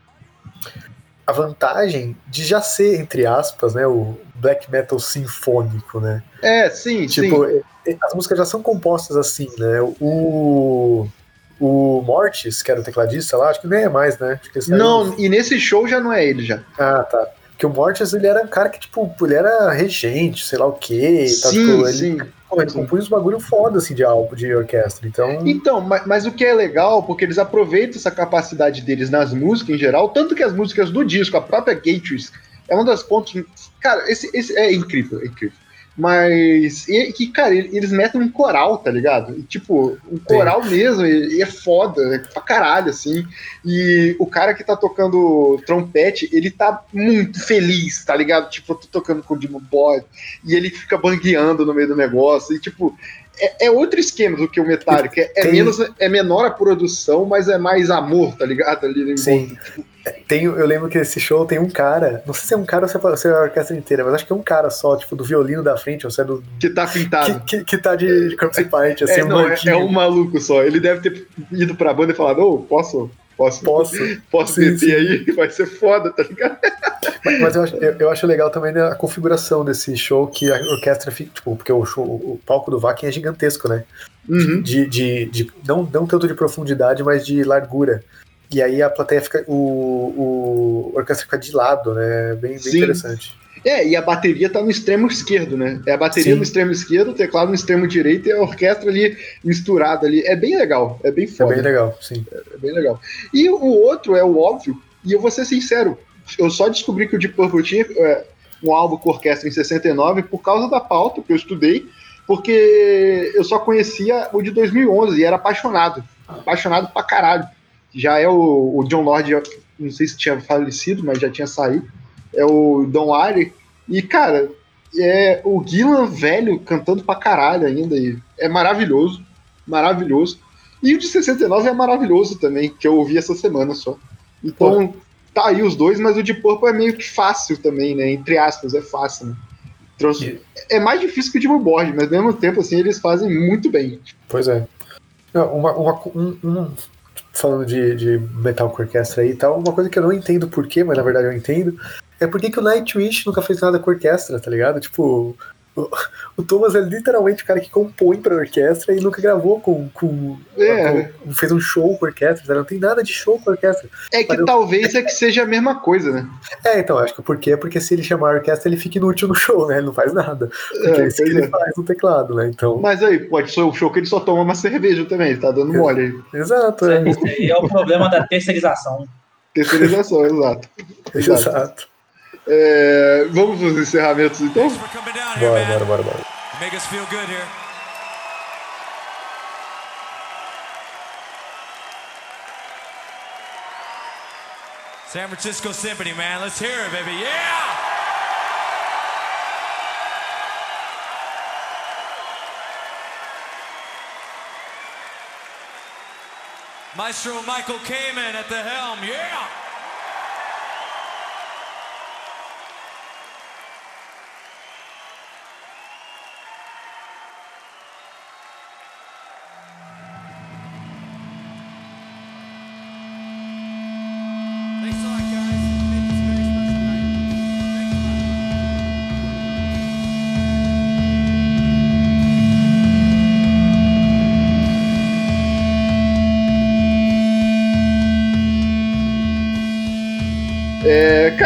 A vantagem de já ser, entre aspas, né, o black metal sinfônico, né? É, sim, Tipo, sim. as músicas já são compostas assim, né? O. O Mortis, que era o tecladista lá, acho que nem é mais, né? Não, e nesse show já não é ele já. Ah, tá. Porque o Mortis, ele era um cara que, tipo, ele era regente, sei lá o quê. Sim, tipo, ele, sim. pô, ele compunha uns bagulho foda, assim, de álbum, de orquestra. Então, Então, mas, mas o que é legal, porque eles aproveitam essa capacidade deles nas músicas em geral, tanto que as músicas do disco, a própria Gateways, é um dos pontos. Cara, esse, esse é incrível, é incrível. Mas, e, que, cara, ele- eles metem um coral, tá ligado? E, tipo, um coral mesmo, e, e é foda, é pra caralho, assim. E o cara que tá tocando trompete, ele tá muito feliz, tá ligado? Tipo, eu tô tocando com o Dimo Boy, e ele fica bangueando no meio do negócio, e, tipo, é, é outro esquema do que o Metallica. É, é menos, é menor a produção, mas é mais amor, tá ligado? Ali Sim. volta. Tem, eu lembro que esse show tem um cara, não sei se é um cara ou se é, se é a orquestra inteira, mas acho que é um cara só, tipo, do violino da frente, ou se é do. Que tá pintado. Que, que, que tá de, de corpo sem parte, assim, é, um não, é, branquinho. é um maluco só. Ele deve ter ido pra banda e falado, ô, posso, posso, Posso. posso Sim, sim. aí? Vai ser foda, tá ligado? Mas, mas eu, acho, eu, eu acho legal também a configuração desse show, que a orquestra fica, tipo, porque o, show, o palco do Vakin é gigantesco, né? Uhum. De, de, de- não, não tanto de profundidade, mas de largura. E aí a plateia fica. O, o orquestra fica de lado, né? Bem, bem Sim. interessante. É, e a bateria tá no extremo esquerdo, né? É a bateria Sim. no extremo esquerdo, o teclado no extremo direito e a orquestra ali misturada ali. É bem legal, é bem É foda. bem legal, sim. É bem legal. E o outro é o óbvio, e eu vou ser sincero, eu só descobri que o Deep Purple tinha é, um álbum com orquestra em 69 por causa da pauta que eu estudei, porque eu só conhecia o de 2011 e era apaixonado. Apaixonado pra caralho. Já é o, o John Lord, não sei se tinha falecido, mas já tinha saído. É o Don Wire. E, cara, é o Gillan velho cantando pra caralho ainda. E é maravilhoso. Maravilhoso. E o de 69 é maravilhoso também, que eu ouvi essa semana só. Então, tá aí os dois, mas o de Purple é meio que fácil também, né? Entre aspas, é fácil, né? Trouxe... É mais difícil que o de Borg, mas ao mesmo tempo, assim, eles fazem muito bem. Pois é. Uma, uma- um- um- falando de, de metal com orquestra aí e tal, uma coisa que eu não entendo por quê, mas na verdade eu entendo, é por que o Nightwish nunca fez nada com orquestra, tá ligado? Tipo, o, o Thomas é literalmente o cara que compõe pra orquestra e nunca gravou com. com, É. com- fez um show com orquestra, não tem nada de show com orquestra. É que Mas eu- talvez é que seja a mesma coisa, né? É, então, acho que por quê? Porque se ele chamar a orquestra, ele fica inútil no show, né? Ele não faz nada. Porque É, é isso que ele é. faz no teclado, né? Então. Mas aí, pode ser o show que ele só toma uma cerveja também, ele tá dando mole aí. Exato, é. Isso aí é o problema da terceirização. Terceirização, exato. Exato. Exato. É, vamos pros encerramentos então? Bora, bora, bora, bora. Make us feel good here. San Francisco Symphony, man. Let's hear it, baby. Yeah! Maestro Michael Kamen at the helm. Yeah!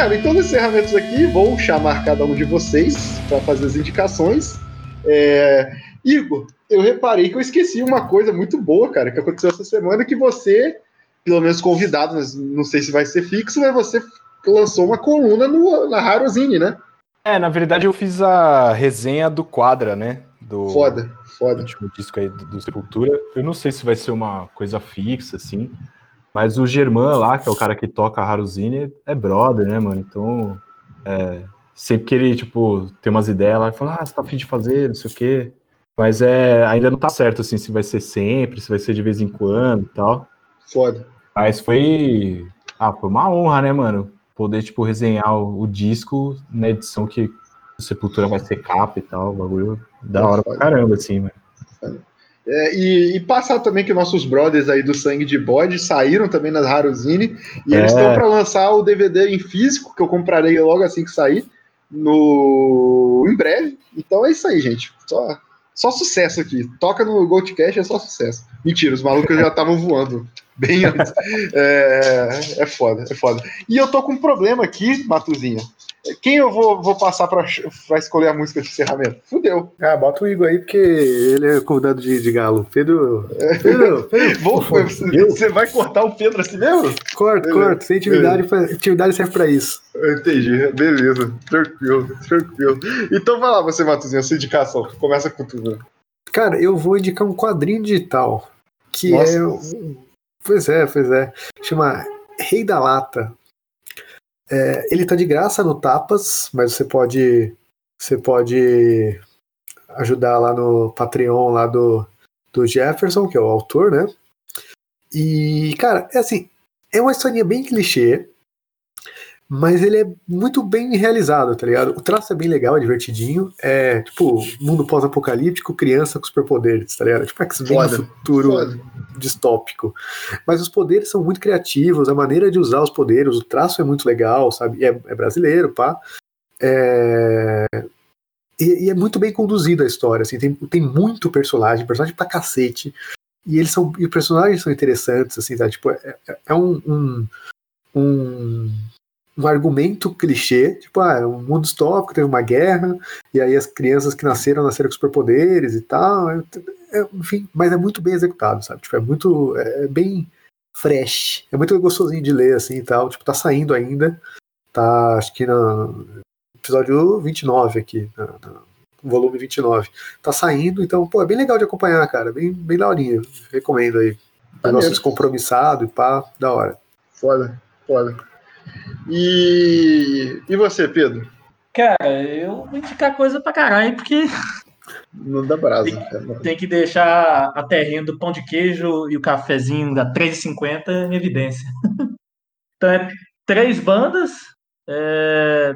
Cara, então nos encerramentos aqui, vou chamar cada um de vocês para fazer as indicações. É, Igor, eu reparei que eu esqueci uma coisa muito boa, cara, que aconteceu essa semana, que você, pelo menos convidado, mas não sei se vai ser fixo, mas você lançou uma coluna no, na Harozine, né? É, na verdade eu fiz a resenha do Quadra, né? Do Foda, foda. último disco aí do, do Sepultura. Eu não sei se vai ser uma coisa fixa, assim. Mas o Germán lá, que é o cara que toca a Haruzine, é brother, né, mano? Então, é, sempre que ele, tipo, tem umas ideias lá, ele fala, ah, você tá afim de fazer, não sei o quê. Mas é, ainda não tá certo, assim, se vai ser sempre, se vai ser de vez em quando e tal. Foda. Mas foi, ah, foi uma honra, né, mano? Poder, tipo, resenhar o, o disco na edição que o Sepultura vai ser capa e tal, o bagulho da hora pra caramba, assim, mano. É, e, e passar também que nossos brothers aí do Sangue de Bode saíram também nas Haruzine e eles É. estão para lançar o DVD em físico, que eu comprarei logo assim que sair, no em breve. Então é isso aí, gente. Só, só sucesso aqui. Toca no Goldcast, é só sucesso. Mentira, os malucos já estavam voando bem antes. É, é foda, é foda. E eu tô com um problema aqui, Matuzinha. Quem eu vou, vou passar para escolher a música de encerramento? Fudeu. Ah, bota o Igor aí, porque ele é convidado de, de galo. Pedro. Pedro, você, você vai cortar o Pedro assim mesmo? corta, corta. Sem intimidade, intimidade serve pra isso. Eu Entendi, beleza. Tranquilo, tranquilo. Então vai lá, você, Matuzinho, a sua indicação. Começa com tudo. Cara, eu vou indicar um quadrinho digital. Que Nossa. é. Pois é, pois é. Chama Rei da Lata. É, ele tá de graça no Tapas, mas você pode. Você pode ajudar lá no Patreon lá do, do Jefferson, que é o autor, né? E, cara, é assim, é uma historinha bem clichê, mas ele é muito bem realizado, tá ligado? O traço é bem legal, é divertidinho. É, tipo, mundo pós-apocalíptico, criança com superpoderes, tá ligado? Tipo, X-Men futuro Foda. distópico. Mas os poderes são muito criativos, a maneira de usar os poderes, o traço é muito legal, sabe? É, é brasileiro, pá. É... E, e é muito bem conduzida a história, assim, tem, tem muito personagem, personagem pra cacete. E eles são. E os personagens são interessantes, assim, tá? Tipo, é, é- é um, um, um, um argumento clichê, tipo, ah, é um mundo distópico, teve uma guerra, e aí as crianças que nasceram nasceram com superpoderes e tal. é- é, enfim, mas é muito bem executado, sabe? Tipo, é muito. É bem fresh. É muito gostosinho de ler, assim e tal. Tipo, tá saindo ainda. Tá, acho que no episódio 29 aqui, na, na- volume 29. Tá saindo, então, pô, é bem legal de acompanhar, cara. Bem, bem daorinha. Recomendo aí. Negócio descompromissado e pá, da hora. Foda, foda. E, e você, Pedro? Cara, eu vou indicar coisa pra caralho, porque Não dá brasa. cara. tem que deixar a terrinha do pão de queijo e o cafezinho da 3,50 em evidência. Então é três bandas. é,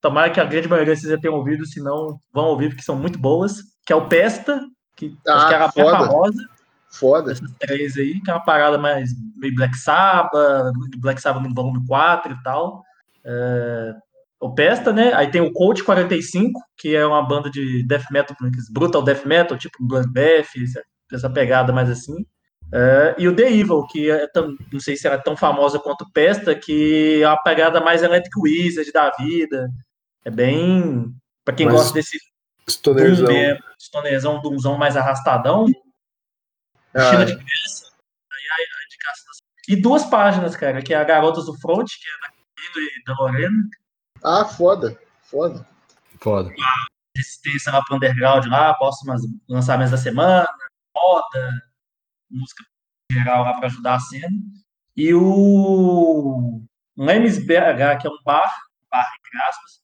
Tomara que a grande maioria vocês já tenham ouvido, se não vão ouvir, porque são muito boas. Que é o Pesta, que Ah, acho que era a mais foda. famosa. Foda. Essas três aí, que é uma parada mais meio Black Sabbath, Black Sabbath no volume 4 e tal. É, o Pesta, né? Aí tem o Coach 45, que é uma banda de death metal, brutal death metal, tipo Bloodbath, essa, essa pegada mais assim. É, e o The Evil, que é tão- não sei se era tão famosa quanto Pesta, que é uma pegada mais Electric Wizard da vida. É bem. Pra quem Mas gosta desse Stonerzão. doom mesmo, stonerzão, doomzão mais arrastadão, Mochila de criança. Aí a, a indicação. E duas páginas, cara, que é a Garotas do Front, que é da Camila e da Lorena. ah, foda. Foda. Foda. Resistência lá pro underground lá, próximos lançamentos da semana, moda, música em geral lá pra ajudar a cena. E o Lemes BH, que é um bar, bar entre aspas,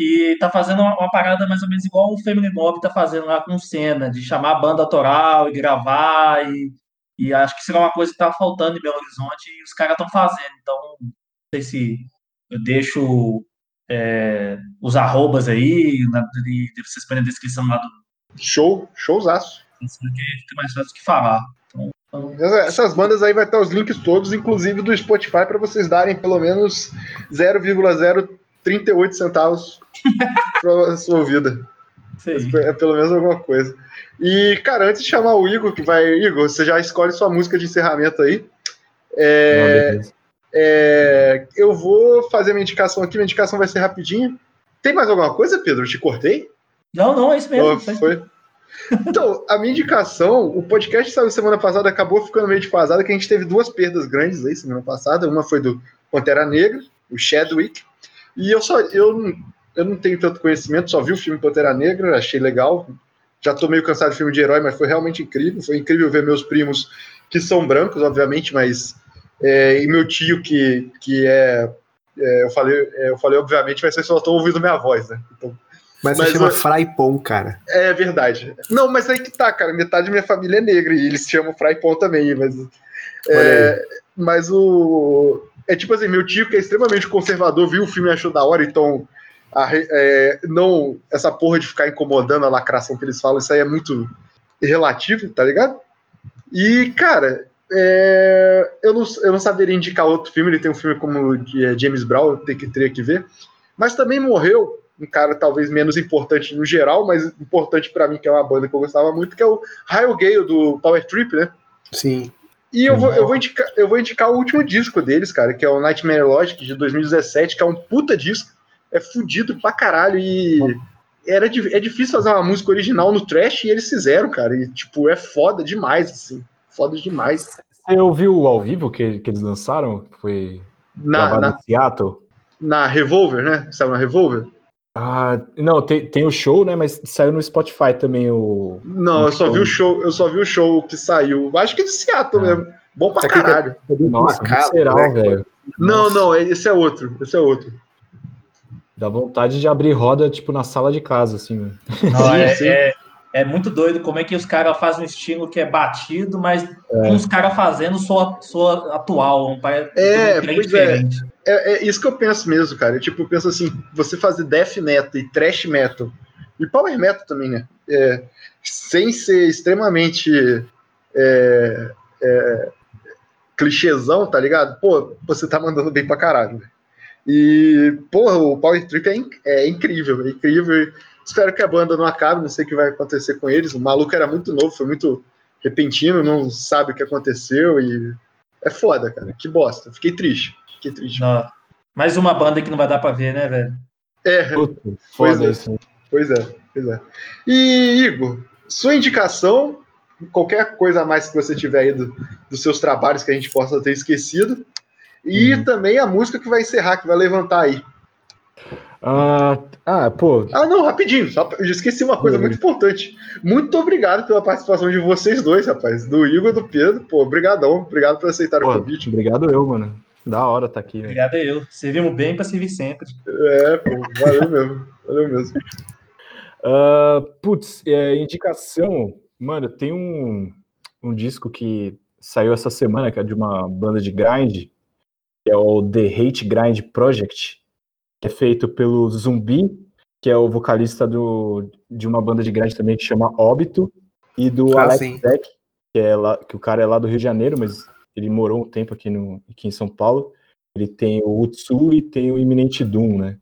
que tá fazendo uma, uma parada mais ou menos igual o Family Mob tá fazendo lá com cena, de chamar a banda autoral e gravar, e, e acho que isso é uma coisa que tá faltando em Belo Horizonte e os caras estão fazendo. Então, não sei se eu deixo é, os arrobas aí, na, e vocês põem na descrição lá do Show, showzaço. que fica mais fácil que falar. Então, então, Essa- Essas bandas aí vai estar os links todos, inclusive do Spotify, para vocês darem pelo menos 0,038 centavos para sua vida. aí. É pelo menos alguma coisa. E, cara, antes de chamar o Igor, que vai. Igor, você já escolhe sua música de encerramento aí. É, Não, beleza. É, eu vou fazer minha indicação aqui, minha indicação vai ser rapidinho. Tem mais alguma coisa, Pedro? Eu te cortei? Não, não, é isso mesmo. Ou foi? Então, a minha indicação, o podcast saiu semana passada, acabou ficando meio defasado, que a gente teve duas perdas grandes aí semana passada. Uma foi do Pantera Negra, o Chadwick, e eu só eu, não- eu não tenho tanto conhecimento, só vi o filme Pantera Negra, achei legal. Já tô meio cansado de filme de herói, mas foi realmente incrível. Foi incrível ver meus primos, que são brancos, obviamente, mas. é, e meu tio, que, que é, é, eu, falei, é, eu falei, obviamente, mas vocês só estão ouvindo minha voz, né? Então, Mas, Mas se chama eu- Fraipon, cara. é verdade. Não, mas aí que tá, cara. Metade da minha família é negra e eles chamam Fraipon também, mas. É, mas o. É tipo assim, meu tio, que é extremamente conservador, viu o filme e achou da hora, então. a é, não. Essa porra de ficar incomodando a lacração que eles falam, isso aí é muito relativo, tá ligado? E, cara. é, eu, não, eu não saberia indicar outro filme, ele tem um filme como de, é, James Brown, tenho que, teria que ver. Mas também morreu um cara talvez menos importante no geral, mas importante pra mim, que é uma banda que eu gostava muito, que é o Ryle Gale, do Power Trip, né? Sim. E eu vou, eu, vou indicar, eu vou indicar o último disco deles, cara, que é o Nightmare Logic, de 2017, que é um puta disco. É fudido pra caralho e... Era, é difícil fazer uma música original no trash e eles fizeram, cara. E, tipo, é foda demais, assim. Foda demais. Você ouviu ao vivo que, que eles lançaram? Foi Na, na, Seattle? na Revolver, né? Sabe na Revolver? Ah, não, tem, tem o show, né? Mas saiu no Spotify também o. Não, eu só vi o show, eu só vi o show que saiu. Acho que de Seattle Ah. mesmo. Bom pra Tá caralho. Nossa, visceral, né? velho. Não, não, esse é outro. Esse é outro. Dá vontade de abrir roda, tipo, na sala de casa, assim, velho. Não, Sim, é, sim. é- é muito doido como é que os caras fazem um estilo que é batido, mas com os caras fazendo só, só atual. Um, pai- É, pois é. diferente. É, é isso que eu penso mesmo, cara. Eu, tipo, eu penso assim, você fazer death metal e thrash metal, e power metal também, né? É, sem ser extremamente é, é, clichêzão, tá ligado? Pô, você tá mandando bem pra caralho. velho. E, porra, o Power Trip é, inc- é incrível, é incrível. Espero que a banda não acabe, não sei o que vai acontecer com eles. O maluco era muito novo, foi muito repentino, não sabe o que aconteceu e é foda, cara. Que bosta. Fiquei triste. Fiquei triste. Não. Mais uma banda que não vai dar pra ver, né, velho? É, Puta, Pois é. isso. pois é, pois é. E, Igor, sua indicação, qualquer coisa a mais que você tiver aí do- dos seus trabalhos que a gente possa ter esquecido, e Uhum. também a música que vai encerrar, que vai levantar aí. Ah, ah, pô, Ah, não, rapidinho, só, eu esqueci uma coisa muito importante. Muito obrigado pela participação de vocês dois, rapaz, do Igor e do Pedro. Pô, obrigadão, obrigado por aceitar o convite. obrigado eu, mano. Da hora tá aqui, velho. Obrigado a eu. Servimos bem pra servir sempre. É, pô, valeu mesmo, valeu mesmo. Ah, putz, é, indicação, mano, tem um, um disco que saiu essa semana, que é de uma banda de grind, que é o The Hate Grind Project, que é feito pelo Zumbi, que é o vocalista do, de uma banda de grind também que chama Óbito, e do Ah, Alex. Beck, que, é lá, que o cara é lá do Rio de Janeiro, mas ele morou um tempo aqui, no, aqui em São Paulo. Ele tem o Utsu e tem o Imminent Doom, né?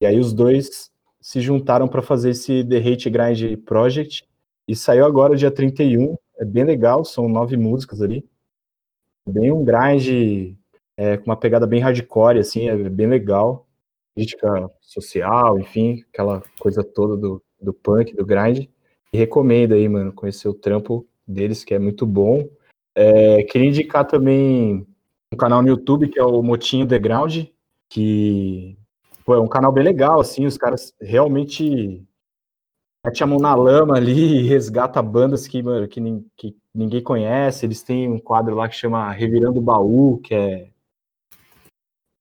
E aí os dois se juntaram para fazer esse The Hate Grind Project e saiu agora dia 31. É bem legal, são nove músicas ali. Bem um grind é, com uma pegada bem hardcore, assim, é bem legal. Crítica social, enfim, aquela coisa toda do, do punk, do grind. E recomendo aí, mano, conhecer o trampo deles, que é muito bom. É, queria indicar também um canal no YouTube que é o Motinho The Ground, que pô, é um canal bem legal, assim, os caras realmente mete a mão na lama ali e resgata bandas que, mano, que, que ninguém conhece. Eles têm um quadro lá que chama Revirando o Baú, que é,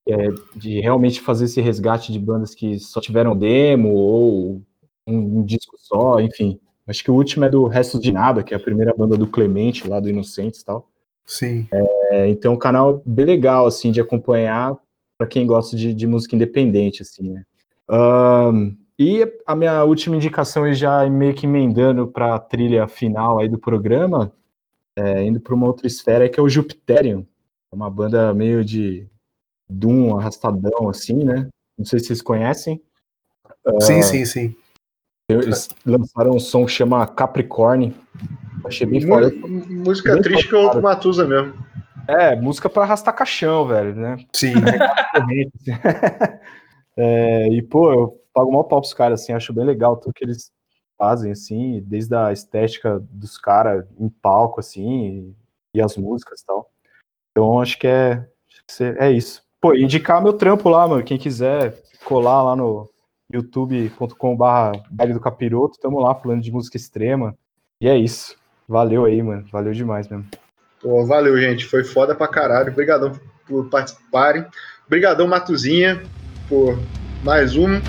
é de realmente fazer esse resgate de bandas que só tiveram demo ou um, um disco só, enfim. Acho que o último é do Restos de Nada, que é a primeira banda do Clemente, lá do Inocentes e tal. Sim. É, então, um canal bem legal, assim, de acompanhar para quem gosta de, de música independente, assim, né? Ahn, e a minha última indicação, e já meio que emendando para a trilha final aí do programa, é, indo para uma outra esfera, que é o Jupiterium. É uma banda meio de doom arrastadão, assim, né? Não sei se vocês conhecem. Sim, sim, sim. Eles lançaram um som que chama Capricorn. Achei bem foda. Mú- Música Bem triste que ouço focado. Matusa mesmo. É, música pra arrastar caixão, velho, né? Sim. É, e, pô, eu pago mal pau pros caras, assim, acho bem legal tudo que eles fazem, assim, desde a estética dos caras em palco, assim, e, e as músicas e tal. Então, acho que é, acho que é isso. Pô, indicar meu trampo lá, mano, quem quiser colar lá no youtube.com/barra do capiroto, tamo lá falando de música extrema. E é isso. Valeu aí, mano, valeu demais mesmo. Pô, valeu, gente. Foi foda pra caralho. Obrigadão por participarem. Obrigadão, Matuzinha, por mais um.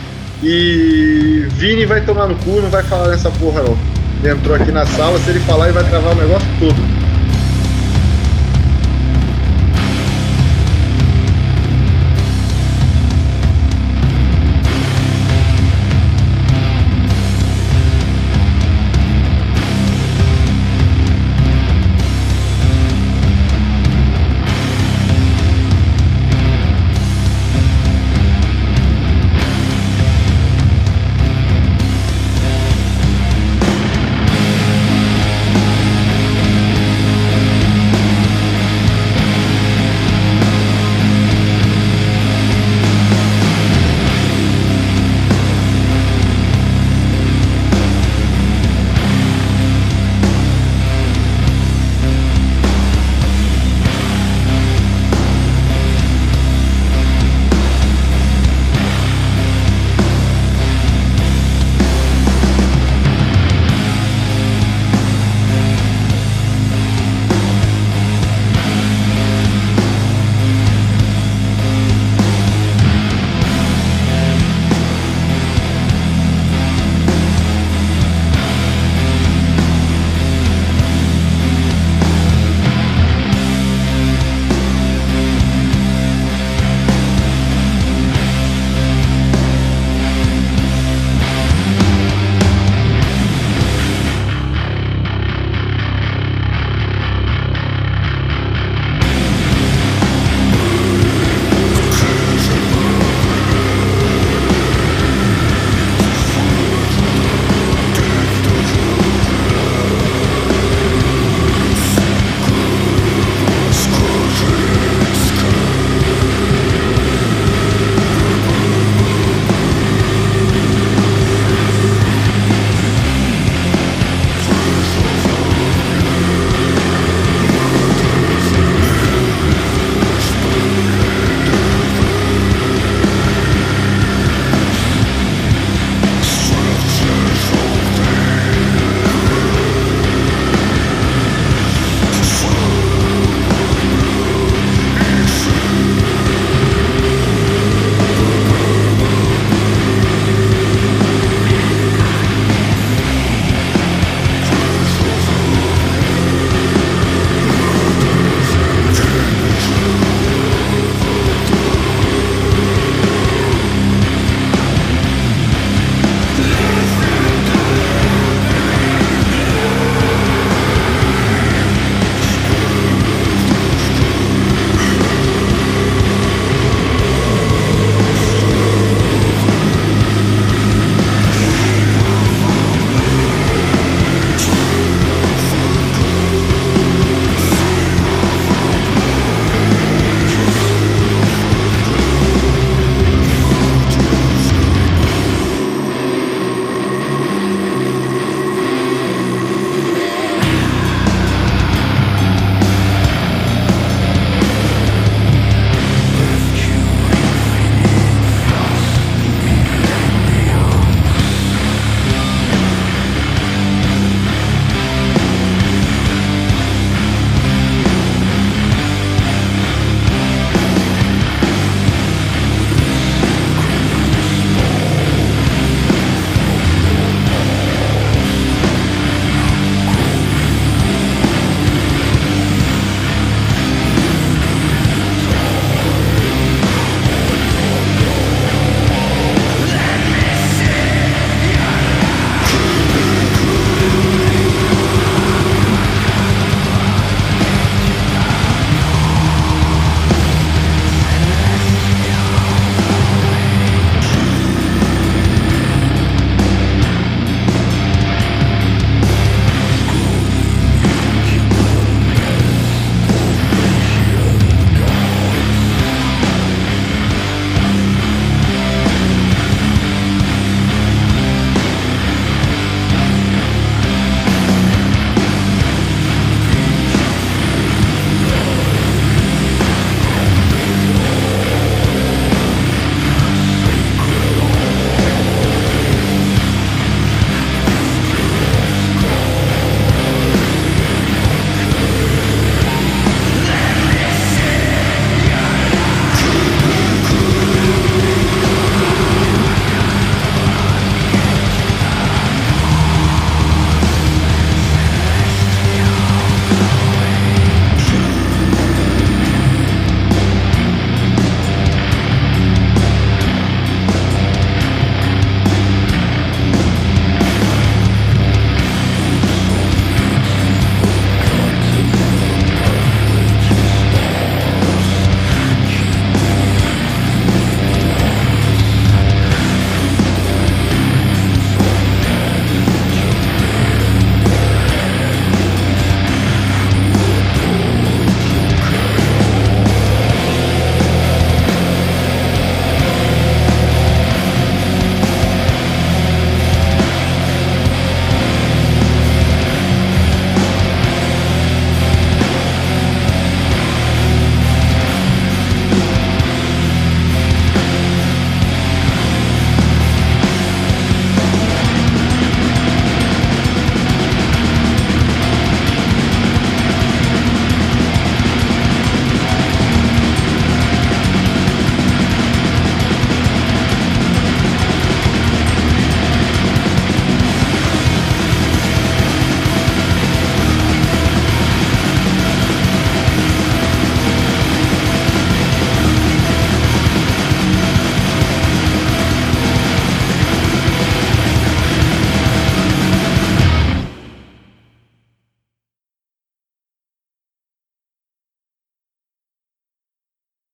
E Vini vai tomar no cu, não vai falar nessa porra, não. Ele entrou aqui na sala, se ele falar, ele vai travar o negócio todo.